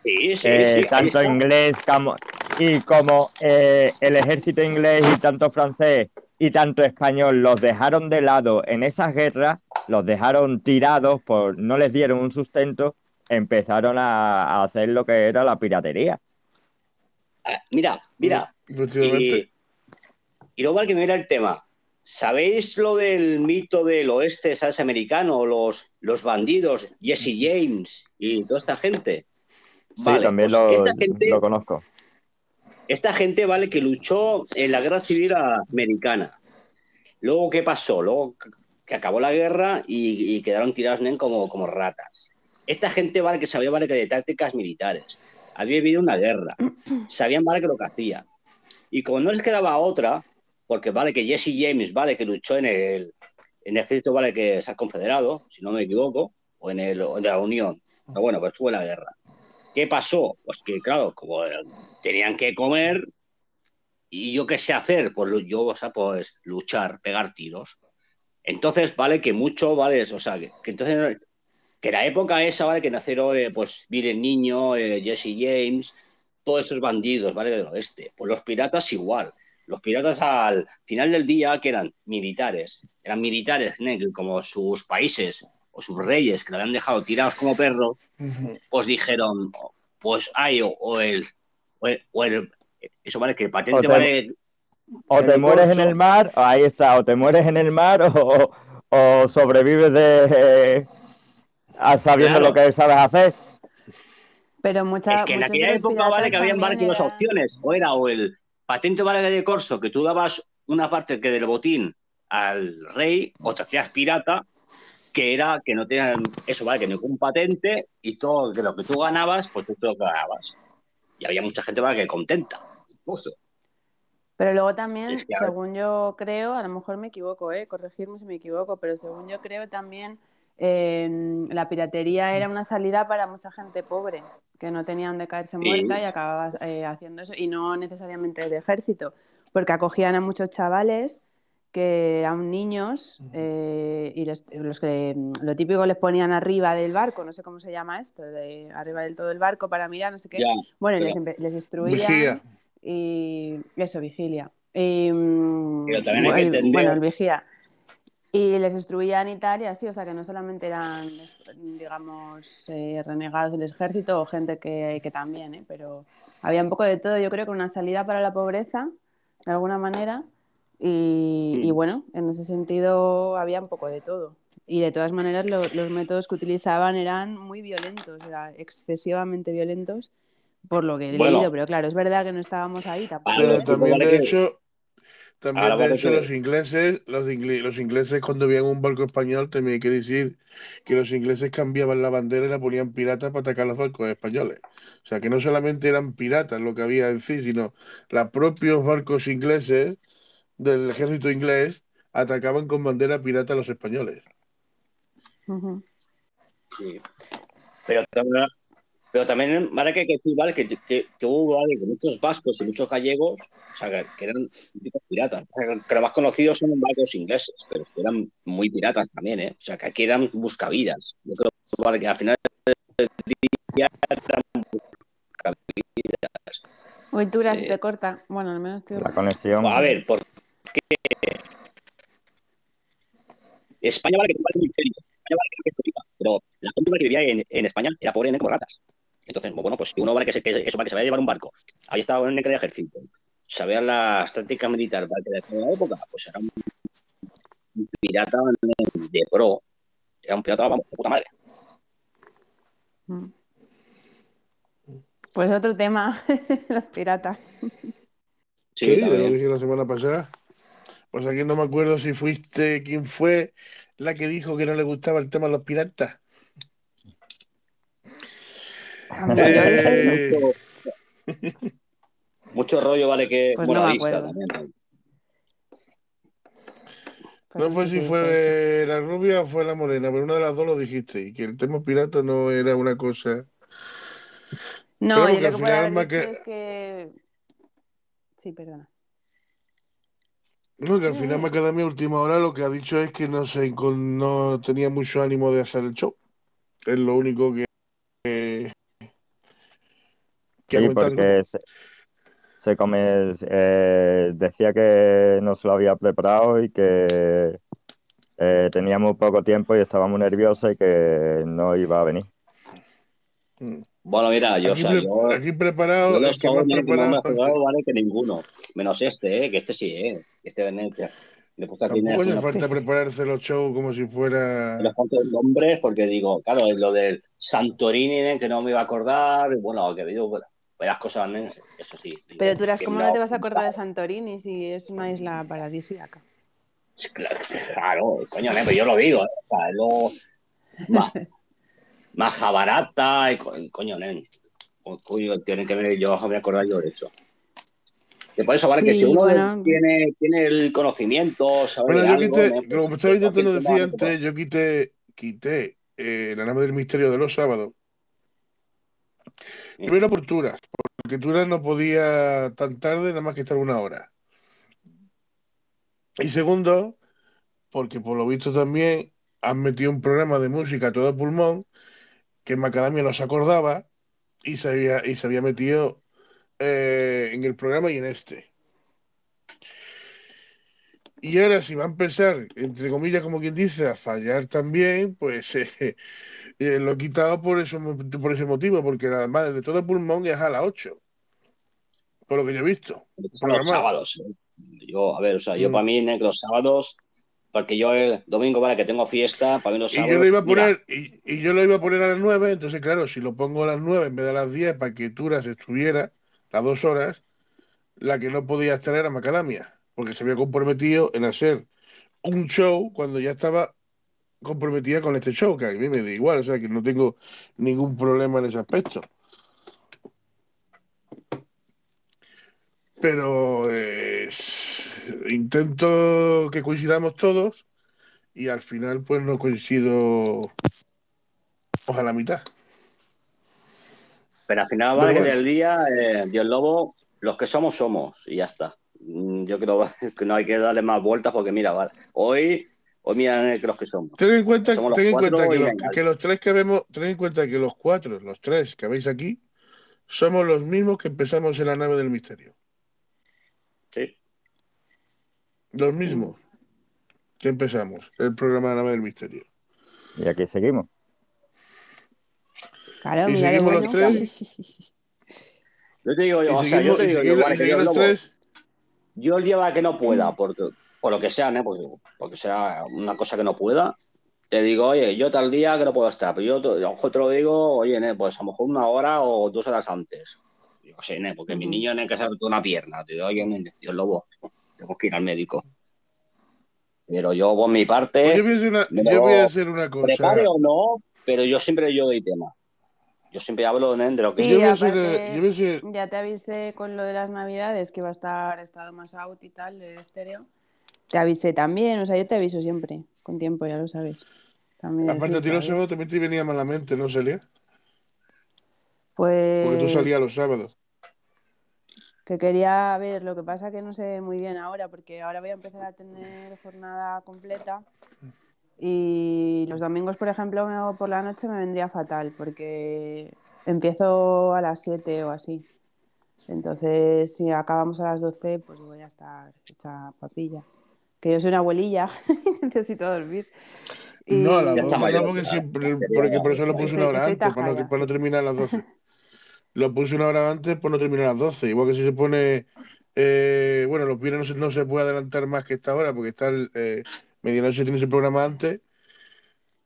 Sí, sí, eh, sí. ahí tanto inglés como y como eh, el ejército inglés y tanto francés y tanto español los dejaron de lado en esas guerras, los dejaron tirados por no les dieron un sustento, empezaron a, a hacer lo que era la piratería. Ah, Mira, mira. Y, y luego al que me mira el tema. ¿Sabéis lo del mito del oeste, ¿sabes? Americano? Los, los bandidos, Jesse James y toda esta gente. Sí, Vale, también pues lo, esta gente, lo conozco. esta gente, vale, que luchó en la guerra civil americana. Luego, ¿qué pasó? Luego que acabó la guerra y, y quedaron tirados como, como ratas. Esta gente, vale, que sabía, vale, que de tácticas militares. Había vivido una guerra. Sabían, vale, que lo que hacía. Y como no les quedaba otra, porque vale que Jesse James, vale, que luchó en el, en el ejército, vale, que se ha confederado, si no me equivoco, o en, el, en la Unión. Pero bueno, pues estuvo en la guerra. ¿Qué pasó? Pues que, claro, como tenían que comer, y yo qué sé hacer, pues yo, o sea, pues luchar, pegar tiros. Entonces, vale que mucho, vale, o sea, que, que entonces, que la época esa, vale, que nacieron, eh, pues, el Niño, eh, Jesse James, todos esos bandidos, vale, del oeste. Pues los piratas igual. Los piratas al final del día, que eran militares, eran militares, como sus países o sus reyes, que lo habían dejado tirados como perros, pues dijeron, pues hay o, o el, o el, o el- eso vale, que el patente O te- vale, O te mueres en el mar, o ahí está, o te mueres en el mar o, o sobrevives de a- sabiendo Claro. lo que sabes hacer. Pero mucha, es que en aquella época vale que dos eran- opciones, o era o el patente vale de corso, que tú dabas una parte que del botín al rey, o te hacías pirata, que era que no tenían eso, vale, que ningún patente y todo que lo que tú ganabas, pues tú te lo ganabas. Y había mucha gente vale, que contenta. Incluso. Pero luego también, Es que, según yo creo, a lo mejor me equivoco, ¿eh? corregirme si me equivoco, pero según yo creo también eh, la piratería era una salida para mucha gente pobre, que no tenía donde caerse muerta y acababa eh, haciendo eso, y no necesariamente de ejército, porque acogían a muchos chavales que eran niños eh, y les- los que lo típico les ponían arriba del barco, no sé cómo se llama esto, de arriba del todo el barco para mirar, no sé qué. Ya, Bueno, y les, les instruían Vigía. y eso, vigilia. Y, mm, Pero también hay que entender- Bueno, el vigía. Y les instruían y tal, y así, o sea, que no solamente eran, digamos, eh, renegados del ejército o gente que, que también, ¿eh? pero había un poco de todo, yo creo que una salida para la pobreza, de alguna manera, y, Mm. y bueno, en ese sentido había un poco de todo. Y de todas maneras, lo- los métodos que utilizaban eran muy violentos, eran excesivamente violentos, por lo que he Bueno. leído, pero claro, es verdad que no estábamos ahí tampoco. Pero también de hecho, también de hecho que- los ingleses, los, ingl- los ingleses cuando veían un barco español también hay que decir que los ingleses cambiaban la bandera y la ponían pirata para atacar los barcos españoles. O sea que no solamente eran piratas lo que había en sí, sino los propios barcos ingleses del ejército inglés atacaban con bandera pirata a los españoles. Ujú. Sí. Pero también, pero también vale que hay que decir, vale, que, que, que hubo vale, muchos vascos y muchos gallegos, o sea, que, que eran típicos piratas. Que los más conocidos son barcos ingleses, pero eran muy piratas también, ¿eh? O sea, que aquí eran buscavidas. Yo creo vale, que al final del día eran buscavidas. Uy, Tura, se Eh, te corta. Bueno, al menos estoy... La conexión. A ver, ¿por qué? España vale que tuvo un imperio, España vale que rica, pero la gente que vivía en, en España era pobre en como ratas. Entonces, bueno, pues si uno vale que se, que eso vale que se vaya a llevar un barco, había estado en el ejército, sabía las tácticas militares de aquella época, pues era un, un pirata de pro, era un pirata, vamos, de puta madre. Mm. Pues otro tema, los piratas. Sí, lo dije la semana pasada. Pues aquí no me acuerdo si fuiste, quién fue la que dijo que no le gustaba el tema de los piratas. Hombre, yo dije eso. Eh, Mucho, mucho rollo, vale que Pues no buena vista acuerdo. también. Pues no fue si fue la rubia o fue la morena, pero una de las dos lo dijiste, y que el tema pirata no era una cosa. No, yo que al final haber más dicho que- es que... Sí, perdona. No, que al final Macadamia última hora lo que ha dicho es que no se no tenía mucho ánimo de hacer el show. Es lo único que, que Sí, porque se, se come, eh, decía que no se lo había preparado y que eh, tenía muy poco tiempo y estaba muy nervioso y que no iba a venir. Bueno, mira, yo, o Aquí, sea, pre- yo, aquí preparado, Yo los no me he preparado. jugado, vale, que ninguno. Menos este, ¿eh? que este sí, ¿eh? Este Tampoco hace unos, falta prepararse los shows como si fuera. cuantos nombres, porque digo, claro, lo del Santorini, ¿eh? que no me iba a acordar, y bueno, que digo, bueno, varias cosas, eso sí. Pero tú, ¿cómo que no te vas a acordar de. Santorini si es una isla paradisíaca? Claro, coño, pero yo lo digo, ¿eh? O sea, luego más, más jabarata, y co- coño, nen. Coño, tienen que ver, yo me acordar yo de eso. Y por eso, vale, que si uno bueno. tiene, tiene el conocimiento, sabe Bueno, yo algo, quité, ¿no? Pues, como estaba intentando cualquier decir tema, pues, antes, yo quité, quité eh, la nave del misterio de los sábados. Primero por Turas, porque Turas no podía tan tarde, nada más que estar una hora. Y segundo, porque por lo visto también han metido un programa de música a todo pulmón que Macadamia no se acordaba y se había, y se había metido eh, en el programa y en este. Y ahora, si va a empezar, entre comillas, como quien dice, a fallar también, pues eh, eh, lo he quitado por, eso, por ese motivo, porque además de todo pulmón es a las 8, por lo que yo he visto. son los sábados. ¿eh? Yo, a ver, o sea, yo Mm. para mí, los sábados, porque yo el domingo, vale, que tengo fiesta, para mí los Y sábados. yo lo iba a poner, y, y yo lo iba a poner a las 9, entonces claro, si lo pongo a las 9 en vez de a las 10 para que Turas estuviera las dos horas, la que no podía estar era Macadamia, porque se había comprometido en hacer un show cuando ya estaba comprometida con este show, que a mí me da igual, o sea que no tengo ningún problema en ese aspecto. Pero eh, intento que coincidamos todos y al final pues no coincido a la mitad. Pero al final, Pero vale, que bueno. del día, eh, Dios Lobo, los que somos, somos, y ya está. Mm, Yo creo que no hay que darle más vueltas porque, mira, vale, hoy, hoy mira que los que somos. Ten en cuenta, Somos ten en cuenta que, los, venga. que los tres que vemos, ten en cuenta que los cuatro, los tres que veis aquí, somos los mismos que empezamos en la nave del misterio. Sí. Los mismos que empezamos el programa de la nave del misterio. Y aquí seguimos. Claro, Y mira seguimos bueno. los tres. Yo te digo, yo, o sea, yo te digo, yo, el día va que no pueda, porque, por lo que sea, ¿no? Porque, porque sea una cosa que no pueda, te digo, oye, yo tal día que no puedo estar, pero yo te, a lo mejor te lo digo, oye, ¿no? pues a lo mejor una hora o dos horas antes. Yo sé, ¿no? porque mi niño tiene que hacer una pierna, te digo, oye, ¿no? Dios Lobo, tengo que ir al médico. Pero yo, por mi parte, Pues yo voy a hacer una, yo voy a hacer una cosa. prepare o no, pero yo siempre yo doy tema. Yo siempre hablo de lo que Sí, Yo aparte- eh, yo Ya te avisé con lo de las navidades que va a estar estado más out y tal, de estéreo. Te avisé también, o sea, yo te aviso siempre, con tiempo, ya lo sabes. También aparte a ti los sábados también te venía malamente, ¿no, Celia? Pues Porque tú salías los sábados. que quería ver, lo que pasa que no sé muy bien ahora, porque ahora voy a empezar a tener jornada completa y los domingos, por ejemplo, por la noche me vendría fatal, porque empiezo a las 7 o así. Entonces, si acabamos a las 12, pues voy a estar hecha papilla. Que yo soy una abuelilla, necesito dormir. Y- No, a las Ya está 12 no, porque siempre, porque por eso lo puse una hora antes, para no, para no terminar a las 12. Lo puse una hora antes por no terminar a las 12. Igual que si se pone, eh, bueno, los viernes no se, no se puede adelantar más que esta hora, porque está el, eh, medianoche tiene ese programa antes.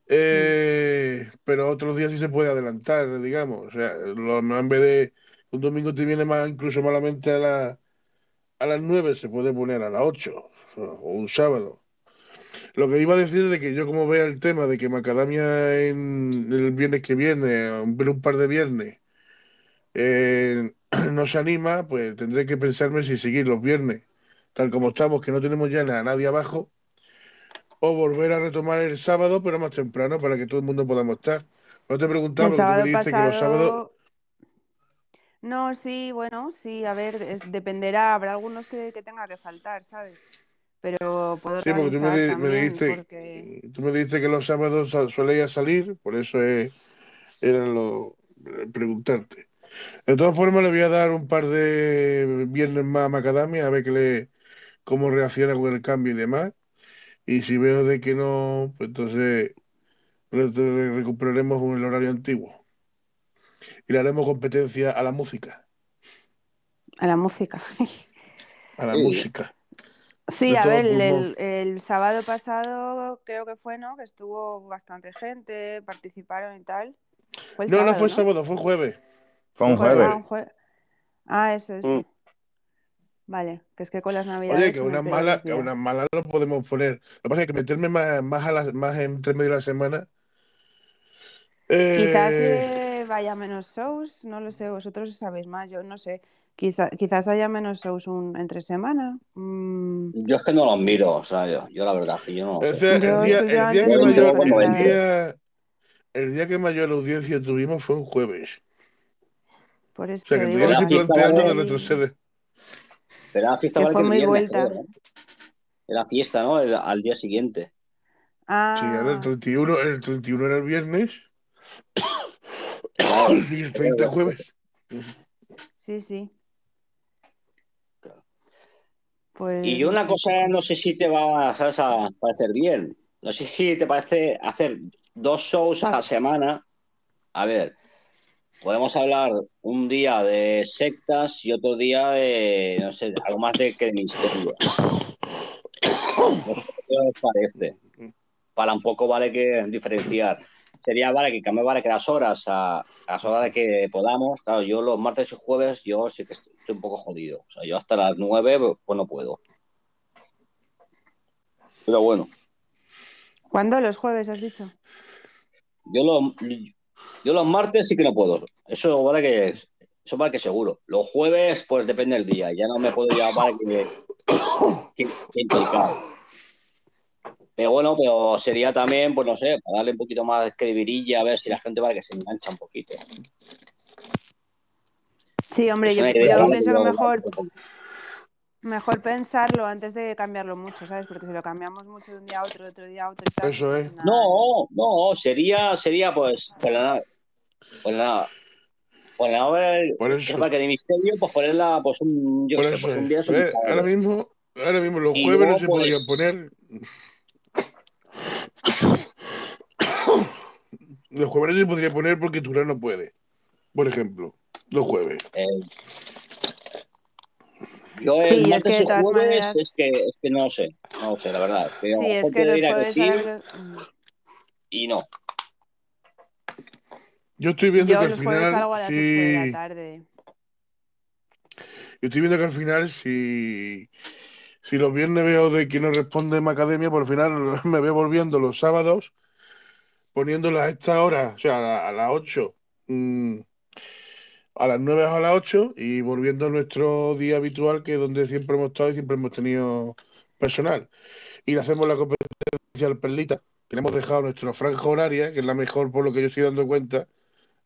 Eh, pero otros días sí se puede adelantar, digamos. O sea, lo- no, en vez de un domingo te viene más, incluso malamente a, la- a las 9, se puede poner a las 8 o, un sábado. Lo que iba a decir de que yo como vea el tema de que Macadamia en el viernes que viene, un, un par de viernes, eh, no se anima, pues tendré que pensarme si seguir los viernes, tal como estamos, que no tenemos ya a nadie abajo, o volver a retomar el sábado, pero más temprano, para que todo el mundo podamos estar. No te preguntaba, porque tú me que los sábados... No, sí, bueno, sí, a ver, es- dependerá. Habrá algunos que, que tenga que faltar, ¿sabes? Pero puedo Sí, porque tú me, me dijiste, porque tú me dijiste que los sábados solías salir, por eso es- era lo eh, preguntarte. De todas formas, le voy a dar un par de viernes más a Macadamia, a ver que le, cómo reacciona con el cambio y demás. Y si veo de que no, pues entonces re- re- recuperaremos un- el horario antiguo. Y le haremos competencia a la música, a la música. a la Sí. música. Sí, a ver, el, el sábado pasado creo que fue, ¿no? Que estuvo bastante gente, participaron y tal. No, no fue ¿no? sábado, fue jueves. Fue un jueves. Ah, un jue- Ah, eso, eso. Mm. Vale, que es que con las navidades. Oye, que unas malas, que unas malas lo podemos poner. Lo que pasa es que meterme más, más, a la- más entre medio de la semana. Quizás eh, eh, vaya menos shows, no lo sé, vosotros sabéis más, yo no sé. Quizá- quizás haya menos shows un, entre semana. Mm, Yo es que no los miro, o sea, yo, yo la verdad que yo no o sé. sea, Yo el día, el últimamente día que mayor, entero cuando el entro. día, el día que mayor audiencia tuvimos fue un jueves. por eso O sea, que digo que, fiesta planteando de retroceder. pero la fiesta que fue muy vuelta. ¿no? Era fiesta, ¿no? El- al día siguiente. Sí, ahora el Ah, 31, el 31 era el viernes y el 30 jueves. sí, sí. Pues Y yo una cosa, no sé si te va ¿sabes? a parecer bien. No sé si te parece hacer dos shows a la semana. A ver, podemos hablar un día de sectas y otro día de, no sé, algo más de que de misterio. No sé qué os parece. Para un poco vale que diferenciar. Sería, vale, que cambie, vale, que las horas a, a las horas que podamos. Claro, yo los martes y jueves, yo sí que estoy un poco jodido. O sea, yo hasta las nueve, pues no puedo. Pero bueno, ¿Cuándo? ¿Los jueves has dicho? yo los, yo los martes sí que no puedo. Eso vale que, eso vale que seguro. Los jueves, pues depende del día. Ya no me puedo ya, vale que, que, que. Pero bueno, pero sería también, pues no sé, para darle un poquito más de credibilidad, a ver si la gente vale que se engancha un poquito. Sí, hombre, Es yo, pienso que mejor, mejor pensarlo antes de cambiarlo mucho, ¿sabes? Porque si lo cambiamos mucho de un día a otro, de otro día a otro tal, Eso pues es. No, no, sería, sería pues, pues la, pues la, pues la obra Por que eso. es que de misterio, pues ponerla, pues un, yo sé, eso pues un día Eh, ahora mismo, ahora mismo los Y jueves no se pues- podrían poner. Los jueves se podría poner porque Turán no puede. Por ejemplo, los jueves. Eh, yo Sí, el es martes que jueves maneras- es que es que no sé, no sé, la verdad. Que a lo Sí, es que sí ahora los- mm. y no. Yo estoy viendo Yo que al final. salgo a las 8 de la Sí, tarde. yo estoy viendo que al final, si, si los viernes veo de que no responde en academia, por el final me veo volviendo los sábados, poniéndolas a esta hora, o sea, a, la- a las 8, mm, a las 9 o a las 8, y volviendo a nuestro día habitual, que es donde siempre hemos estado y siempre hemos tenido personal. Y le hacemos la competencia al Perlita, que le hemos dejado nuestra franja horaria, que es la mejor por lo que yo estoy dando cuenta,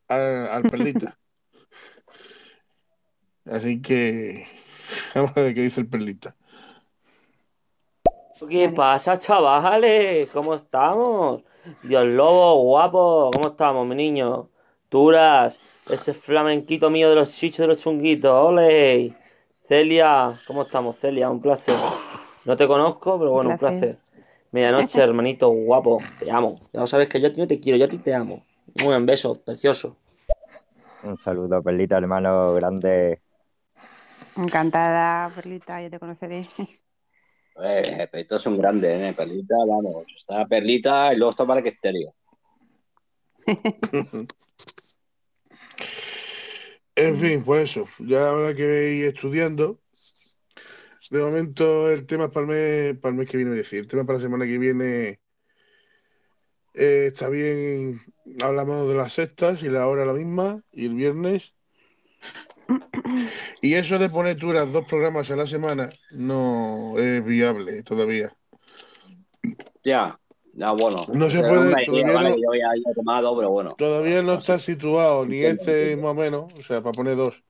al, al Perlita. Así que vamos a ver qué dice el Perlita. ¿Qué pasa, chavales? ¿Cómo estamos? Dios lobo, guapo, ¿cómo estamos, mi niño? Turas, ese flamenquito mío de los chichos de los chunguitos, ole. Celia, ¿cómo estamos, Celia? Un placer. No te conozco, pero bueno, un placer. placer. Medianoche, hermanito, guapo, te amo. Ya lo sabes que yo a ti no te quiero, yo a ti te amo. Muy buen beso, precioso. Un saludo, Perlita, hermano grande. Encantada, Perlita, ya te conoceré. Eh, Perlita es un ¿eh? Perlita, vamos, está Perlita y luego está para que estéreo. En fin, pues eso. Ya habrá que ir estudiando. De momento el tema para el mes, para el mes que viene, decir, el tema para la semana que viene eh, está bien. Hablamos de las sextas y la hora la misma, y el viernes. Y eso de poner tú las dos programas a la semana no es viable todavía. Ya, ya, bueno. No se puede, todavía vale, no- yo ya tomado, pero bueno. Todavía no No sé. está situado ni Entiendo, este entiendo. más o menos, o sea, para poner dos.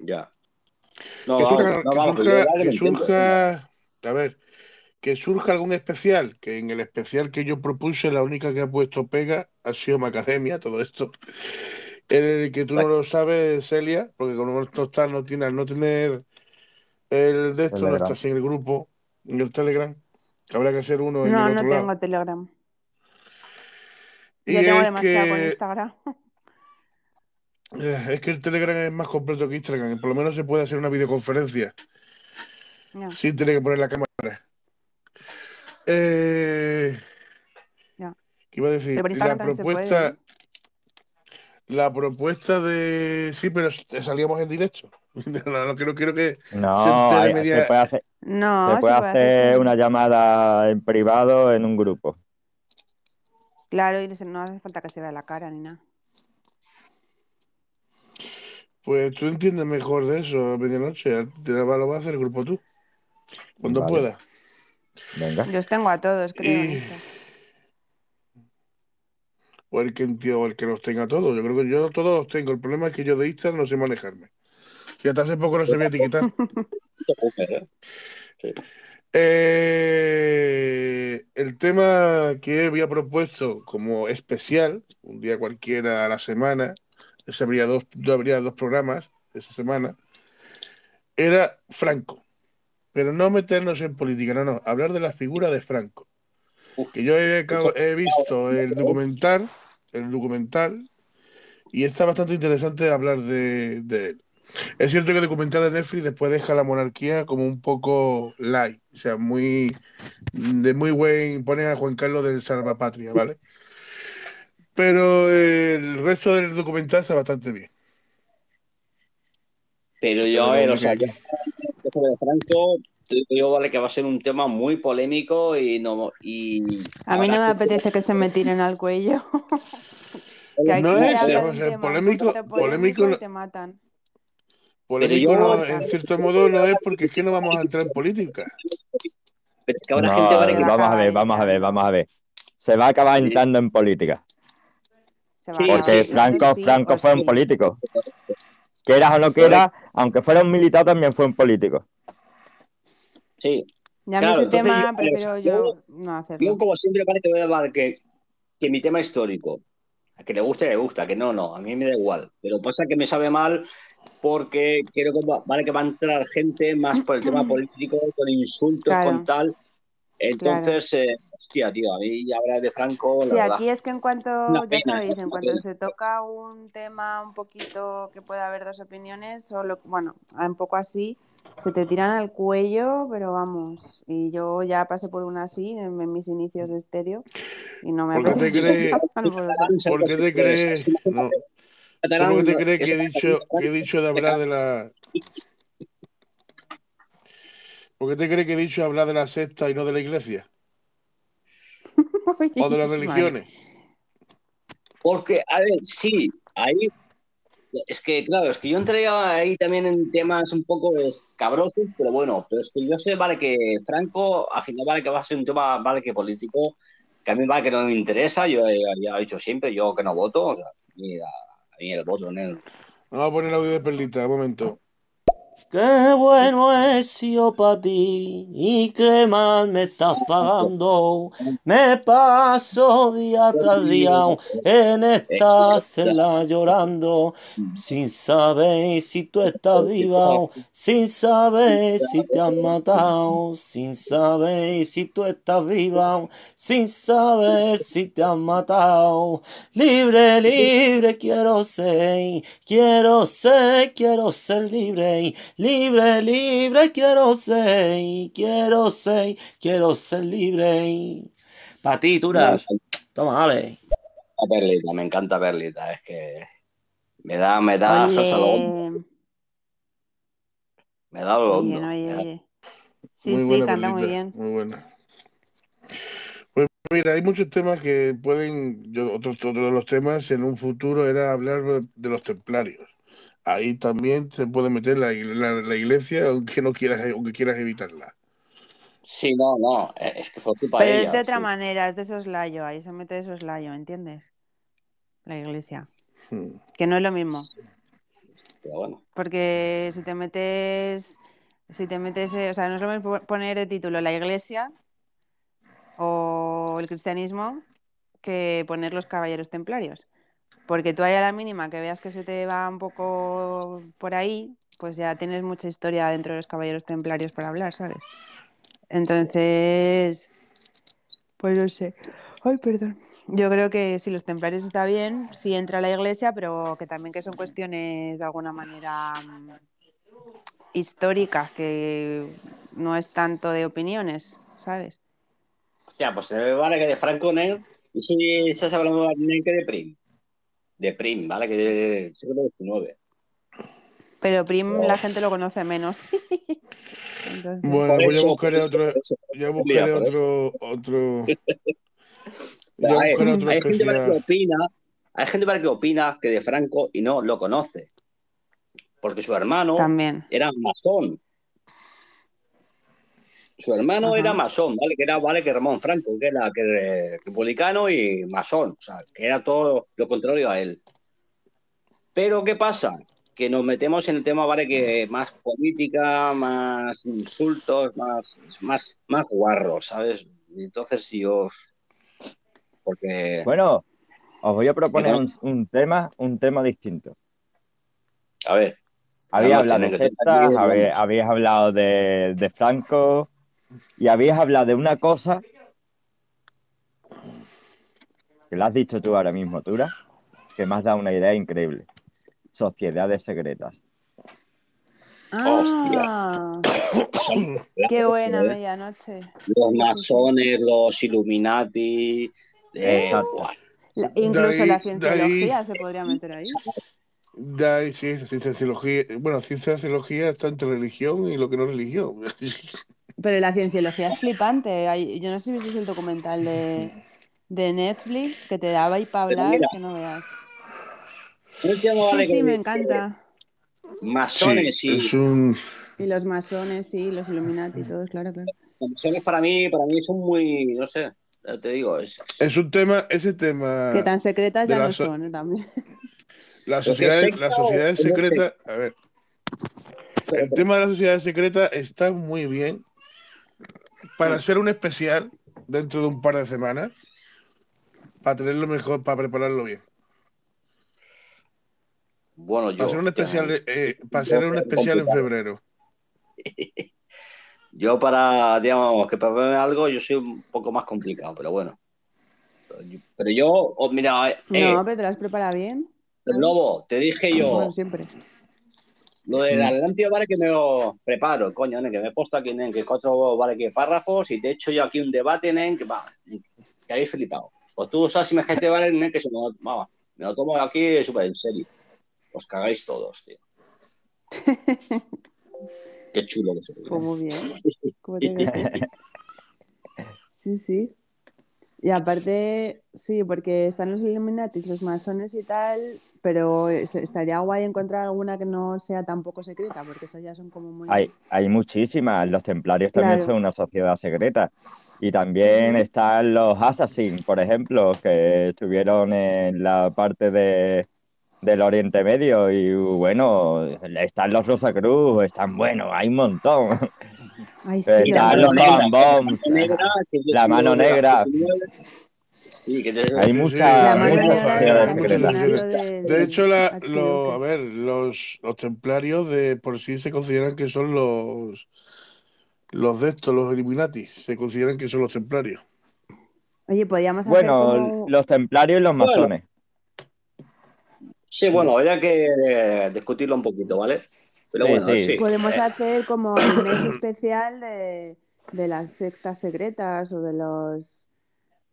Ya. No, que no, surja, a ver, que surja algún especial, que en el especial que yo propuse, la única que ha puesto pega ha sido Macademia, todo esto. En el que tú no lo sabes, Celia, porque como no estás, no tienes, al no tener el de esto, no estás en el grupo, en el Telegram, que habrá que hacer uno en No, el no otro lado. tengo Telegram. Y Ya tengo es demasiado con que, Instagram. eh, es que el Telegram es más completo que Instagram, por lo menos se puede hacer una videoconferencia Ya, sin tener que poner la cámara. Eh. ¿Qué iba a decir? La Instagram propuesta, ¿eh? La propuesta de. Sí, pero salíamos en directo. No, no, quiero, quiero que No, se entere hay- media- se puede hacer, No, se puede hacer una llamada en privado en un grupo. Claro, y no hace falta que se vea la cara ni nada. Pues tú entiendes mejor de eso a medianoche. Te lo va a hacer el grupo tú. Cuando Vale. pueda. Venga. Yo os tengo a todos, creo. Y-. O el que o el que los tenga todos. Yo creo que yo todos los tengo. El problema es que yo de Instagram no sé manejarme. Y hasta hace poco no sabía etiquetar. Eh, el tema que había propuesto como especial, un día cualquiera a la semana, ese habría dos, habría dos programas esa semana, era Franco. Pero no meternos en política, no, no, hablar de la figura de Franco. Que yo he, visto el documental, el documental, y está bastante interesante hablar de, de él. Es cierto que el documental de Netflix después deja la monarquía como un poco light, o sea, muy de muy buen, ponen a Juan Carlos del Salvapatria, ¿vale? Pero el resto del documental está bastante bien. Pero yo, a ver, o sea, que- yo, esto de Franco, yo, vale, que va a ser un tema muy polémico y no. Y A mí no me apetece que se me tiren al cuello. que aquí No es, o sea, polémico- polémico y no- te matan. Polémico Pero yo- no, en cierto modo no es porque es que no vamos a entrar en política. Pero es que habrá No, gente vale, que va a vamos a ver, vamos a ver, vamos a ver. Se va a acabar entrando en política. Se va Porque sí, Franco, Sí, Franco pues fue un político. Quieras o no quieras, aunque fuera un militar, también fue un político. Sí. Y a mí Claro, ese tema yo- prefiero yo- no hacerlo. Yo, como siempre, vale que voy a que, que mi tema histórico, a que le guste, le gusta, que no, no, a mí me da igual. Pero pasa que me sabe mal porque creo que va- vale que va a entrar gente más por el tema político, con insultos, Claro. con tal. Entonces, eh, hostia, tío, a mí ya hablar de Franco, la Sí, verdad. aquí es que en cuanto, Una ya pena, sabéis, en cuanto pena. se toca un tema un poquito que pueda haber dos opiniones, solo, bueno, un poco así, se te tiran al cuello, pero vamos, y yo ya pasé por una así en, en mis inicios de estéreo y no me ¿Por qué te crees? por. ¿Por qué te crees? No, Catalán, ¿Cómo te crees que he dicho, que he dicho de hablar de la. ¿Por qué te crees que he dicho hablar de la secta y no de la iglesia? O de las religiones. Porque, a ver, sí, ahí. Es que, claro, es que yo entré ahí también en temas un poco escabrosos, pero bueno, pero es que yo sé, vale, que Franco, al final, vale, que va a ser un tema, vale, que político, que a mí, vale, que no me interesa, yo ya he dicho siempre, yo que no voto, o sea, a mí, a, a mí el voto, ¿no? Vamos a poner el audio de Perlita, un momento. Qué bueno he sido para ti y qué mal me estás pagando. Me paso día tras día en esta celda llorando, sin saber si tú estás viva, sin saber si te han matado, sin saber si tú estás viva, sin saber si te han matado. Libre, libre quiero ser, quiero ser, quiero ser libre. Libre, libre quiero ser, quiero ser, quiero ser libre. Pa' ti, Turas. Toma, dale. A Perlita, me encanta Perlita, es que me da, me da salsa lo Oye, me da lo oye, oye. Sí, muy sí, buena canta muy bien. Muy buena. Pues mira, hay muchos temas que pueden. Yo, otro, otro de los temas en un futuro era hablar de los templarios. Ahí también se puede meter la, la- la iglesia, aunque no quieras, aunque quieras evitarla. Sí, no, no, eh, es que fue culpa Pero de es de otra sí. manera, es de soslayo, ahí se mete de soslayo, ¿entiendes? La iglesia. Hmm. Que no es lo mismo. Pero bueno, Porque si te metes, si te metes, eh, o sea, no es lo mismo poner de título la iglesia o el cristianismo que poner los caballeros templarios. Porque tú ahí a la mínima que veas que se te va un poco por ahí, pues ya tienes mucha historia dentro de los caballeros templarios para hablar, ¿sabes? Entonces, pues no sé. Ay, perdón. Yo creo que si los templarios está bien, sí entra a la iglesia, pero que también que son cuestiones de alguna manera mm, históricas, que no es tanto de opiniones, ¿sabes? hostia, pues se vale que de Franco, ¿no? Y si estás hablando de que de Prim. De Prim, ¿vale? Que de siglo XIX. Pero Prim la gente lo conoce menos. Entonces, Bueno, buscaré por eso, otro, ya buscaré otro, otro. Ya Pero, a ver, buscaré otro hay gente para que opina, hay gente para que opina que de Franco y no lo conoce. Porque su hermano también. era masón. Su hermano Ajá. era masón, ¿vale? Que era, vale, que Ramón Franco, que era que, republicano y masón. O sea, que era todo lo contrario a él. Pero, ¿qué pasa? Que nos metemos en el tema, ¿vale? Que más política, más insultos, más, más, más guarros, ¿sabes? Entonces, si os. Porque. Bueno, os voy a proponer un, un tema, un tema distinto. A ver. Habéis hablado de bien, habéis, habéis hablado de, de Franco y habéis hablado de una cosa que lo has dicho tú ahora mismo, Tura, que me has dado una idea increíble. Sociedades secretas. Ah, qué buena medianoche. Los masones, los Illuminati. eh. La- incluso ahí- la de cienciología ahí- se podría meter ahí. De ahí, sí, cienciología. Bueno, cienciología está entre religión y lo que no es religión. Pero la cienciología es flipante. Hay- yo no sé si viste el documental de, de Netflix que te daba ahí para hablar, mira, que no veas. Sí, vale, sí, que me encanta. Masones Sí, y un. Y los masones, sí, los Illuminati, todos, claro, claro. los masones para mí, para mí son muy, no sé, te digo, es, Es un tema, ese tema. Que tan secretas ya la no so- son, ¿eh? También. Las sociedades, las sociedades secretas, a ver, el tema de las sociedades secretas está muy bien para hacer un especial dentro de un par de semanas, para tenerlo mejor, para prepararlo bien. bueno, yo. Para hacer un especial, de- eh, para yo hacer un es especial en febrero. Yo para, digamos, que para verme algo, yo soy un poco más complicado, pero bueno. Pero yo, pero yo, oh, mira, eh, No, pero te las prepara bien. el lobo, te dije yo, Bueno, siempre. Lo del Atlántico vale que me lo preparo, coño, nen, que me he puesto aquí, nen, que cuatro, vale que párrafos y te he hecho yo aquí un debate, nen, que va, que habéis flipado. Pues tú sabes si me gente vale, nen, que se me, vamos, me lo tomo aquí súper en serio. Os cagáis todos, tío. Qué chulo que soy. Pues muy bien. Que ser. Sí, sí. Y aparte, sí, porque están los Illuminatis, los masones y tal, pero es- estaría guay encontrar alguna que no sea tampoco secreta, porque esas ya son como muy... Hay, hay muchísimas. Los templarios también son una sociedad secreta. Y también están los Assassins, por ejemplo, que estuvieron en la parte de, del Oriente Medio. Y bueno, están los Rosacruz, están buenos, hay un montón. Ay, sí, Están la los mano negra. Bombs, negra, que yo la soy mano de la negra. 19. Sí, que te- Hay Sí, muchas De hecho, la, archiduque. lo, a ver, los, los templarios de por sí se consideran que son los los de estos, los Illuminati, se consideran que son los templarios. Oye, podríamos hacer Bueno, como... los templarios y los Bueno. masones. Sí, bueno, habría que eh, discutirlo un poquito, ¿vale? Pero Sí, bueno, sí. sí. Podemos Eh, hacer como el mes especial de, de las sectas secretas o de los...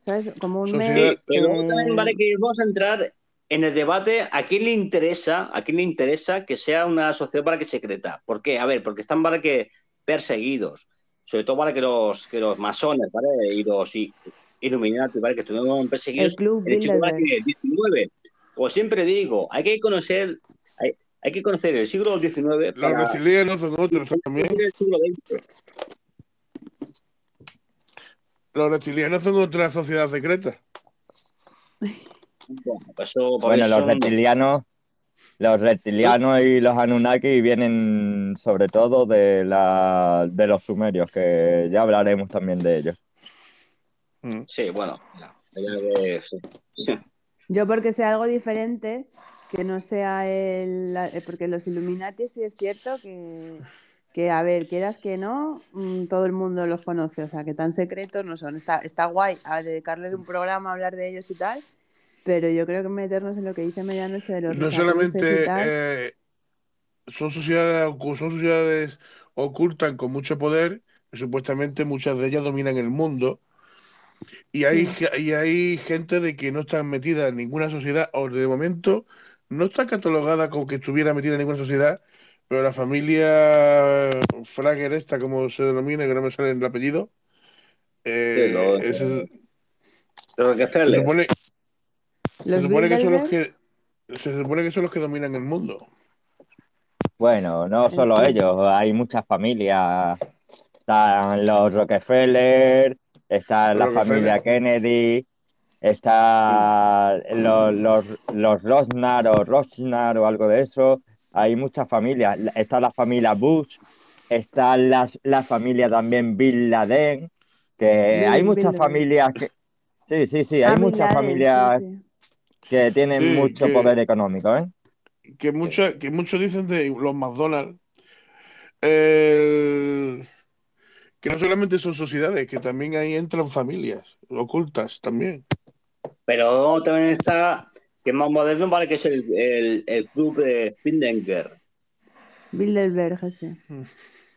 ¿Sabes? Como un mes sí, pero que- también vale que vamos a entrar en el debate a quién le interesa, a quién le interesa que sea una sociedad para que secreta. ¿Por qué? A ver, porque están para que perseguidos, sobre todo para que los que los masones, ¿vale? Y los i- Illuminati, ¿vale? Que estuvieron perseguidos El Club en el siglo Bilderberg. XIX. 19. Como siempre digo, hay que conocer, hay, que conocer el siglo XIX Los para reptilianos son otros también. conocer el siglo XX. Los reptilianos son otra sociedad secreta. Bueno, los son- reptilianos, los reptilianos y los Anunnaki vienen sobre todo de la de los sumerios, que ya hablaremos también de ellos. Mm. Sí, bueno, ya, sí. Sí. Yo porque sea algo diferente, que no sea el... eh, Porque los Illuminati sí es cierto que, que, a ver, quieras que no, mm, todo el mundo los conoce, o sea, que tan secretos no son. Está, está guay a dedicarles un programa a hablar de ellos y tal, pero yo creo que meternos en lo que dice Medianoche de los No solamente tal, eh, son sociedades, son sociedades ocultas con mucho poder, que supuestamente muchas de ellas dominan el mundo, y hay, Sí. y hay gente de que no está metida en ninguna sociedad, o de momento no está catalogada como que estuviera metida en ninguna sociedad, Pero la familia Frager esta, como se denomina, que no me sale el apellido, eh, Sí, que se supone, se Los supone que son los que se supone que son los que dominan el mundo. Bueno, no solo ellos, hay muchas familias. Están los Rockefeller, está la Rockefeller. familia Kennedy, está los, los, los Rosnar o Rosnar o algo de eso. Hay muchas familias. Está la familia Bush, está la, la familia también Bin Laden, que hay muchas familias que... Sí, sí, sí, Ah, hay Bin muchas Laden, familias sí, sí. que tienen Sí, mucho que- poder económico, ¿eh? que, mucha- que muchos dicen de los McDonald's el- que no solamente son sociedades, que también ahí entran familias ocultas también. Pero también está, que es más moderno, vale, que es el, el, el club de Findenger. Bilderberg, ese. Mm.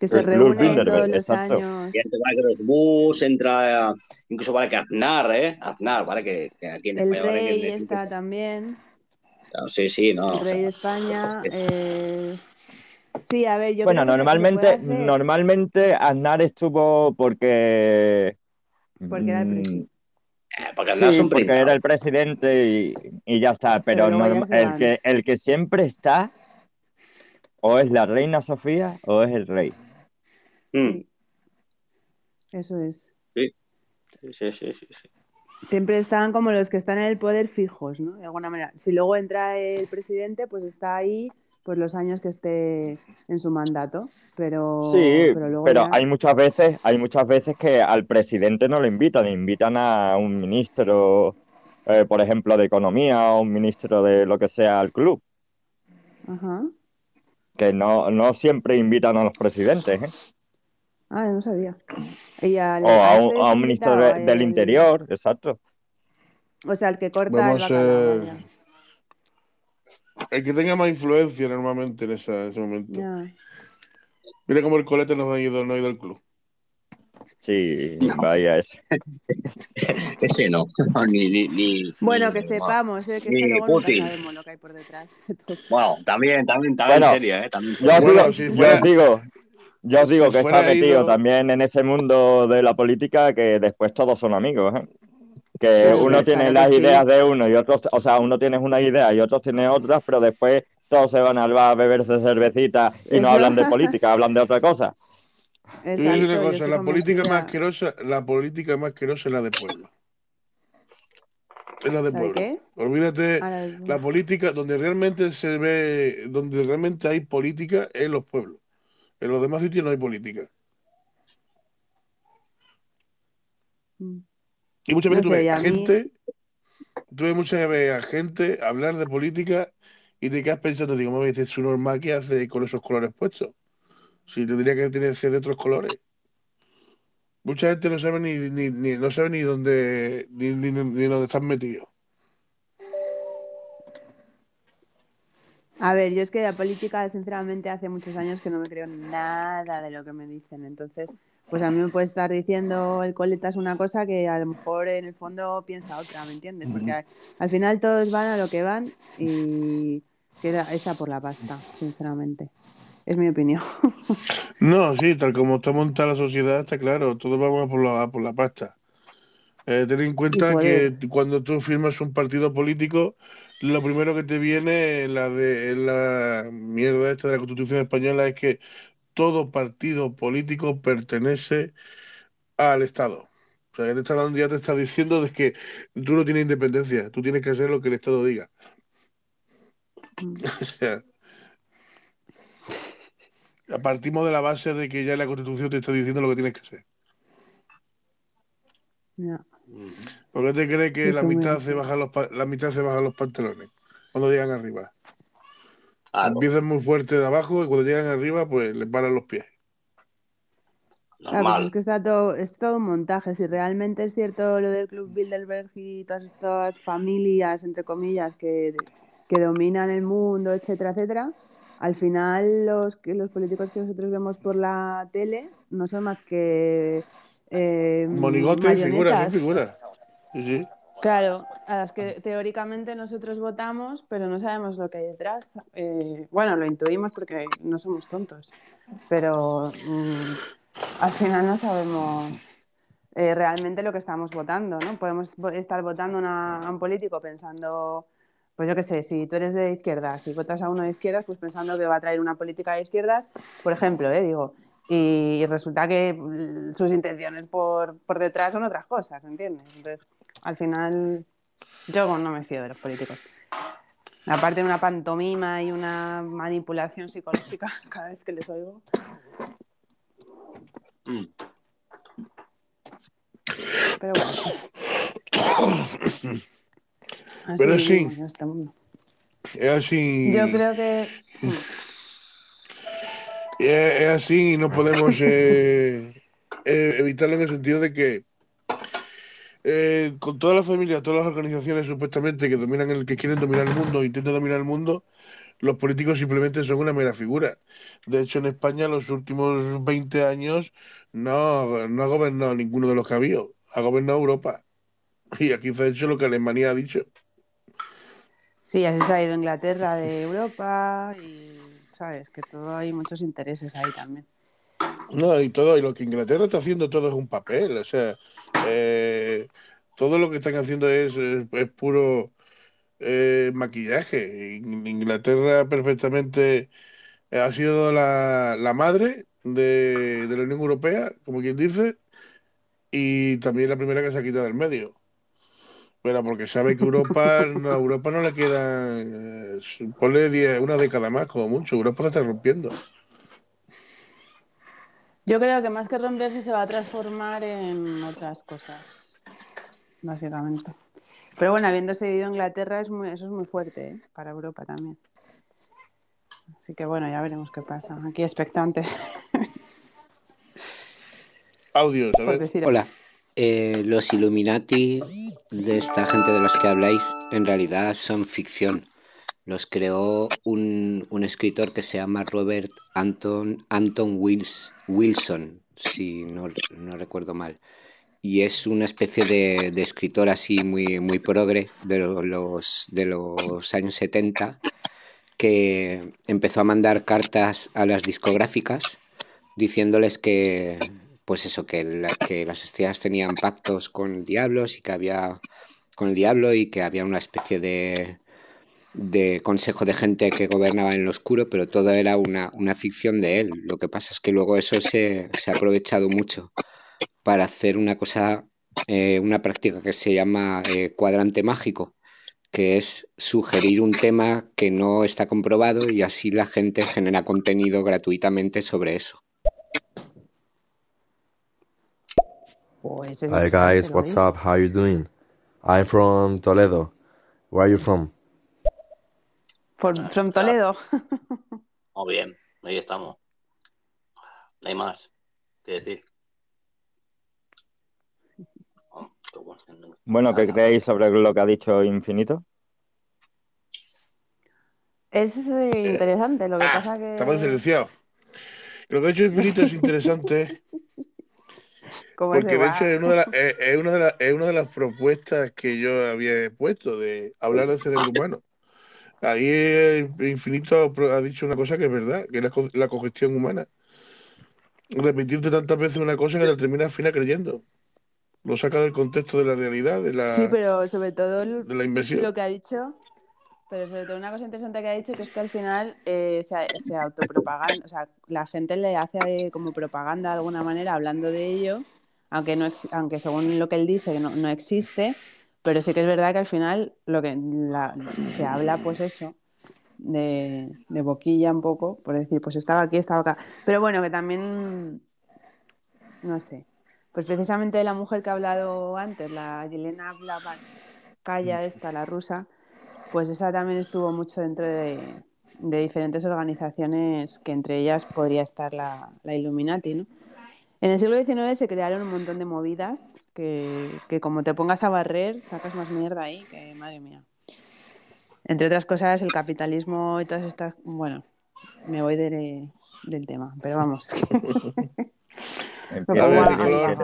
Que se El Bilderberg, todos los exacto. años. Y entra, vale que los Bush, entra, incluso vale que Aznar, ¿eh? Aznar, vale que, que aquí en El España vale rey que... está también. Sí, sí, no. El o sea, rey de España. es- eh, Sí, a ver, yo Bueno, creo que normalmente, hacer normalmente Aznar estuvo porque. porque era el mm, eh, porque es un era el presidente y, y ya está. Pero, el que, el que siempre está, o es la reina Sofía o es el rey. Mm, Sí. Eso es. Sí, sí, sí, sí, sí. Siempre están como los que están en el poder fijos, ¿no? De alguna manera. Si luego entra el presidente, pues está ahí pues los años que esté en su mandato. Pero, Sí, pero luego pero ya- hay muchas veces, hay muchas veces que al presidente no lo invitan, invitan a un ministro, eh, por ejemplo, de economía o un ministro de lo que sea al club, Ajá. que no, no siempre invitan a los presidentes, ¿eh? Ah, no sabía. Y O a un, a un es ministro del el- interior, exacto. O sea, el que corta Vamos el vaya. El que tenga más influencia normalmente en, esa- en ese momento. Mira cómo el colete nos ha ido, no ha ido al club. Sí, vaya, es- Ese no. ni, ni, ni- Bueno, ni- que sepamos, ¿eh? que Ni luego Putin. sabemos lo que hay por detrás. Bueno, también, también, también, Bueno, en serio, ¿eh? También. Yo os Bueno, digo, si yo fuera- os digo, yo os digo si que está metido ido- también en ese mundo de la política que después todos son amigos, ¿eh? Que Sí, uno sí, tiene claro las sí. ideas de uno y otros, o sea, uno tiene una idea y otros tienen otras, pero después todos se van al bar a beberse cervecita y no hablan de política, hablan de otra cosa. Una Exacto, yo cosa, estoy la política más asquerosa, la política más asquerosa es la de pueblo. Es la de ¿Sabe pueblo. qué? Olvídate, Ahora la política, donde realmente se ve, donde realmente hay política, es en los pueblos. En los demás sitios no hay política. Mm. Y muchas No veces tú sé, mí- gente, tú ves muchas veces a gente hablar de política y te quedas pensando, digo, me dices, su normal, ¿qué hace con esos colores puestos? Si tendría que tener ser de otros colores. Mucha gente no sabe ni, ni, ni- no sabe ni dónde ni, ni, ni dónde están metidos. A ver, yo es que la política, sinceramente, hace muchos años que no me creo nada de lo que me dicen. Entonces, pues a mí me puede estar diciendo el coleta es una cosa que a lo mejor en el fondo piensa otra, ¿me entiendes? Porque al, al final todos van a lo que van y queda esa por la pasta, sinceramente. Es mi opinión. No, sí, tal como está montada la sociedad, está claro, todos vamos a por la, a por la pasta. Eh, ten en cuenta que cuando tú firmas un partido político, lo primero que te viene en la de la mierda esta de la Constitución española es que todo partido político pertenece al Estado. O sea, que te está dando, ya te está diciendo de que tú no tienes independencia, tú tienes que hacer lo que el Estado diga. Mm. O sea, partimos de la base de que ya la Constitución te está diciendo lo que tienes que hacer. ¿Por qué te crees que la muy mitad se bajan los la mitad se bajan los pantalones cuando llegan arriba? Claro, Empiezan muy fuerte de abajo y cuando llegan arriba, pues les paran los pies. Claro, pues es que está todo, es todo un montaje. Si realmente es cierto lo del Club Bilderberg y todas estas familias, entre comillas, que, que dominan el mundo, etcétera, etcétera, al final los, que, los políticos que nosotros vemos por la tele no son más que eh, Monigotes, figuras, marionetas. sí, figuras. Sí, sí. Claro, a las que teóricamente nosotros votamos, pero no sabemos lo que hay detrás. Eh, bueno, lo intuimos porque no somos tontos, pero mm, al final no sabemos eh, realmente lo que estamos votando, ¿no? Podemos estar votando una- a un político pensando, pues yo qué sé, si tú eres de izquierdas y votas a uno de izquierdas, pues pensando que va a traer una política de izquierdas, por ejemplo, ¿eh? digo, y resulta que mm, sus intenciones por, por detrás son otras cosas, ¿entiendes? Entonces, al final, yo no me fío de los políticos. Aparte de una pantomima y una manipulación psicológica cada vez que les oigo. Mm. Pero bueno. Así Pero sí. este mundo. Es así. Yo creo que. Es, es así y no podemos eh, eh, evitarlo en el sentido de que eh, con toda la familia, todas las organizaciones supuestamente que dominan el que quieren dominar el mundo, intentan dominar el mundo, los políticos simplemente son una mera figura. De hecho, en España los últimos 20 años no, no ha gobernado ninguno de los que ha habido, ha gobernado Europa. Y aquí se ha hecho lo que Alemania ha dicho. Sí, así se ha ido Inglaterra de Europa y. ¿Sabes? Que todo hay muchos intereses ahí también. No, y todo, y lo que Inglaterra está haciendo todo es un papel, o sea, eh, todo lo que están haciendo es, es, puro eh, maquillaje. In- Inglaterra perfectamente eh, ha sido la, la madre de, de la Unión Europea, como quien dice, y también la primera que se ha quitado del medio. Pero porque sabe que Europa, no, a Europa no le queda, eh, ponle 10 una década más, como mucho, Europa se está rompiendo. Yo creo que más que romperse se va a transformar en otras cosas, básicamente. Pero bueno, habiéndose ido a Inglaterra, es muy, eso es muy fuerte ¿eh? para Europa también. Así que bueno, ya veremos qué pasa. Aquí expectantes. Audios, a por ver. decir Hola. Eh, los Illuminati de esta gente de los que habláis en realidad son ficción. Los creó un, un escritor que se llama Robert Anton, Anton Wilson, si no, no recuerdo mal. Y es una especie de, de escritor así muy, muy progre de lo- los, de los años 70 que empezó a mandar cartas a las discográficas diciéndoles que, pues eso, que, la- que las estrellas tenían pactos con diablos y que había con el diablo y que había una especie de, consejo de gente que gobernaba en lo oscuro, pero todo era una, ficción de él. Lo que pasa es que luego eso se, se ha aprovechado mucho para hacer una cosa, eh, una práctica que se llama eh, cuadrante mágico, que es sugerir un tema que no está comprobado y así la gente genera contenido gratuitamente sobre eso. Pues es Hi guys, what's up? How you doing? I'm from Toledo. Where are you from? Por, from Toledo. Muy bien, ahí estamos. No hay más que decir. Bueno. Bueno, ¿qué creéis sobre lo que ha dicho Infinito? Es eh, interesante, lo que Ah, pasa que... Estamos silenciados. Lo que ha hecho Infinito es interesante ¿Cómo porque de va? hecho es una de, las- es- es una de las- es una de las propuestas que yo había puesto de hablar del cerebro humano. Ahí Infinito ha dicho una cosa que es verdad, que es la, la cogestión humana. Repetirte tantas veces una cosa que te terminas al final creyendo. Lo saca del contexto de la realidad, de la, Sí, pero sobre todo de la inversión. lo que ha dicho, pero sobre todo una cosa interesante que ha dicho que es que al final eh, se, se autopropagan, o sea, la gente le hace eh, como propaganda de alguna manera hablando de ello, aunque no ex- aunque según lo que él dice que no, no existe, pero sí que es verdad que al final lo que la- se habla pues eso de, de boquilla un poco, por decir, pues estaba aquí, estaba acá. Pero bueno, que también no sé. Pues precisamente la mujer que ha hablado antes, la Yelena Blavaskaya, esta, la rusa, pues esa también estuvo mucho dentro de, de diferentes organizaciones que entre ellas podría estar la, la Illuminati, ¿no? En el siglo XIX se crearon un montón de movidas que, que como te pongas a barrer, sacas más mierda ahí, que madre mía. Entre otras cosas, el capitalismo y todas estas... Bueno, me voy de- del tema, pero vamos.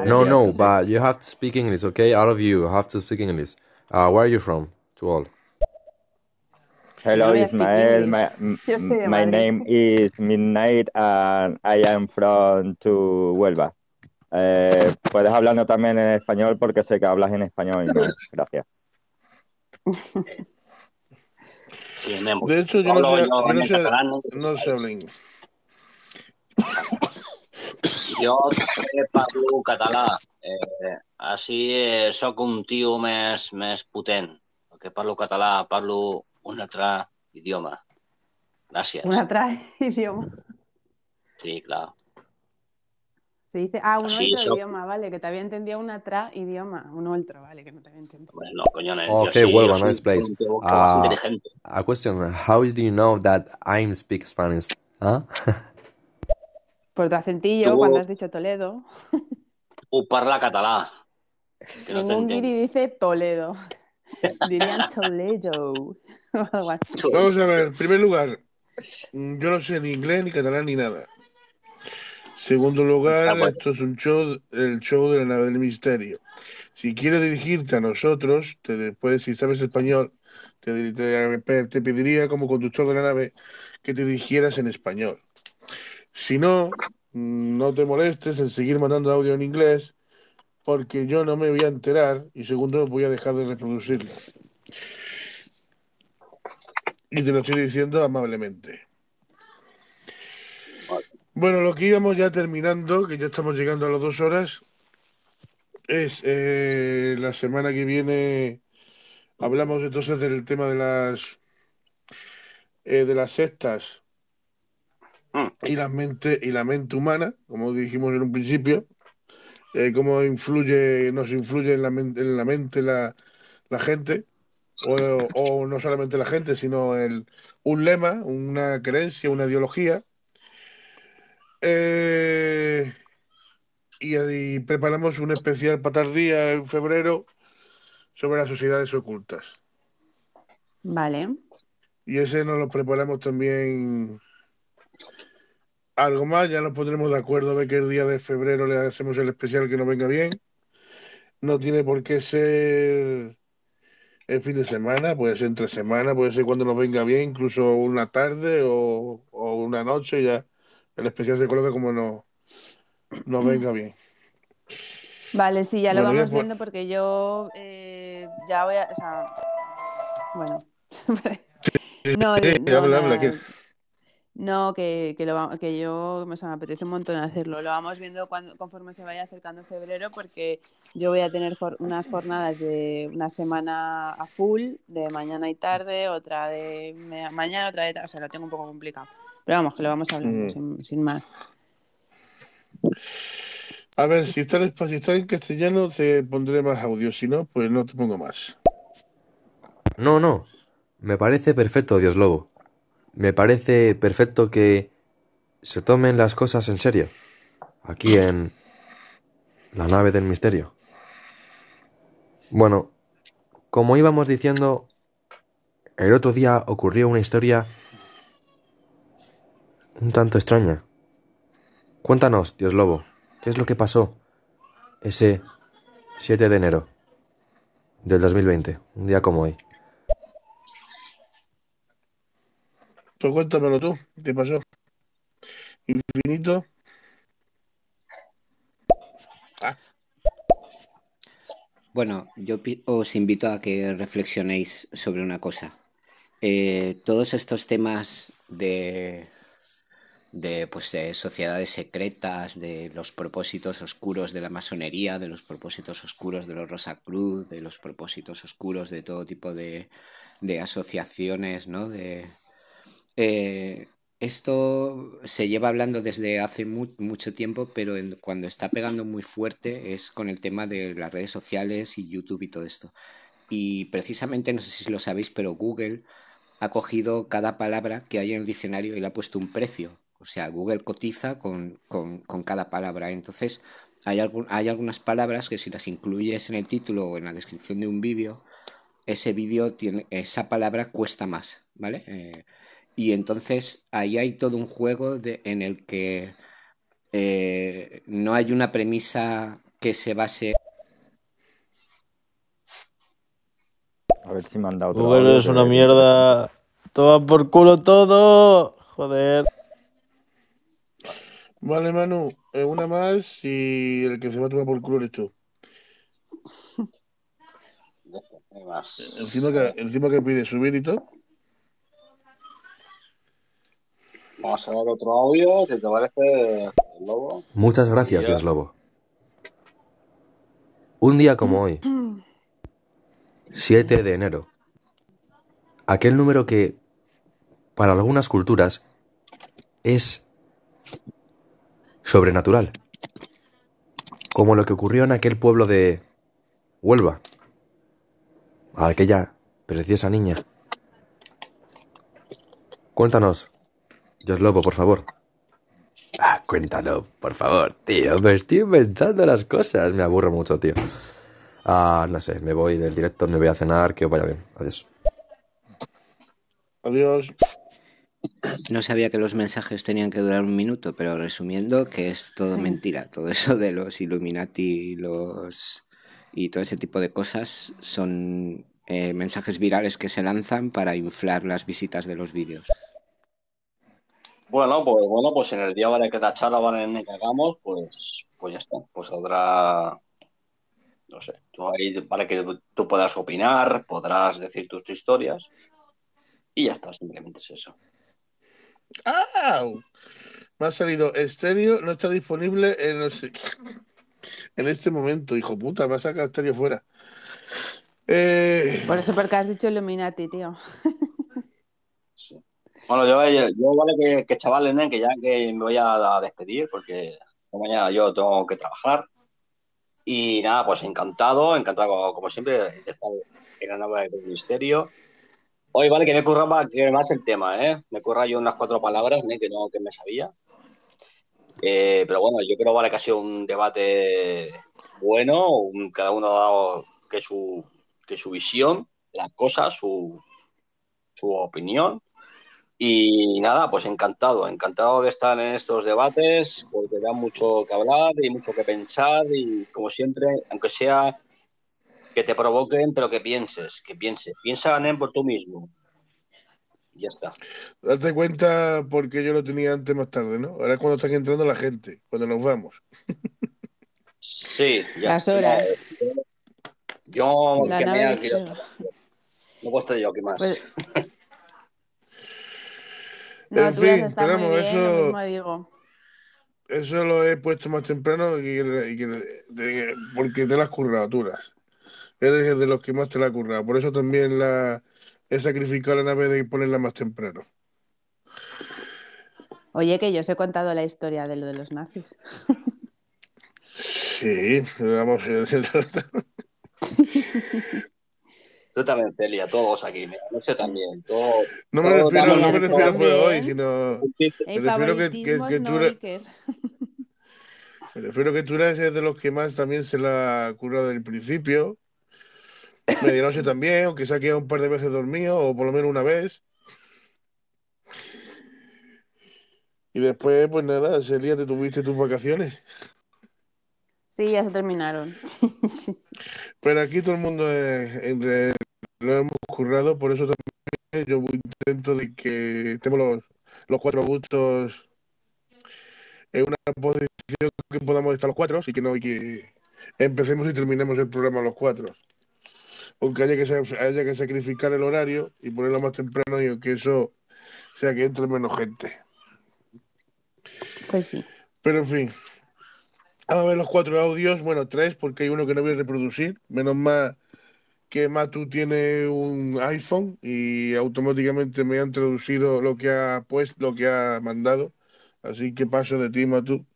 No, no, but you have to speak English, okay? All of you have to speak English. Uh, where are you from? To all. Hello, No Ismael. My, my name is Midnight and I am from to Huelva. Eh, puedes hablarnos también en español porque sé que hablas en español. ¿no? Gracias. Sí. De hecho, yo Hablo no sé, yo no en sé, catalán, no sé hablar inglés. Jo parlo català. Eh, així eh, sóc un tio més, més potent. Parlo català, parlo un altre idioma. Gràcies. Una trae idioma. Sí, clar. Se dice, ah, un Así, otro eso- idioma, vale, que te había entendido una tra idioma, un otro, vale, que no te había entendido. No, coñones, Okay, yo sí, Huelva, yo soy nice place. un tío mucho más Uh, inteligente. a question: How do you know that I speak Spanish? Huh? Por tu acentillo, Tú- cuando has dicho Toledo, Ho parla no ningún t'entenc. guiri dice Toledo. Dirían Toledo o algo así. Vamos a ver, en primer lugar, mm, yo no sé ni inglés, ni catalán, ni nada. Segundo lugar, esto es un show, el show de la nave del misterio. Si quieres dirigirte a nosotros, te puedes, si sabes español, te, te- te pediría como conductor de la nave que te dirigieras en español. Si no, mm, no te molestes en seguir mandando audio en inglés, porque yo no me voy a enterar y segundo, voy a dejar de reproducirlo. Y te lo estoy diciendo amablemente. Bueno, lo que íbamos ya terminando, que ya estamos llegando a las dos horas, es eh, la semana que viene hablamos entonces del tema de las eh, de las sectas y la mente y la mente humana, como dijimos en un principio, eh, cómo influye, nos influye en la, men- en la mente la, la gente, o, o no solamente la gente, sino el, un lema, una creencia, una ideología. Eh, y, y preparamos un especial para tal día en febrero sobre las sociedades ocultas. Vale. Y ese nos lo preparamos también algo más, ya nos pondremos de acuerdo a ver qué día de febrero le hacemos el especial que nos venga bien. No tiene por qué ser el fin de semana, puede ser entre semana, puede ser cuando nos venga bien, incluso una tarde o, o una noche, ya el especial se coloca como no, nos venga bien. Vale, sí, ya lo Bueno, vamos pues- viendo porque yo eh, ya voy a. O sea, bueno. no, Sí, no, habla, nada. habla, que- No, que, que, lo, que yo o sea, me apetece un montón hacerlo. Lo vamos viendo cuando, conforme se vaya acercando febrero, porque yo voy a tener for- unas jornadas de una semana a full, de mañana y tarde, otra de me- mañana, otra de tarde. O sea, lo tengo un poco complicado. Pero vamos, que lo vamos hablando, Mm. sin, sin más. A ver, si está, en, si está en castellano te pondré más audio, si no, pues no te pongo más. No, no. Me parece perfecto, Dios Lobo. Me parece perfecto que se tomen las cosas en serio. Aquí en la nave del misterio. Bueno, como íbamos diciendo, el otro día ocurrió una historia un tanto extraña. Cuéntanos, Dios Lobo, ¿qué es lo que pasó ese 7 de enero del 2020, un día como hoy? Cuéntamelo tú, ¿qué pasó? Infinito. Bueno, yo os invito a que reflexionéis sobre una cosa. Eh, todos estos temas de, de pues, sociedades secretas, de los propósitos oscuros de la masonería, de los propósitos oscuros de los Rosacruz, de los propósitos oscuros de todo tipo de, de asociaciones, ¿no? De, eh, esto se lleva hablando desde hace mu- mucho tiempo, pero en- cuando está pegando muy fuerte es con el tema de las redes sociales y YouTube y todo esto. Y precisamente, no sé si lo sabéis, pero Google ha cogido cada palabra que hay en el diccionario y le ha puesto un precio. O sea, Google cotiza con, con- con cada palabra. Entonces, hay, algún- hay algunas palabras que si las incluyes en el título o en la descripción de un vídeo, ese vídeo tiene, esa palabra cuesta más, ¿vale? Eh, y entonces ahí hay todo un juego de, en el que eh, no hay una premisa que se base A ver si me han dado Google es una mierda. Toma por culo todo. Joder. Vale, Manu, eh, una más y el que se va a tomar por culo eres tú. Encima que, encima que pide subir y todo. Vamos a ver otro audio, si te parece, lobo. Muchas gracias. Dios Lobo. Un día como hoy, 7 de enero, aquel número que, para algunas culturas, es sobrenatural, como lo que ocurrió en aquel pueblo de Huelva, a aquella preciosa niña. Cuéntanos, Dios Lobo, por favor. Ah, cuéntalo, por favor, tío. Me estoy inventando las cosas. Me aburro mucho, tío. Ah, no sé, me voy del directo, me voy a cenar, que os vaya bien. Adiós. Adiós. No sabía que los mensajes tenían que durar un minuto, pero resumiendo que es todo mentira. Todo eso de los Illuminati los y todo ese tipo de cosas son eh, mensajes virales que se lanzan para inflar las visitas de los vídeos. Bueno, pues bueno, pues en el día vale que la charla vale en el que hagamos, pues, pues ya está. Pues saldrá, no sé, tú ahí vale que tú podrás opinar, podrás decir tus historias y ya está, simplemente es eso. ¡Au! Me ha salido estéreo, no está disponible en, los- en este momento, hijo puta, me ha sacado estéreo fuera. Eh, Por eso porque has dicho Illuminati, tío. Bueno, yo, yo, yo vale que, que chavales, ¿eh? que ya que me voy a despedir porque mañana yo tengo que trabajar. Y nada, pues encantado, encantado como, siempre de estar en la nave del misterio. Hoy vale que me curraba que más el tema, ¿eh? Me curra yo unas cuatro palabras ¿eh? que no que me sabía. Eh, pero bueno, yo creo vale que ha sido un debate bueno, un- cada uno ha dado que su, que su visión, las cosas, su, su opinión. Y nada, pues encantado, encantado de estar en estos debates, porque da mucho que hablar y mucho que pensar y como siempre, aunque sea que te provoquen, pero que pienses, que pienses, piensa en por tú mismo. Y ya está. date cuenta porque yo lo tenía antes más tarde, ¿no? Ahora es cuando están entrando la gente, cuando nos vamos. Sí, ya. Las horas. Yo, La que me ha. No puedo estar yo, ¿qué más? Pues- No, En tú fin, está pero muy vamos, bien, eso- lo mismo digo. Eso lo he puesto más temprano y, y de- porque te la has currado, Turas. Eres de los que más te la has currado. Por eso también la he sacrificado la nave de ponerla más temprano. Oye, que yo os he contado la historia de lo de los nazis. Sí, vamos. Tú también, Celia, todos aquí, sé también, todo, No me todo refiero, no me refiero a de hoy, sino. Me refiero que, que, que no, me refiero que tú eres de los que más también se la ha currado del principio. Medianoche también, aunque se ha quedado un par de veces dormido, o por lo menos una vez. Y después, pues nada, Celia, te tuviste tus vacaciones. Sí, ya se terminaron. Pero aquí todo el mundo es- entre lo hemos currado, por eso también yo intento de que estemos los, los cuatro gustos en una posición que podamos estar los cuatro, así que no hay que empecemos y terminemos el programa los cuatro. Aunque haya que, haya que sacrificar el horario y ponerlo más temprano y que eso sea que entre menos gente. Pues sí. Pero en fin, vamos a ver los cuatro audios, bueno, tres, porque hay uno que no voy a reproducir, menos mal que Matu tiene un iPhone y automáticamente me han traducido lo que ha puesto, lo que ha mandado. Así que paso de ti, Matu.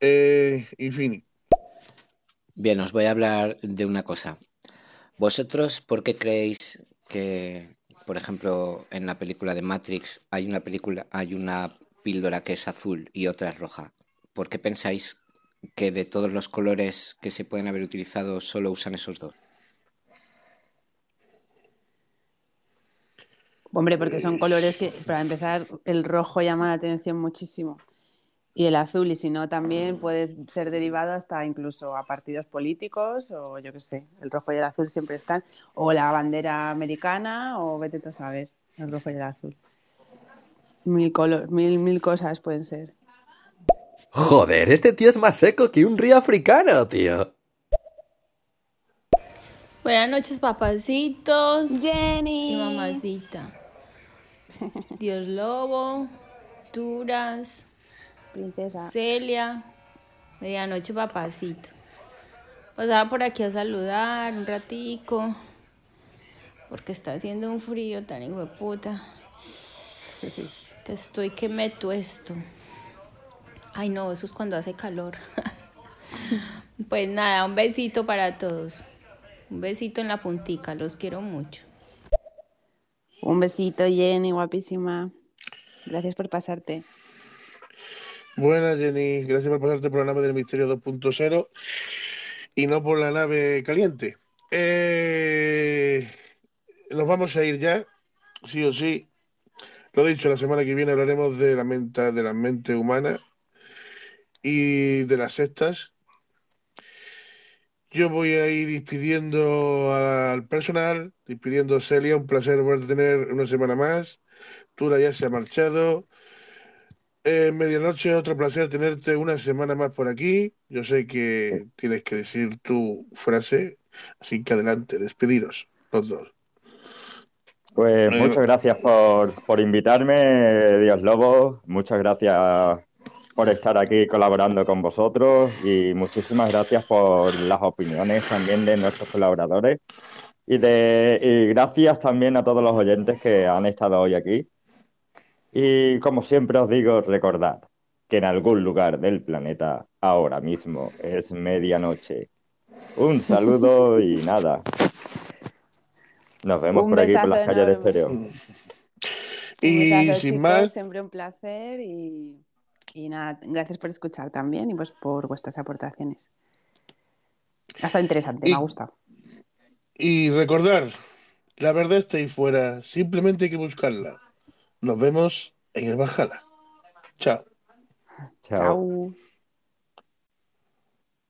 Eh, fin. Bien, os voy a hablar de una cosa. ¿Vosotros por qué creéis que, por ejemplo, en la película de Matrix hay una película, hay una píldora que es azul y otra es roja? ¿Por qué pensáis que de todos los colores que se pueden haber utilizado solo usan esos dos? Hombre, porque son colores que, para empezar, el rojo llama la atención muchísimo. Y el azul, y si no, también puede ser derivado hasta incluso a partidos políticos, o yo qué sé, el rojo y el azul siempre están, o la bandera americana, o vete tú a saber, el rojo y el azul. Mil, color, mil, mil cosas pueden ser. Joder, este tío es más seco que un río africano, tío. Buenas noches, papacitos. Jenny. Y mamacita. Dios Lobo, Turas, Princesa. Celia. Medianoche, papacito. Pasaba por aquí a saludar un ratico. Porque está haciendo un frío tan hijo de puta. Que estoy que meto esto. Ay, no, eso es cuando hace calor. Pues nada, un besito para todos. Un besito en la puntica, los quiero mucho. Un besito, Jenny, guapísima. Gracias por pasarte. Buenas, Jenny. Gracias por pasarte por la nave del Misterio 2.0 y no por la nave caliente. Eh, nos vamos a ir ya, sí o sí. Lo dicho, la semana que viene hablaremos de la mente, de la mente humana y de las sectas. Yo voy a ir despidiendo al personal, despidiendo a Celia. Un placer volver tener una semana más. Tura ya se ha marchado. Eh, medianoche, otro placer tenerte una semana más por aquí. Yo sé que tienes que decir tu frase, así que adelante, despediros los dos. Pues muchas gracias por, por invitarme, Dios Lobo. Muchas gracias por estar aquí colaborando con vosotros y muchísimas gracias por las opiniones también de nuestros colaboradores y, de, y gracias también a todos los oyentes que han estado hoy aquí. Y como siempre os digo, recordad que en algún lugar del planeta ahora mismo es medianoche. Un saludo y nada. Nos vemos Un por aquí por las calles de. Estéreo. Y sin más, siempre un placer y, y nada, gracias por escuchar también y pues por vuestras aportaciones. Ha estado interesante, Y- me ha gustado. y recordar, la verdad está ahí fuera, simplemente hay que buscarla. Nos vemos en el Bajala. Chao. Chao. Chao.